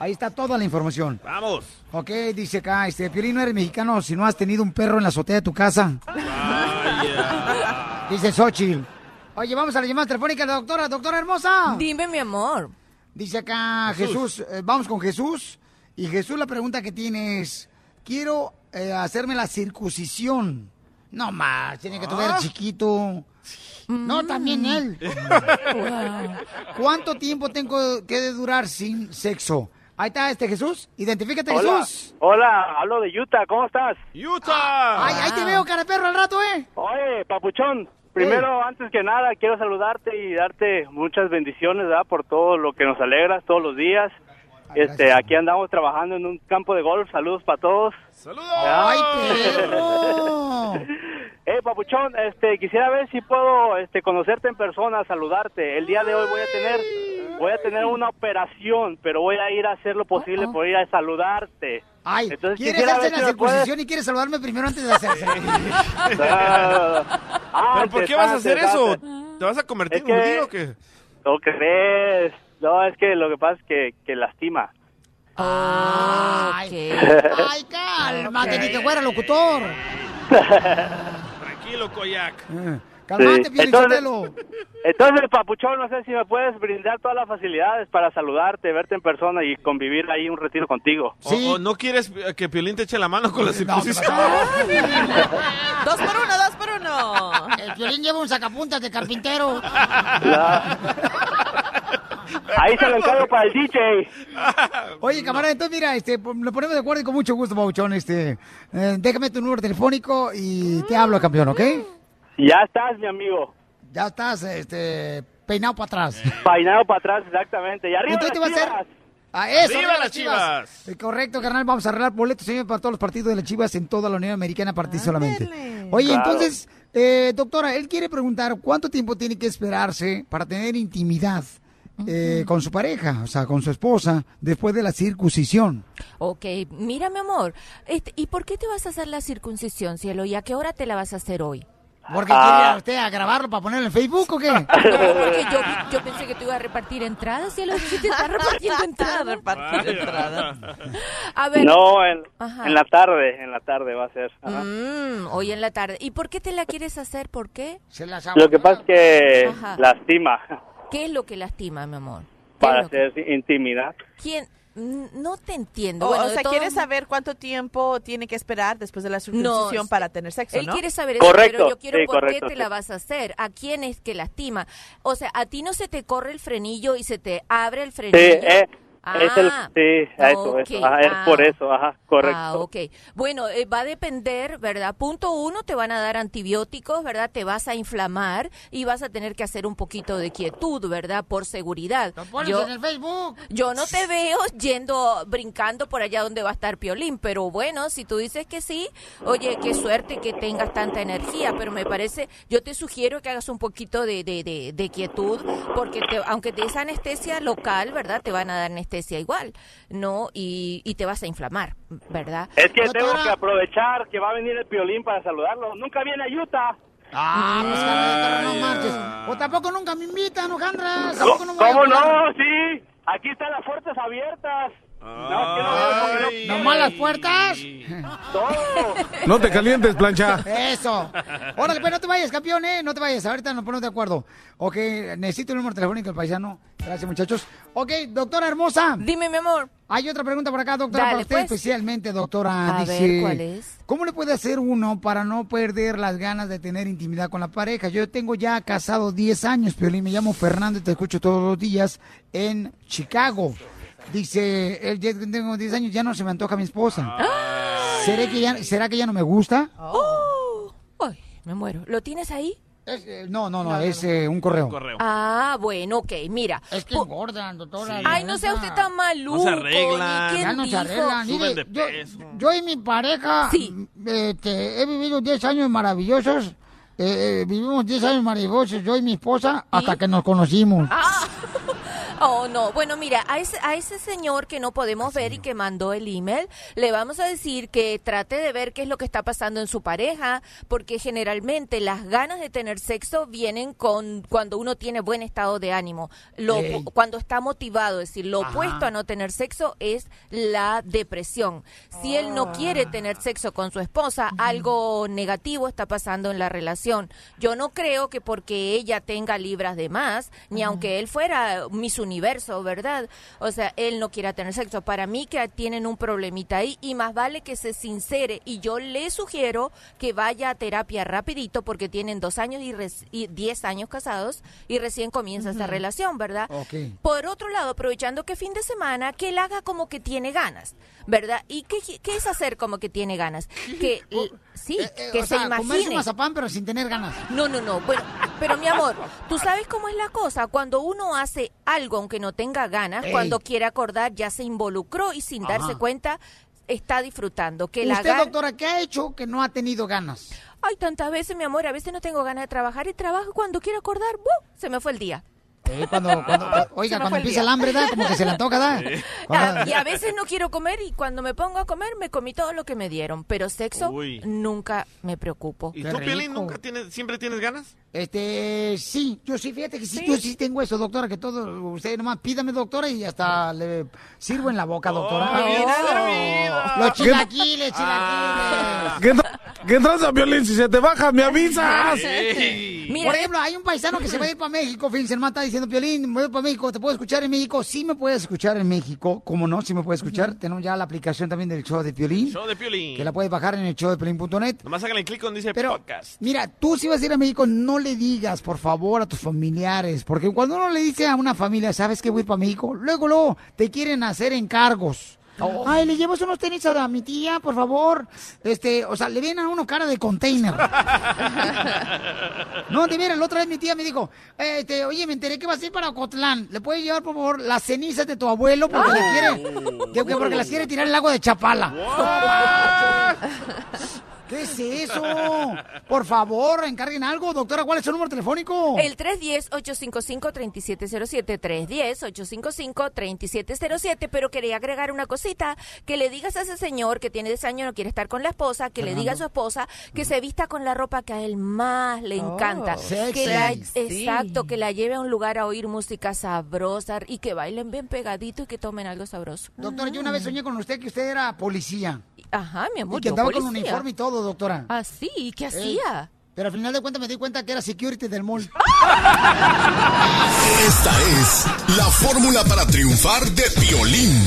Ahí está toda la información. Vamos. Ok, dice acá, este, Piolín, no eres mexicano si no has tenido un perro en la azotea de tu casa. Dice Xochitl. Oye, vamos a la llamada telefónica de la doctora. Doctora hermosa. Dime, mi amor. Dice acá Jesús, Jesús. eh, vamos con Jesús. Y Jesús la pregunta que tiene es, quiero eh, hacerme la circuncisión. No más, tiene que tuviera Ah. chiquito. No, también él. ¿Cuánto tiempo tengo que durar sin sexo? Ahí está este Jesús. Identifícate, Hola, Jesús. hola, hablo de Utah, ¿cómo estás? Utah. Ay, ahí te veo, cara perro, al rato, ¿eh? Oye, papuchón, primero, antes que nada, quiero saludarte y darte muchas bendiciones, ¿verdad? Por todo lo que nos alegras todos los días. Este, aquí andamos trabajando en un campo de golf, saludos para todos. ¡Saludos! ¡Ay, perro! Eh, papuchón, este, quisiera ver si puedo, este, conocerte en persona, saludarte. El día de hoy voy a tener, voy a tener una operación, pero voy a ir a hacer lo posible por ir a saludarte. Ay, Entonces, quiere quisiera hacerse ver la circuncisión y quiere saludarme primero antes de hacerse. ¿Pero por qué vas a antes, hacer eso? antes. ¿Te vas a convertir Es en judío o qué? ¿Lo crees? No, es que lo que pasa es que, que lastima. Ay, ay, cálmate, ni que fuera locutor. Tranquilo, Koyak. Cálmate, Sí, Piolín entonces-. Entonces, Papuchón, no sé si me puedes brindar todas las facilidades para saludarte, verte en persona y convivir ahí un retiro contigo. O, o no quieres eh, que Piolín te eche la mano con la circuncisión? Dos por uno, dos por uno. El violín lleva un sacapuntas de carpintero. Ahí se lo encargo para el DJ. Oye, camarada, entonces mira, este, lo ponemos de acuerdo y con mucho gusto, Pauchón. Este, eh, déjame tu número telefónico y te hablo, campeón, ¿ok? Ya estás, mi amigo. Ya estás, este, peinado para atrás. Peinado para atrás, exactamente. Y arriba Entonces las te va a hacer- Chivas. Ah, eso, ¡Arriba las Chivas! Eh, correcto, carnal. Vamos a arreglar boletos, señor, para todos los partidos de las Chivas en toda la Unión Americana para ti solamente. Oye, Claro. entonces, eh, doctora, él quiere preguntar cuánto tiempo tiene que esperarse para tener intimidad eh, con su pareja, o sea, con su esposa, después de la circuncisión. Ok, mira, mi amor, este, ¿y por qué te vas a hacer la circuncisión, cielo? ¿Y a qué hora te la vas a hacer hoy? ¿Porque Ah. quiere ir a usted a grabarlo para ponerlo en Facebook o qué? No, porque yo, yo pensé que te iba a repartir entradas, cielo. ¿Sí te está repartiendo entradas? repartir entradas. A ver. No, en, la tarde, en la tarde va a ser. Ajá. Mm, hoy en la tarde. ¿Y por qué te la quieres hacer? ¿Por qué? Lo que pasa es que Ajá. lastima ¿Qué es lo que lastima, mi amor? para hacer intimidad. ¿Quién? No te entiendo. O, Bueno, o sea, todos ¿quieres saber cuánto tiempo tiene que esperar después de la circuncisión para tener sexo, Él no? quiere saber eso, Correcto, pero yo quiero sí, por correcto, qué te sí. la vas a hacer. ¿A quién es que lastima? O sea, a ti no se te corre el frenillo y se te abre el Sí, frenillo. Eh, es el, Ah, sí, eso, ok, eso, ajá, es ah. por eso, ajá, correcto. Ah, ok. Bueno, eh, va a depender, ¿verdad? Punto uno, te van a dar antibióticos, ¿verdad? Te vas a inflamar y vas a tener que hacer un poquito de quietud, ¿verdad? Por seguridad. Pones Yo, en el Facebook. yo no te veo yendo, brincando por allá donde va a estar Piolín, pero bueno, si tú dices que sí, oye, qué suerte que tengas tanta energía, pero me parece, yo te sugiero que hagas un poquito de, de, de, de quietud, porque te- aunque te des anestesia local, ¿verdad? Te van a dar anestesia igual, ¿no? Y, y te vas a inflamar, ¿verdad? Es que tengo que aprovechar que va a venir el piolín para saludarlo. Nunca viene a Utah. Ah, pues carnal, no marches. O tampoco nunca me invitan, Ojandras. ¿Cómo, Tampoco no cómo? Sí, aquí están las puertas abiertas. No, que no veo, que no- ¿Nomás las puertas? No te calientes, plancha. Eso. Órale, pues no te vayas, campeón, ¿eh? No te vayas. Ahorita nos ponemos de acuerdo. Ok, necesito el número telefónico del paisano. Gracias, muchachos. Ok, doctora hermosa. Dime, mi amor. Hay otra pregunta por acá, doctora, Dale, para usted pues. especialmente, doctora. A Dice, ver, ¿cuál es? ¿Cómo le puede hacer uno para no perder las ganas de tener intimidad con la pareja? Yo tengo ya casado 10 años, Piolín. Me llamo Fernando y te escucho todos los días en Chicago. Dice, él ya tengo 10 años, ya no se me antoja mi esposa. ¿Será que ya, ¿Será que ya no me gusta? Oh. Ay, me muero. ¿Lo tienes ahí? eh, no, no, no, es eh, un correo. Ah, bueno, ok, mira. Es que engordan, doctora. Ay, no sea usted tan maluco. No se arreglan. Ya no se arreglan. Mire, yo, yo y mi pareja este, he vivido 10 años maravillosos. eh, eh, vivimos 10 años maravillosos, yo y mi esposa, hasta que nos conocimos. Oh, no. Bueno, mira, a ese, a ese señor que no podemos ver y que mandó el email, le vamos a decir que trate de ver qué es lo que está pasando en su pareja, porque generalmente las ganas de tener sexo vienen con cuando uno tiene buen estado de ánimo. Lo, Ey. cuando está motivado, es decir, lo Ajá. opuesto a no tener sexo es la depresión. Si él no quiere tener sexo con su esposa, algo negativo está pasando en la relación. Yo no creo que porque ella tenga libras de más, ni aunque él fuera Miss Universo, ¿verdad? O sea, él no quiera tener sexo. Para mí que tienen un problemita ahí y más vale que se sincere. Y yo le sugiero que vaya a terapia rapidito porque tienen dos años y, res- y diez años casados y recién comienza esta Ujú. relación, ¿verdad? Por otro lado, aprovechando que fin de semana, que él haga como que tiene ganas, ¿verdad? ¿Y qué, qué es hacer como que tiene ganas? Que l- sí, Eh, que o se sea, comerse un imagine. mazapán, pero sin tener ganas. No, no, no. Bueno, pero mi amor, tú sabes cómo es la cosa. Cuando uno hace algo, aunque no tenga ganas, Ey. cuando quiere acordar, ya se involucró y sin darse Ajá. cuenta está disfrutando. Que la Usted, gana- doctora, ¿qué ha hecho que no ha tenido ganas? Ay, tantas veces, mi amor, a veces no tengo ganas de trabajar y trabajo y cuando quiero acordar, ¡buh! se me fue el día. Eh, cuando, cuando- oiga, Se me cuando el empieza el hambre, da como que se le antoja, da. Ah, y a veces no quiero comer y cuando me pongo a comer me comí todo lo que me dieron, pero sexo Uy. nunca me preocupo. ¿Y tú, Piolín, nunca tienes, siempre tienes ganas? Este, sí, yo sí, fíjate que sí, yo sí tengo eso, doctora, que todo, usted nomás pídame, doctora, y hasta le sirvo en la boca, doctora. Oh, Oh, Los chilaquiles, chilaquiles. ¿Qué, tra- qué tranza, Violín? Si se te baja, me avisas. Mira, Por ejemplo, hay un paisano que se va a ir para México, fíjense, hermano, está diciendo, Piolín, me voy para México, ¿te puedo escuchar en México? Sí me puedes escuchar en México, ¿cómo no? Sí me puedes escuchar. Tenemos ya la aplicación también del show de Piolín, Show de Piolín. que la puedes bajar en el show de Piolín.net. Nomás háganle clic donde dice Pero- podcast. Mira, tú si vas a ir a México, no le digas, por favor, a tus familiares, porque cuando uno le dice a una familia, ¿sabes que voy a ir para México? Luego, luego, te quieren hacer encargos. Ay, le llevas unos tenis a mi tía, por favor. Este, o sea, le vienen a uno cara de container. No, de veras, la otra vez mi tía me dijo, este, oye, me enteré que vas a ir para Ocotlán. ¿Le puedes llevar, por favor, las cenizas de tu abuelo? Porque le quiere, que- que porque las quiere tirar al lago de Chapala. ¿Qué es eso? Por favor, encarguen algo. Doctora, ¿cuál es su número telefónico? El 310-855-3707, 310-855-3707, pero quería agregar una cosita, que le digas a ese señor que tiene 10 años no quiere estar con la esposa, que le diga a su esposa que se vista con la ropa que a él más le encanta. sexy. que la, exacto, que la lleve a un lugar a oír música sabrosa y que bailen bien pegadito y que tomen algo sabroso. Doctora, yo una vez soñé con usted que usted era policía. Ajá, mi amor, Y que andaba con policía. uniforme y todo, doctora. Ah, sí, ¿y qué Eh, hacía? Pero al final de cuentas me di cuenta que era security del mall. Esta es la fórmula para triunfar de Piolín.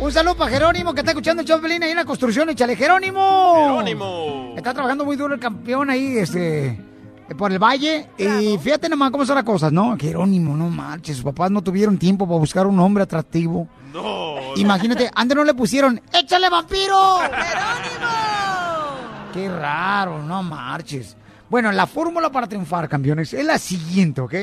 Un saludo para Jerónimo que está escuchando el show de Pelín ahí en la construcción. Échale, Jerónimo. Jerónimo. Está trabajando muy duro el campeón ahí, este, por el valle. Y fíjate nomás cómo son las cosas, ¿no? Jerónimo, no marches. Sus papás no tuvieron tiempo para buscar un hombre atractivo. No. Imagínate, antes no le pusieron, ¡échale vampiro! Qué raro, no marches. Bueno, la fórmula para triunfar, campeones, es la siguiente, ¿ok?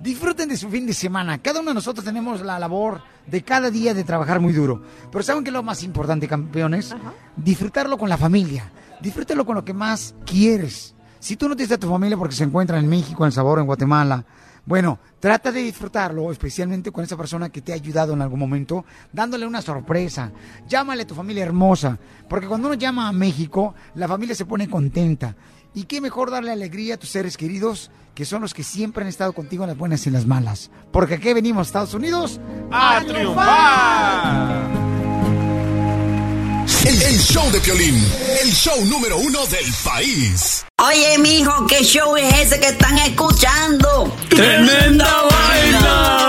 Disfruten de su fin de semana. Cada uno de nosotros tenemos la labor de cada día de trabajar muy duro. Pero ¿saben qué es lo más importante, campeones? Disfrutarlo con la familia. Disfrútalo con lo que más quieres. Si tú no tienes a tu familia porque se encuentra en México, en El en Guatemala, bueno, trata de disfrutarlo, especialmente con esa persona que te ha ayudado en algún momento, dándole una sorpresa. Llámale a tu familia hermosa, porque cuando uno llama a México, la familia se pone contenta. Y qué mejor darle alegría a tus seres queridos, que son los que siempre han estado contigo en las buenas y en las malas. Porque aquí venimos, Estados Unidos, ¡A triunfar! El, el show de Piolín, el show número uno del país. Oye, mijo, ¿qué show es ese que están escuchando? ¡Tremenda vaina!